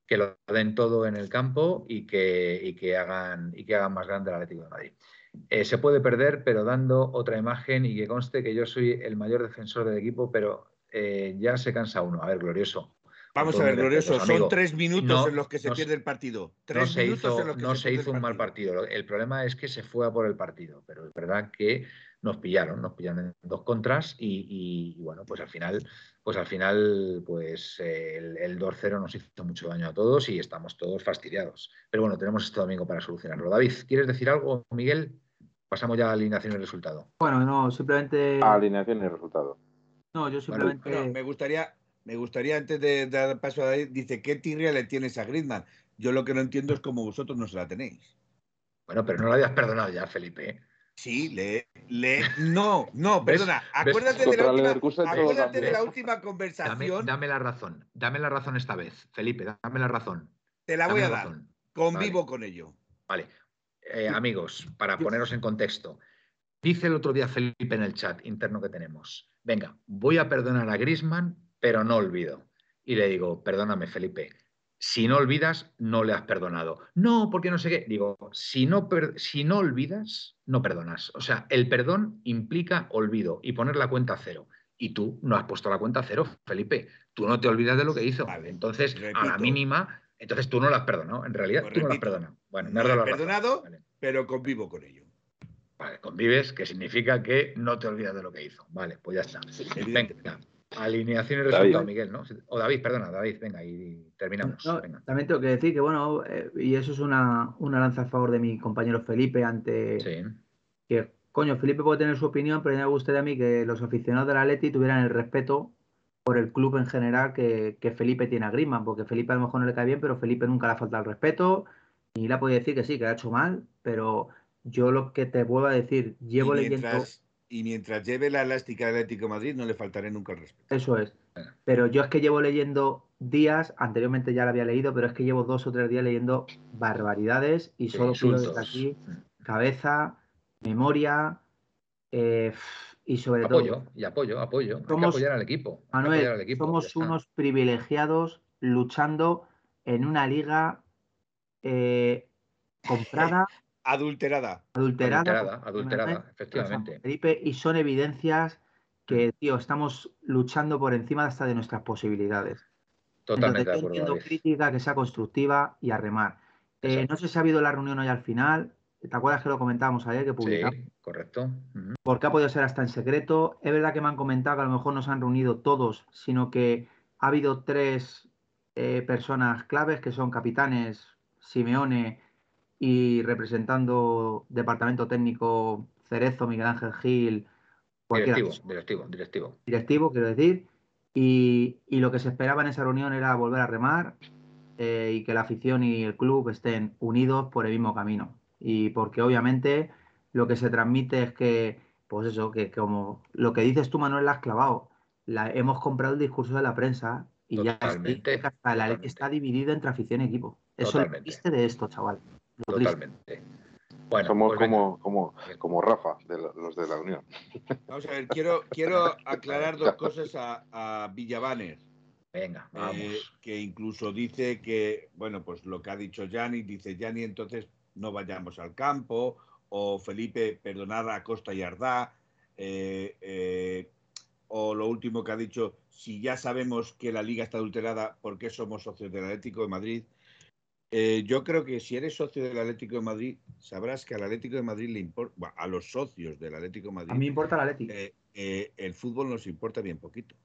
S2: que lo den todo en el campo y que, y que hagan, y que hagan más grande el Atlético de Madrid. Eh, se puede perder, pero dando otra imagen y que conste que yo soy el mayor defensor del equipo, pero eh, ya se cansa uno. A ver, glorioso.
S4: Vamos a ver,
S2: respeto,
S4: glorioso, son tres minutos
S2: No,
S4: en los que se
S2: no
S4: pierde el partido.
S2: No
S4: Tres
S2: se
S4: minutos
S2: hizo,
S4: en los que
S2: no
S4: se
S2: hizo un mal partido. El problema es que se fue a por el partido, pero es verdad que nos pillaron, nos pillaron en dos contras y, y- y bueno, pues al final, pues al final, pues eh, el, el 2-0 nos hizo mucho daño a todos y estamos todos fastidiados. Pero bueno, tenemos este domingo para solucionarlo. David, ¿quieres decir algo, Miguel? Pasamos ya a la alineación y resultado.
S5: Bueno, no, simplemente.
S3: alineación y resultado.
S5: No, yo simplemente.
S4: Bueno, me gustaría, me gustaría antes de dar paso a David, dice, ¿qué tirria le tienes a Griezmann? Yo lo que no entiendo es cómo vosotros no se la tenéis.
S2: Bueno, pero no lo habías perdonado ya, Felipe.
S4: Sí, le, le, no, no, perdona, acuérdate de la última, acuérdate de la última conversación,
S2: dame la razón, dame la razón esta vez, Felipe, dame la razón.
S4: te la
S2: Dame
S4: voy a
S2: la
S4: dar,
S2: razón.
S4: convivo con ello.
S2: Vale. Eh, amigos, para poneros en contexto, dice el otro día Felipe en el chat interno que tenemos, venga, voy a perdonar a Grisman, pero no olvido. Y le digo, perdóname, Felipe, si no olvidas, no le has perdonado. No, porque no sé qué. Digo, si no, per- si no olvidas, no perdonas. O sea, el perdón implica olvido y poner la cuenta a cero. Y tú no has puesto la cuenta a cero, Felipe. Tú no te olvidas de lo que hizo.
S4: Vale,
S2: Entonces, a la mínima, entonces tú no lo has perdonado. En realidad,
S4: Pues
S2: tú no lo has
S4: repito,
S2: perdonado. Bueno, me
S4: no
S2: la
S4: perdonado.
S2: Vale.
S4: Pero convivo con ello.
S2: Vale, convives, que significa que no te olvidas de lo que hizo. Vale, pues ya está. Venga, alineación y
S3: David.
S2: resultado, Miguel, ¿no? O David, perdona, David, venga, y terminamos.
S5: No,
S2: Venga.
S5: también tengo que decir que, bueno, eh, y eso es una, una lanza a favor de mi compañero Felipe ante
S2: Sí,
S5: que, coño, Felipe puede tener su opinión, pero ya me gustaría a mí que los aficionados del Atleti tuvieran el respeto por el club en general que, que Felipe tiene a Griezmann, porque Felipe a lo mejor no le cae bien, pero Felipe nunca le ha faltado el respeto y le ha podido decir que sí, que ha hecho mal, pero yo lo que te vuelvo a decir, llevo
S4: y,
S5: leyendo...
S4: y mientras lleve la elástica del Atlético de Madrid, no le faltaré nunca el respeto.
S5: Eso es. Pero yo es que llevo leyendo días, anteriormente ya lo había leído, pero es que llevo dos o tres días leyendo barbaridades y solo pido desde aquí cabeza, memoria eh, y sobre todo,
S2: Apoyo, y apoyo, apoyo. Hay que
S5: Somos-
S2: apoyar al equipo.
S5: Manuel,
S2: al equipo,
S5: somos unos privilegiados luchando en una liga eh, comprada,
S2: Adulterada,
S5: adulterada,
S2: adulterada,
S5: efectivamente,
S2: efectivamente.
S5: Felipe, y son evidencias que, tío, estamos luchando por encima hasta de nuestras posibilidades.
S2: Totalmente de
S5: Entonces, yo
S2: acuerdo,
S5: entiendo
S2: David.
S5: crítica que sea constructiva y a remar. Eh, no sé si ha habido la reunión hoy al final. ¿Te acuerdas que lo comentábamos ayer que publicamos?
S2: Sí, correcto. Ujú.
S5: Porque ha podido ser hasta en secreto. Es verdad que me han comentado que a lo mejor no se han reunido todos, sino que ha habido tres eh, personas claves que son capitanes, Simeone y representando departamento técnico Cerezo, Miguel Ángel Gil,
S2: Directivo, directivo, directivo.
S5: directivo, quiero decir, y, y lo que se esperaba en esa reunión era volver a remar eh, y que la afición y el club estén unidos por el mismo camino. Y porque obviamente lo que se transmite es que, pues eso, que como lo que dices tú, Manuel, la has clavado. La, hemos comprado el discurso de la prensa y ya hasta
S2: totalmente.
S5: está dividido entre afición y equipo. Eso es lo triste de esto, chaval. Lo triste.
S2: Totalmente. Bueno,
S3: Somos
S2: pues
S3: como, como, como Rafa, de la- los de la Unión.
S4: Vamos a ver, quiero, quiero aclarar dos cosas a, a Villavaner.
S2: Venga, vamos.
S4: Eh, que incluso dice que, bueno, pues lo que ha dicho Yanni, dice Yanni, entonces no vayamos al campo, o Felipe, perdonad a Costa y Ardá, eh, eh, o lo último que ha dicho, si ya sabemos que la liga está adulterada, ¿por qué somos socios del Atlético de Madrid? Eh, yo creo que si eres socio del Atlético de Madrid, sabrás que al Atlético de Madrid le importa, bueno, a los socios del Atlético de Madrid,
S5: A mí importa
S4: eh, eh, el fútbol nos importa bien poquito.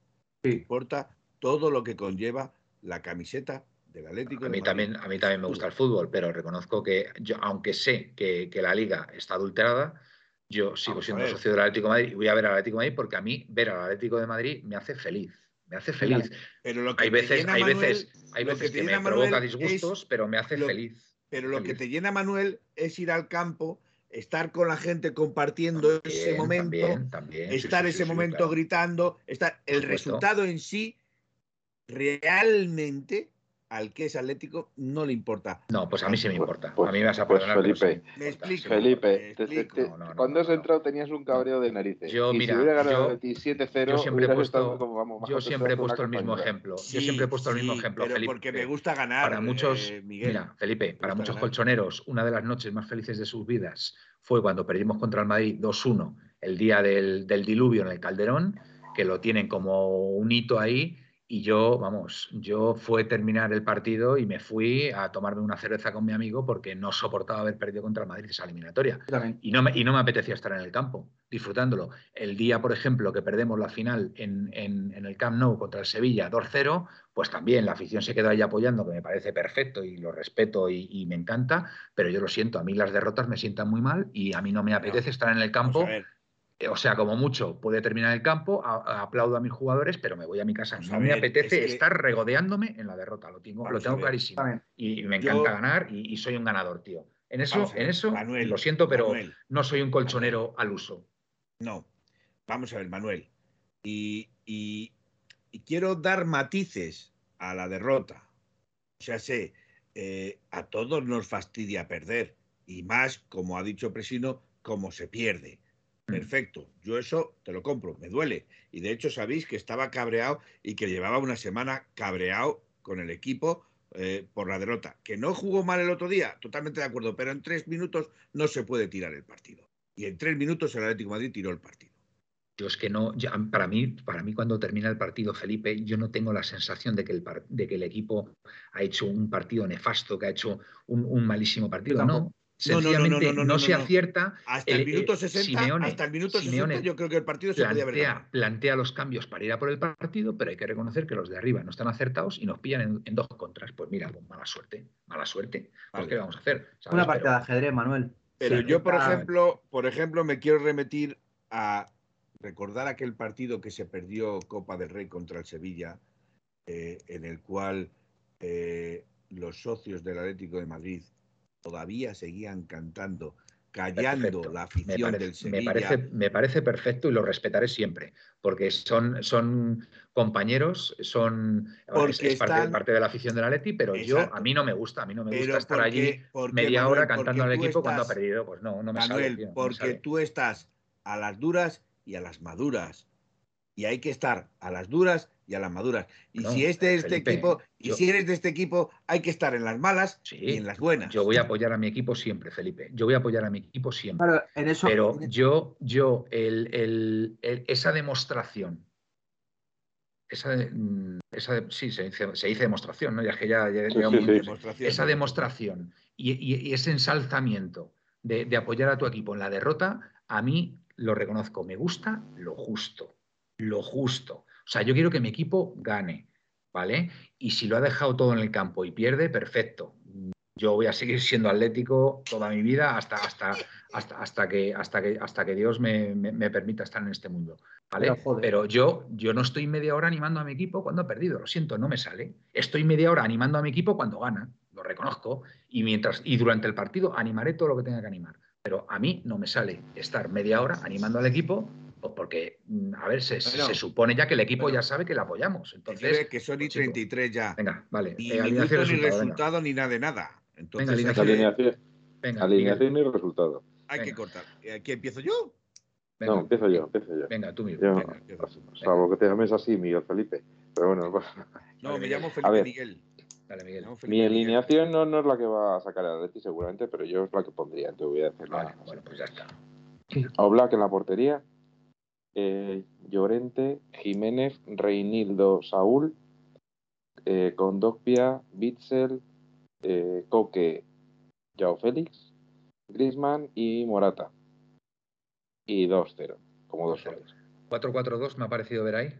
S5: Sí.
S4: Importa todo lo que conlleva la camiseta del Atlético
S2: A mí, también, a mí también me gusta el fútbol, pero reconozco que yo, aunque sé que, que la liga está adulterada, yo sigo
S4: Vamos
S2: siendo socio del Atlético de Madrid y voy a ver al Atlético de Madrid porque a mí ver al Atlético de Madrid me hace feliz. Me hace feliz.
S4: Pero lo que
S2: Hay veces, hay
S4: Manuel,
S2: veces, hay veces
S4: que
S2: me provoca disgustos,
S4: es
S2: pero me hace
S4: lo-
S2: feliz.
S4: pero lo que te llena, Manuel, es ir al campo, estar con la gente compartiendo ese momento,
S2: también, también.
S4: Estar
S2: sí,
S4: ese
S2: sí,
S4: momento
S2: claro.
S4: gritando, estar el resultado en sí realmente al que es Atlético no le importa.
S2: No, pues a mí sí me
S3: Pues-
S2: importa.
S3: pues-
S2: a mí me vas a
S3: pues,
S2: perdonar. sí
S3: Felipe,
S2: me
S4: explico.
S3: Felipe,
S4: me
S3: te- te-
S4: explico.
S3: te-
S2: No, no, no,
S3: cuando has
S2: no, no.
S3: entrado tenías un cabreo de narices.
S2: Yo,
S3: y
S2: mira,
S3: si hubiera ganado
S2: yo-
S3: de ti 7-0,
S2: Yo siempre he puesto,
S3: como, vamos,
S2: yo siempre he puesto el mismo ejemplo. Yo siempre he puesto el mismo ejemplo,
S4: pero
S2: Felipe.
S4: porque me gusta ganar.
S2: Para muchos,
S4: eh, Miguel.
S2: mira, Felipe, para muchos
S4: ganar.
S2: colchoneros, una de las noches más felices de sus vidas fue cuando perdimos contra el Madrid 2-1, el día del, del diluvio en el Calderón, que lo tienen como un hito ahí. Y yo, vamos, yo fue terminar el partido y me fui a tomarme una cerveza con mi amigo porque no soportaba haber perdido contra el Madrid esa eliminatoria. Y no, me, y no me apetecía estar en el campo, disfrutándolo. El día, por ejemplo, que perdemos la final en, en- en el Camp Nou contra el Sevilla 2-0, pues también la afición se quedó ahí apoyando, que me parece perfecto y lo respeto y, y me encanta, pero yo lo siento, a mí las derrotas me sientan muy mal y a mí no me apetece estar en el campo. O sea, como mucho, puede terminar el campo, a- aplaudo a mis jugadores, pero me voy a mi casa.
S4: Vamos
S2: No me
S4: ver,
S2: apetece
S4: es que-
S2: estar regodeándome en la derrota, lo tengo, lo
S4: Vamos
S2: tengo clarísimo. Y me
S4: Yo-
S2: encanta ganar y, y soy un ganador, tío. En eso, en eso,
S4: Manuel,
S2: lo siento, pero
S4: Manuel.
S2: no soy un colchonero al uso.
S4: No. Vamos a ver, Manuel. Y, y- y quiero dar matices a la derrota. O sea, sé, eh, a todos nos fastidia perder. Y más, como ha dicho Presino, como se pierde. Perfecto. Yo eso te lo compro, me duele. Y de hecho sabéis que estaba cabreado y que llevaba una semana cabreado con el equipo eh, por la derrota. Que no jugó mal el otro día, totalmente de acuerdo, pero en tres minutos no se puede tirar el partido. Y en tres minutos el Atlético de Madrid tiró el partido.
S2: Yo es que no, ya- para mí, para mí cuando termina el partido, Felipe, yo no tengo la sensación de que el, par- de que el equipo ha hecho un partido nefasto, que ha hecho un, un malísimo partido. No,
S5: tampoco.
S4: No, no, no, no,
S2: sencillamente
S4: no,
S2: no, se
S4: no.
S2: acierta.
S4: Hasta
S2: El-
S4: minuto
S2: eh,
S4: 60,
S2: Simeone-
S4: hasta el minuto 60
S2: Simeone
S4: yo creo que el partido se podía haber ganado.
S2: Plantea, plantea los cambios para ir a por el partido, pero hay que reconocer que los de arriba no están acertados y nos pillan en, en dos contras. Pues mira, pues mala suerte, mala suerte. Pues. ¿qué vamos a hacer? ¿Sabes?
S5: Una
S2: Pero-
S5: partida de ajedrez, Manuel.
S4: Pero
S2: Sí,
S4: yo, por
S5: está-
S4: ejemplo, por ejemplo, me quiero remitir a recordar aquel partido que se perdió Copa del Rey contra el Sevilla, eh, en el cual eh, los socios del Atlético de Madrid todavía seguían cantando, callando
S2: Perfecto.
S4: la afición
S2: parece,
S4: del
S2: me
S4: Sevilla.
S2: parece, me parece perfecto y lo respetaré siempre, porque son, son compañeros, son
S4: Porque
S2: es, es parte,
S4: están-
S2: parte de la afición del Atleti, pero yo a mí no me gusta, a mí no me
S4: Pero
S2: gusta estar
S4: porque-
S2: allí
S4: porque,
S2: media
S4: Manuel,
S2: hora cantando al equipo cuando ha perdido, pues no, no me
S4: Manuel,
S2: tío, me
S4: porque tú estás a las duras y a las maduras. Y hay que estar a las duras y a las maduras. Y
S2: No,
S4: si es de este
S2: Felipe,
S4: equipo, y
S2: yo-
S4: si eres de este equipo, hay que estar en las malas
S2: Sí,
S4: y en las buenas.
S2: Yo voy a apoyar a mi equipo siempre, Felipe. Yo voy a apoyar a mi equipo siempre.
S5: Claro, en eso.
S2: Pero
S5: en-
S2: yo, yo, el, el- el- esa demostración, esa, mm, esa sí, se dice, se dice demostración, ¿no? Ya es que ya, ya-
S3: Sí,
S2: ya
S3: sí,
S2: un-
S3: sí.
S4: Demostración.
S2: esa demostración y, y- y ese ensalzamiento de, de apoyar a tu equipo en la derrota, a mí lo reconozco, me gusta lo justo, lo justo. O sea, yo quiero que mi equipo gane, ¿vale? Y si lo ha dejado todo en el campo y pierde, perfecto. Yo voy a seguir siendo atlético toda mi vida hasta, hasta, hasta, hasta, que, hasta, que, hasta que Dios me, me- me permita estar en este mundo. ¿vale?
S5: Pero
S2: yo, yo no estoy media hora animando a mi equipo cuando ha perdido, lo siento, no me sale. Estoy media hora animando a mi equipo cuando gana, lo reconozco, y, mientras, y durante el partido animaré todo lo que tenga que animar. Pero a mí no me sale estar media hora animando al equipo pues porque, mm, a ver, se, se-
S4: Bueno,
S2: se supone ya que el equipo
S4: bueno.
S2: ya sabe que le apoyamos. Entonces,
S4: que son y
S2: pues, chico,
S4: 33 ya.
S2: venga, vale.
S4: Ni
S2: eh,
S4: minuto
S2: alineación
S4: ni
S2: resultado, venga.
S4: resultado ni nada de nada. Entonces,
S2: Venga, alineación.
S3: alineación.
S2: Venga,
S3: Alineación y resultado.
S4: Hay que cortar. ¿Aquí empiezo yo?
S2: Venga,
S3: No, empiezo yo, empiezo yo.
S2: Venga, tú mismo.
S3: Yo-
S4: Venga.
S3: Salvo que te llames así, Miguel Felipe. Pero bueno, pues,
S4: No, me llamo
S3: A
S4: Felipe
S3: ver.
S4: Miguel.
S2: Dale, Miguel.
S3: mi alineación no, no es la que va a sacar el Atleti seguramente, pero yo es la que pondría, te voy a decir la
S2: Vale, bueno, pues ya está.
S3: Oblak en la portería, eh, Llorente, Jiménez, Reinildo, Saúl, eh, Condogbia, Bitzel, eh, Coque, Yao Félix, Grisman y Morata. Y 2-0, como dos soles.
S2: 4-4-2 me ha parecido ver ahí.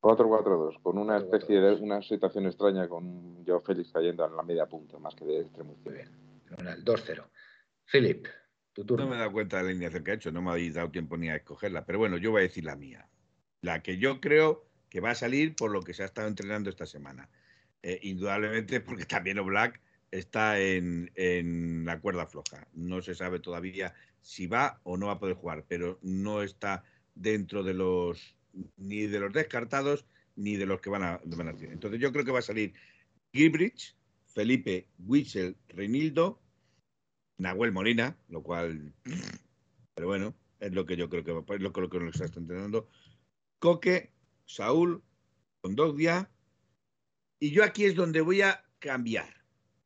S3: 4-4-2, con una
S2: 4-4-2.
S3: especie de una situación extraña con Yao Félix cayendo en la media punta, más que de extremo
S2: Muy bien. Fenomenal. 2-0. Philip, tu
S4: No me he dado cuenta de la alineación que ha hecho, no me habéis dado tiempo ni a escogerla. Pero bueno, yo voy a decir la mía. La que yo creo que va a salir por lo que se ha estado entrenando esta semana. Eh, indudablemente porque también Oblak está en, en la cuerda floja. No se sabe todavía si va o no va a poder jugar, pero no está dentro de los ni de los descartados ni de los que van a, van a. Entonces yo creo que va a salir Gilbridge, Felipe, Wiesel, Reinildo, Nahuel Molina, lo cual, pero bueno, es lo que yo creo que va es lo que, lo que nos está entrenando. Coque, Saúl, Condogbia, y yo aquí es donde voy a cambiar.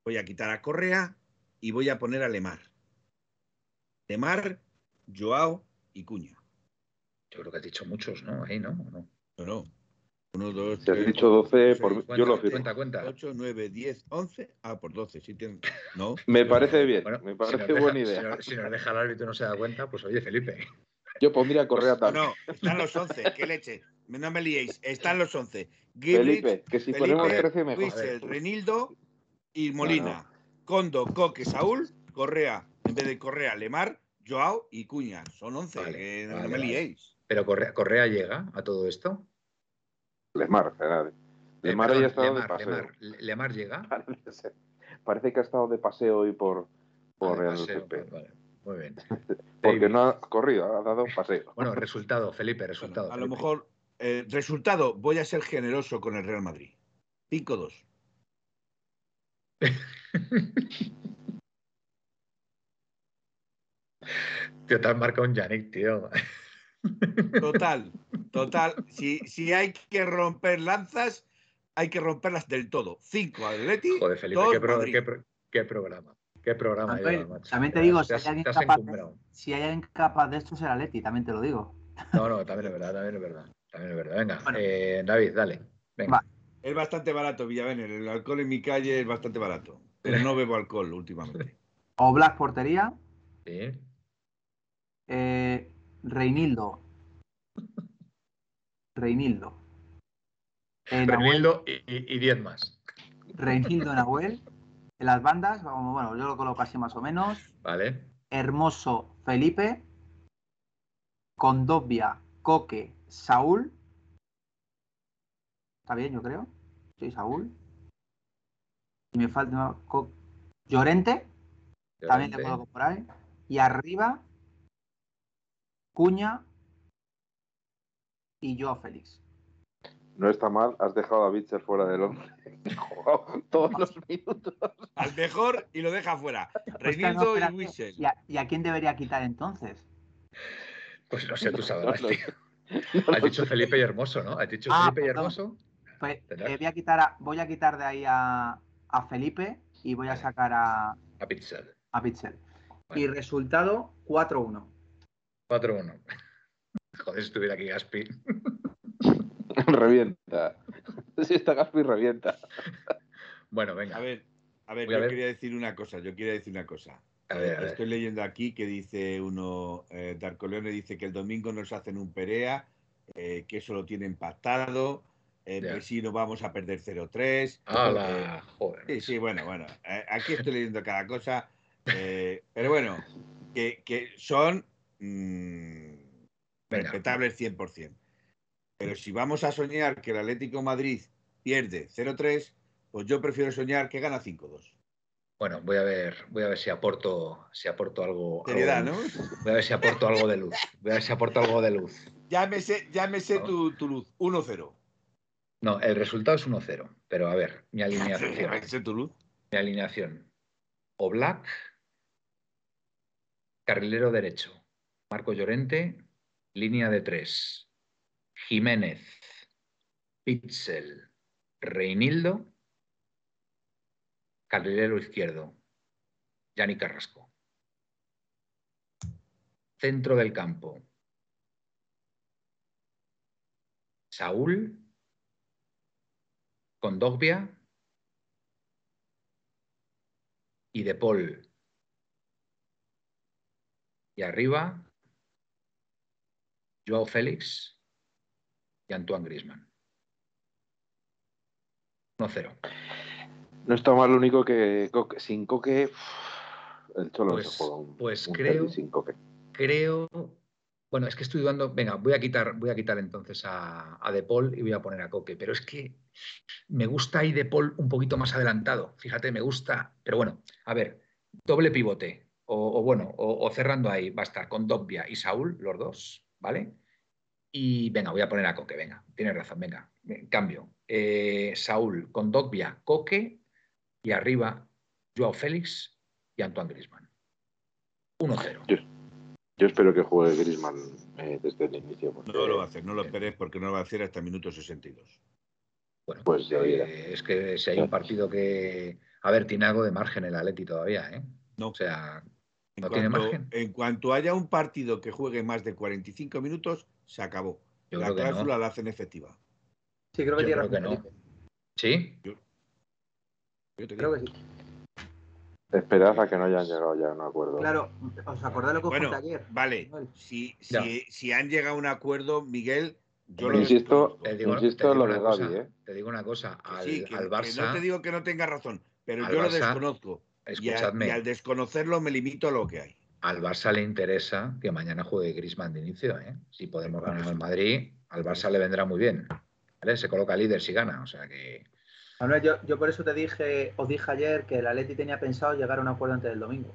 S4: Voy a quitar a Correa y voy a poner a Lemar. Lemar, Joao y Cuña.
S2: Yo creo que has dicho muchos, ¿no? Ahí, ¿no? ¿O no?
S4: No, no. Uno, dos,
S3: Si has
S4: tres,
S3: dicho 12, por,
S4: seis,
S3: yo lo
S2: Cuenta,
S3: firmo.
S2: cuenta, cuenta.
S4: 8, 9, 10, 11. Ah, por 12. Sí, tiene- No.
S3: Me parece bien,
S2: Bueno,
S3: me
S2: si
S3: parece
S2: nos deja-
S3: buena
S2: Si
S3: idea.
S2: nos, si nos deja el árbitro y no se da cuenta, pues oye, Felipe.
S3: Yo pondría Correa
S4: No,
S3: también.
S4: no, están los 11. ¿Qué leche? No me liéis. Están los 11. Gilbert,
S3: Felipe, que si
S4: Felipe,
S3: ponemos 13 mejor.
S4: Wiesel, Renildo y Molina. Condo, Coque, Saúl, Correa. En vez de Correa, Lemar, Joao y Cuña. Son 11.
S2: Vale,
S4: que no
S2: vale,
S4: me
S2: vale.
S4: liéis.
S2: Pero Correa, Correa llega a todo esto.
S3: Lemar, Ferrari.
S2: Eh,
S3: Lemar ya ha estado de
S2: Lemar,
S3: paseo.
S2: Lemar. Le- Lemar llega.
S3: Parece que ha estado de paseo hoy por, por
S2: Ah, de
S3: el
S2: paseo,
S3: césped.
S2: vale, Muy bien.
S3: Porque
S2: David.
S3: no ha corrido, ha dado un paseo.
S2: Bueno, resultado, Felipe,
S4: Bueno,
S2: resultado.
S4: a lo mejor, eh, resultado, voy a ser generoso con el Real Madrid. 5-2.
S2: Tío, te has marcado un Yannick, tío.
S4: Total, total. Si, si hay que romper lanzas, hay que romperlas del todo. 5 Atleti,
S2: Joder, Felipe,
S4: dos
S2: qué, pro-
S4: Madrid.
S2: qué pro- qué programa. Qué programa
S5: Manuel,
S2: llevas, macho.
S5: también te
S2: Te
S5: digo,
S2: has-
S5: si hay alguien
S2: te has
S5: capaz de-. Si hay alguien capaz de esto, será Leti, también te lo digo.
S2: No, no, también es verdad, también es verdad. También es verdad. Venga,
S5: Bueno.
S2: eh, David, dale. Venga.
S5: Va.
S4: Es bastante barato, Villavener. El alcohol en mi calle es bastante barato. Pero no bebo alcohol últimamente.
S5: O Black portería,
S2: Sí.
S5: eh, Reinildo. Reinildo. Eh,
S2: Bernildo y, y, y diez más.
S5: Reinildo Nahuel. En las bandas, bueno, yo lo coloco así más o menos.
S2: Vale.
S5: Hermoso Felipe. Condovia, Coque, Saúl. Está bien, yo creo. Sí, Saúl. Y me falta Co- Llorente. También le
S2: Llorente.
S5: coloco por ahí. Y arriba, Cuña y yo Félix.
S3: No está mal, has dejado a Bitzer fuera del once. Jugado todos los minutos.
S4: Al mejor y lo deja fuera.
S5: No,
S4: Reinildo y. Wiesel.
S5: ¿Y a, y a quién debería quitar entonces?
S2: Pues no sé, tú sabrás,
S3: No
S2: tío.
S3: No
S2: Has dicho. Felipe y Hermoso, ¿no? Has dicho
S5: Ah,
S2: Felipe y. Hermoso.
S5: Pues, eh, voy, a quitar a, voy a quitar de ahí a, a Felipe y voy a sacar a,
S2: A Pixel.
S5: a Pitzel.
S2: Vale.
S5: Y resultado 4-1.
S2: 4-1. Joder, si estuviera aquí Gaspi.
S3: revienta. Si está Gaspi, revienta.
S2: Bueno, venga.
S4: A ver, a ver,
S2: Voy a
S4: yo
S2: ver.
S4: quería decir una cosa. Yo quería decir una cosa.
S2: A ver, a
S4: Eh,
S2: ver.
S4: Estoy leyendo aquí que dice uno, eh, Darcoleone dice que el domingo nos hacen un Perea, eh, que eso lo tienen pactado, eh,
S2: Ya.
S4: que si no vamos a perder 0-3. eh,
S2: ¡Hala! Joder.
S4: Sí, sí, bueno, bueno. eh, aquí estoy leyendo cada cosa. eh, pero bueno, que, que son mm,
S2: Venga.
S4: respetables 100%. Pero si vamos a soñar que el Atlético de Madrid pierde 0-3, pues yo prefiero soñar que gana 5-2.
S2: Bueno, voy a ver, voy a ver si aporto, si aporto algo. algo
S4: Seriedad,
S2: luz. Voy a ver si aporto algo de luz. Voy a ver si aporto algo de luz.
S4: Llámese, llámese
S2: No.
S4: tu, tu luz. 1-0.
S2: No, el resultado es 1-0. Pero a ver, mi alineación.
S4: Llámese tu luz.
S2: mi alineación. O Black, Carrilero derecho. Marco Llorente, línea de tres. Jiménez, Pitzel, Reinildo, carrilero izquierdo, Yanni Carrasco. Centro del campo, Saúl, Condogbia y De. Y arriba, Joao Félix y Antoine Grisman. 1-0.
S3: No está mal lo único que Coque- sin Coque el Cholo
S2: Pues-
S3: se juega un,
S2: pues
S3: un
S2: creo-
S3: derbi sin Coque.
S2: Creo. Bueno, es que estoy dudando. Venga, voy a quitar, voy a quitar entonces a, a De Paul y voy a poner a Coque. Pero es que me gusta ahí De Paul un poquito más adelantado. Fíjate, me gusta. Pero bueno, a ver, doble pivote. O, o bueno, o, o cerrando ahí, va a estar con Dogbia y Saúl, los dos, ¿vale? Y venga, voy a poner a Coque, venga, tienes razón, venga, eh, cambio. Eh, Saúl con Dogbia, Coque y arriba Joao Félix y Antoine Grisman. 1-0.
S3: Yo espero que juegue Griezmann eh, desde el inicio. porque-
S4: No lo va a hacer, no lo esperes porque no lo va a hacer hasta el minuto 62.
S2: Bueno,
S3: Pues ya
S2: eh, es que si hay un partido que. A ver, tiene algo de margen el Atleti todavía, ¿eh?
S4: No.
S2: O sea,
S4: En
S2: ¿No tiene
S4: cuanto-
S2: margen?
S4: En cuanto haya un partido que juegue más de 45 minutos, se acabó.
S2: yo
S4: la
S2: que no.
S4: cláusula la hacen efectiva.
S5: Sí, creo que
S2: Yo
S5: tiene
S2: creo que
S5: razón,
S2: no. ¿Sí?
S4: Yo te
S5: Creo que sí.
S3: Esperad a que no hayan llegado ya a un acuerdo.
S5: Claro, ¿os acordáis lo que os
S4: Bueno,
S5: conté ayer?
S4: Vale, si,
S2: Ya.
S4: si, si han llegado a un acuerdo, Miguel, yo lo
S3: insisto,
S4: desconozco.
S2: Te digo,
S3: Insisto
S2: te digo
S3: lo de
S2: cosa,
S3: ¿eh?
S2: Te digo una cosa.
S4: Que
S2: Al,
S4: sí, que,
S2: al
S4: que
S2: Barça.
S4: no te digo que no tenga razón, pero yo lo
S2: Barça,
S4: desconozco. Y, a-
S2: escuchadme.
S4: y al desconocerlo me limito a lo que hay.
S2: Al Barça le interesa que mañana juegue Grisman de inicio, ¿eh? Si podemos ganar al Madrid, al Barça le vendrá muy bien. ¿vale? Se coloca líder si gana. O sea que.
S5: Manuel, yo, yo por eso te dije, os dije ayer que el Atleti tenía pensado llegar a un acuerdo antes del domingo.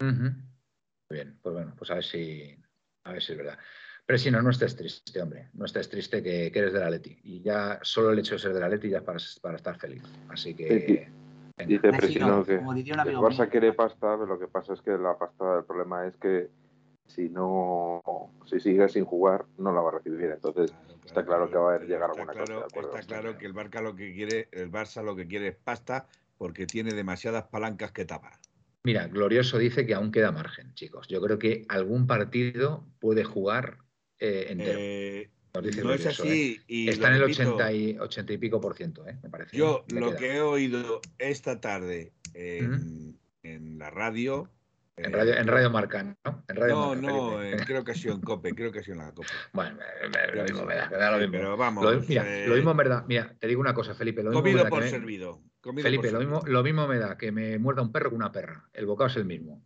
S2: Muy bien, pues bueno, pues a ver si, a ver si es verdad. Pero si no, no estés triste, hombre. No estés triste que, que eres del Atleti. Y ya solo el hecho de ser del Atleti ya es para, para estar feliz. Así que.
S3: Dice Presino
S5: no,
S3: que
S5: como diría un
S3: el Barça
S5: mío.
S3: quiere pasta, pero lo que pasa es que la pasta, el problema es que si no, si sigue sin jugar, no la va a recibir. Entonces, está claro que va a haber- llegar alguna
S4: claro-
S3: acuerdo.
S4: Está claro que el Barça lo que quiere, el Barça lo que quiere es pasta porque tiene demasiadas palancas que tapar.
S2: Mira, Glorioso dice que aún queda margen, chicos. Yo creo que algún partido puede jugar eh, entero.
S4: Eh, no es
S2: ¿eh?
S4: así. Y
S2: Está en el
S4: repito,
S2: 80 y, 80 y pico por ciento, ¿eh? me parece.
S4: Yo
S2: Le
S4: lo
S2: queda.
S4: que he oído esta tarde en, en la radio.
S2: En
S4: eh,
S2: Radio, en radio Marca, ¿no? En Radio
S4: no,
S2: Marca,
S4: no, eh, creo que ha sido en COPE, creo que ha sido en la COPE.
S2: Bueno, me- me- lo mismo me da, me da lo
S4: Sí,
S2: mismo.
S4: Pero vamos.
S2: Lo, mira,
S4: eh,
S2: lo mismo en verdad. Mira, te digo una cosa, Felipe. Lo mismo me
S4: comido
S2: da
S4: por
S2: que me-
S4: servido. comido
S2: Felipe,
S4: por
S2: lo mismo, lo mismo me da que me muerda un perro que una perra. El bocado es el mismo.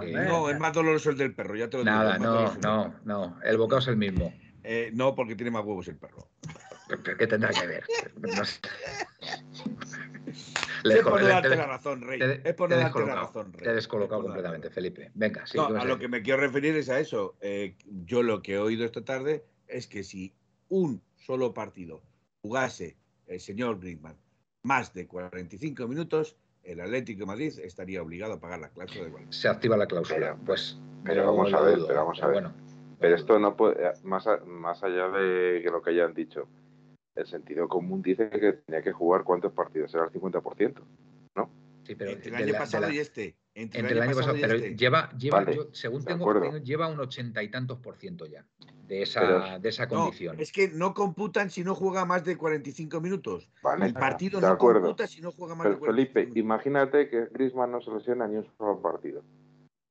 S2: Que-.
S4: No, es más doloroso el del perro, ya te lo digo.
S2: Nada, no, no, no. El bocado es el mismo.
S4: Eh, no, porque tiene más huevos el perro.
S2: ¿Qué tendrá que ver? No sé.
S4: es por no darte
S2: te-
S4: la razón, Rey.
S2: te-
S4: es por no darte la razón, Rey.
S2: Te he descolocado completamente, Felipe. Venga, sí.
S4: No,
S2: ¿qué vas
S4: a lo que me quiero referir es a eso. Eh, yo lo que he oído esta tarde es que si un solo partido jugase el señor Griezmann más de 45 minutos, el Atlético de Madrid estaría obligado a pagar la cláusula de igualdad.
S2: Se activa la cláusula. Pues.
S3: pero vamos a ver, pero vamos a ver.
S2: Bueno,
S3: Pero esto no puede, eh, más, a- más allá de que lo que hayan dicho, el sentido común dice que tenía que jugar cuántos partidos, era el 50%.
S2: sí, pero
S4: entre el año
S2: la-
S4: pasado
S2: la-
S4: y este. Entre,
S2: Entre el año pasado,
S4: y
S2: pero
S4: este.
S2: lleva, lleva
S3: Vale,
S2: yo, según tengo,
S3: acuerdo.
S2: tengo- lleva un ochenta y tantos por ciento ya de esa,
S3: Pero-
S2: de esa
S4: No,
S2: condición.
S4: es que no computan si no juega más de 45 minutos.
S3: Vale,
S4: El partido
S3: de
S4: no
S3: acuerdo.
S4: computa si no juega más
S3: Pero
S4: de 45
S3: Felipe,
S4: minutos.
S3: imagínate que Griezmann no se lesiona ni un solo partido.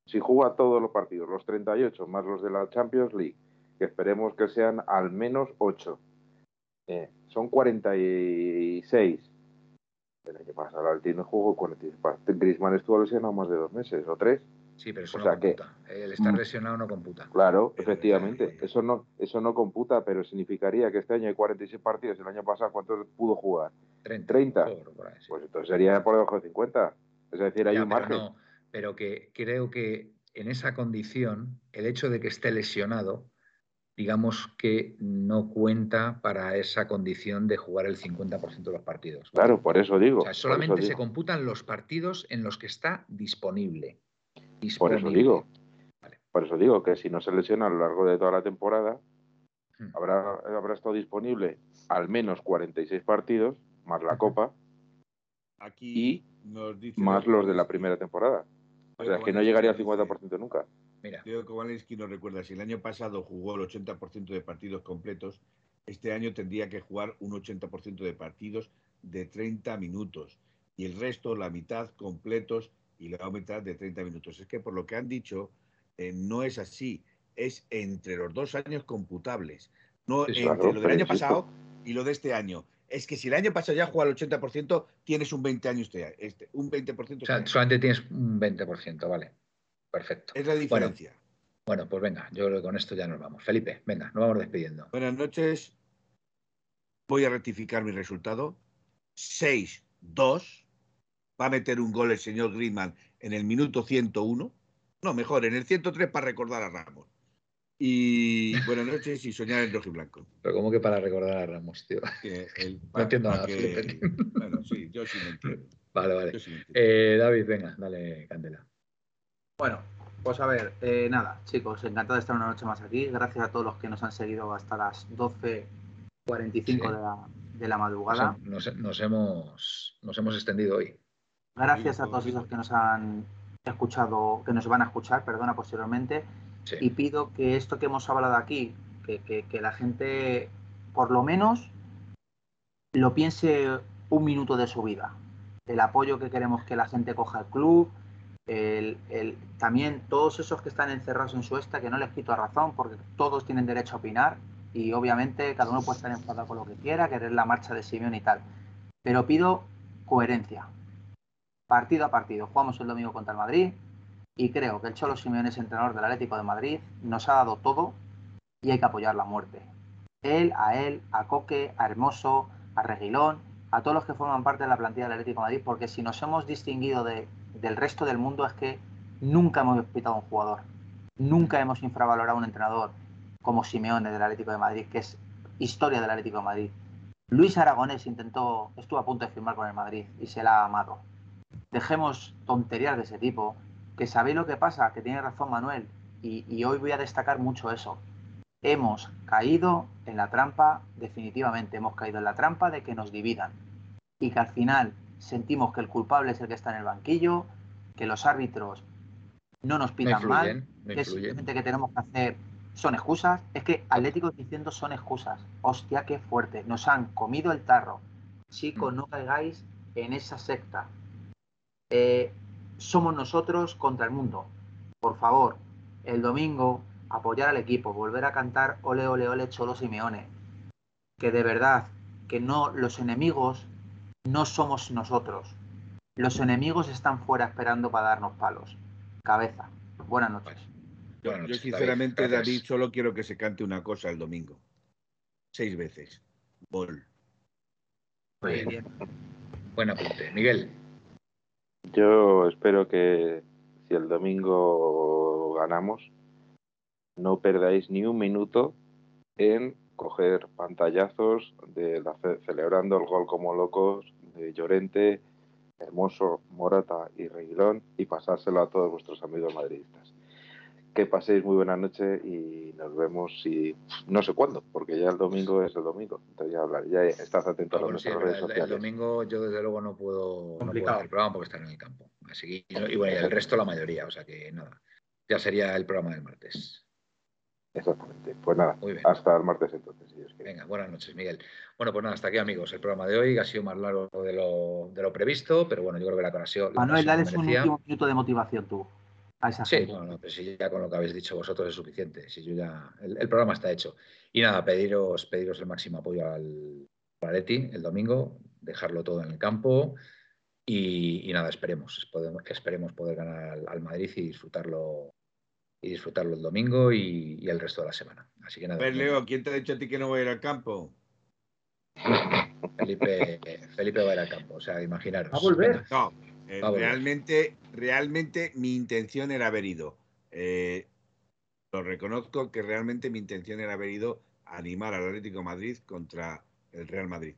S3: Si juega todos los partidos, los 38 más los de la Champions League, que esperemos que sean al menos 8, eh, son 46. El año pasado el tiene juego 46. Griezmann estuvo lesionado más de dos meses o tres.
S2: Sí, pero eso
S3: o
S2: no
S3: sea que-
S2: computa. El estar
S3: Mm.
S2: lesionado no computa.
S3: Claro,
S4: Pero,
S3: efectivamente. Eso no, eso no computa, pero significaría que este año hay 46 partidos. El año pasado, ¿cuántos pudo jugar?
S2: 30.
S3: 30.
S2: por- por ahí, sí.
S3: Pues entonces sería por debajo de 50. Es decir, hay
S2: Ya,
S3: un margen.
S2: no, pero que creo que en esa condición, el hecho de que esté lesionado, digamos que no cuenta para esa condición de jugar el 50% de los partidos.
S3: Claro, por eso digo.
S2: O sea, solamente se computan los partidos en los que está disponible.
S3: Por eso digo. Por eso digo que si no se lesiona a lo largo de toda la temporada,
S2: Hmm.
S3: habrá, habrá estado disponible al menos 46 partidos, más la Copa,
S4: Aquí nos dice
S3: más los de la primera temporada. O sea, que no llegaría al
S4: dice-
S3: 50% nunca.
S2: Mira,
S4: Leo Kowalski nos recuerda, si el año pasado jugó el 80% de partidos completos, este año tendría que jugar un 80% de partidos de 30 minutos y el resto, la mitad, completos y la otra mitad de 30 minutos. Es que por lo que han dicho, eh, no es así, es entre los dos años computables, no entre lo del año pasado y lo de este año. Es que si el año pasado ya jugado el 80%, tienes un 20 años este, un 20%
S2: o sea, solamente tienes un 20%, vale. Perfecto.
S4: Es la diferencia.
S2: Bueno, pues venga, yo creo que con esto ya nos vamos. Felipe, venga, nos vamos despidiendo.
S4: Buenas noches. Voy a rectificar mi resultado. 6-2. Va a meter un gol el señor Griezmann en el minuto 101. No, mejor, en el 103 para recordar a Ramos. Y buenas noches y soñar en rojo y blanco.
S2: Pero como que para recordar a Ramos, tío.
S4: Que el-
S2: No entiendo nada,
S4: que-. Bueno, sí, yo sí me entiendo.
S2: Vale, vale.
S4: Yo sí me entiendo.
S2: Eh, David, venga, dale candela.
S5: Bueno, pues a ver, eh, nada, chicos, encantado de estar una noche más aquí. Gracias a todos los que nos han seguido hasta las 12.45
S2: Sí.
S5: de, la, de la
S2: Nos,
S5: madrugada.
S2: nos- nos hemos, nos hemos extendido hoy.
S5: Gracias a todos esos que nos han escuchado, que nos van a escuchar, perdona, posteriormente. Y pido que esto que hemos hablado aquí, que, que- la gente por lo menos lo piense un minuto de su vida. El apoyo que queremos que la gente coja al club, el, el- también todos esos que están encerrados en su esta, que no les quito razón, porque todos tienen derecho a opinar y obviamente cada uno puede estar enfadado con lo que quiera, querer la marcha de Simeone y tal. Pero pido coherencia. Partido a partido. Jugamos el domingo contra el Madrid y creo que el Cholo Simeone es entrenador del Atlético de Madrid, nos ha dado todo y hay que apoyar la muerte. Él, a él, a Coque, a Hermoso, a Reguilón, a todos los que forman parte de la plantilla del Atlético de Madrid, porque si nos hemos distinguido de- del resto del mundo es que nunca hemos pitado a un jugador, nunca hemos infravalorado a un entrenador como Simeone del Atlético de Madrid, que es historia del Atlético de Madrid. Luis Aragonés intentó, estuvo a punto de firmar con el Madrid y se la ha amado. Dejemos tonterías de ese tipo, que sabéis lo que pasa, que tiene razón Manuel, y, y hoy voy a destacar mucho eso. Hemos caído en la trampa, definitivamente, hemos caído en la trampa de que nos dividan y que al final sentimos que el culpable es el que está en el banquillo, que los árbitros no nos
S2: No
S5: pitan mal,
S2: influyen,
S5: que simplemente que tenemos que hacer son excusas. Es que Atlético diciendo son excusas. Hostia, qué fuerte. Nos han comido el tarro. Chicos,
S2: Mm.
S5: no caigáis en esa secta. Eh, somos nosotros contra el mundo. Por favor, el domingo apoyar al equipo, volver a cantar ole ole ole Cholo Simeone. Que de verdad, que no los enemigos no somos nosotros. Los enemigos están fuera esperando para darnos palos. Cabeza. Buenas noches.
S4: Yo,
S2: Buenas
S4: yo
S2: noches,
S4: sinceramente,
S2: David,
S4: solo quiero que se cante una cosa el domingo. Seis veces. Gol.
S2: Muy bien. Buen apunte. Miguel,
S3: Yo espero que si el domingo ganamos, no perdáis ni un minuto en coger pantallazos de la ce- celebrando el gol como locos de Llorente, Hermoso, Morata y Reguilón y pasárselo a todos vuestros amigos madridistas. Que paséis muy buena noche y nos vemos si no sé cuándo, porque ya el domingo es el domingo. Entonces ya hablar, ya estás atento a
S2: bueno, sí,
S3: redes
S2: el, el
S3: sociales.
S2: domingo yo desde luego no puedo, no puedo
S5: Complicado.
S2: hacer programa porque estaré en el campo. Así que, y, no- y bueno, y el resto la mayoría, o sea que nada. Ya sería el programa del martes.
S3: Exactamente. Pues nada,
S2: Muy bien.
S3: hasta el martes entonces. Si.
S2: Venga, buenas noches, Miguel. Bueno, pues nada, hasta aquí, amigos, el programa de hoy ha sido más largo de lo, de lo previsto, pero bueno, yo creo que la conexión.
S5: Manuel, dales un último minuto de motivación tú. A esa
S2: Sí,
S5: gente.
S2: no, no, pero si ya con lo que habéis dicho vosotros es suficiente. Si yo ya, el, el programa está hecho. Y nada, pediros, pediros el máximo apoyo al, al Atleti el domingo, dejarlo todo en el campo y, y nada, esperemos, podemos- esperemos poder ganar al, al Madrid y disfrutarlo y disfrutarlo el domingo y, y el resto de la semana. Así que
S4: A
S2: nada,
S4: ver, Leo, ¿quién te ha dicho a ti que no voy a ir al campo?
S2: Felipe, Felipe va a ir al campo, o sea, imaginaros.
S5: Va a volver.
S4: No, eh,
S2: a volver.
S4: realmente, realmente mi intención era haber ido. Eh, lo reconozco que realmente mi intención era haber ido a animar al Atlético de Madrid contra el Real Madrid.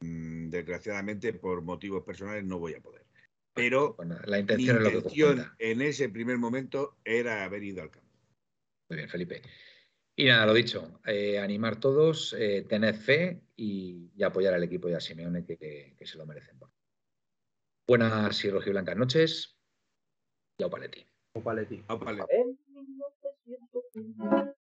S4: Mm, desgraciadamente, por motivos personales, no voy a poder. Pero
S2: Bueno, la
S4: mi
S2: intención es lo que
S4: intención en ese primer momento era haber ido al campo.
S2: Muy bien, Felipe. Y nada, lo dicho, eh, animar todos, eh, tener fe y, y, apoyar al equipo de Simeone que, que, que, se lo merecen. Buenas y rojiblancas noches. Y Yao Paletti.
S5: Yao
S4: Paletti.
S1: Yao Paletti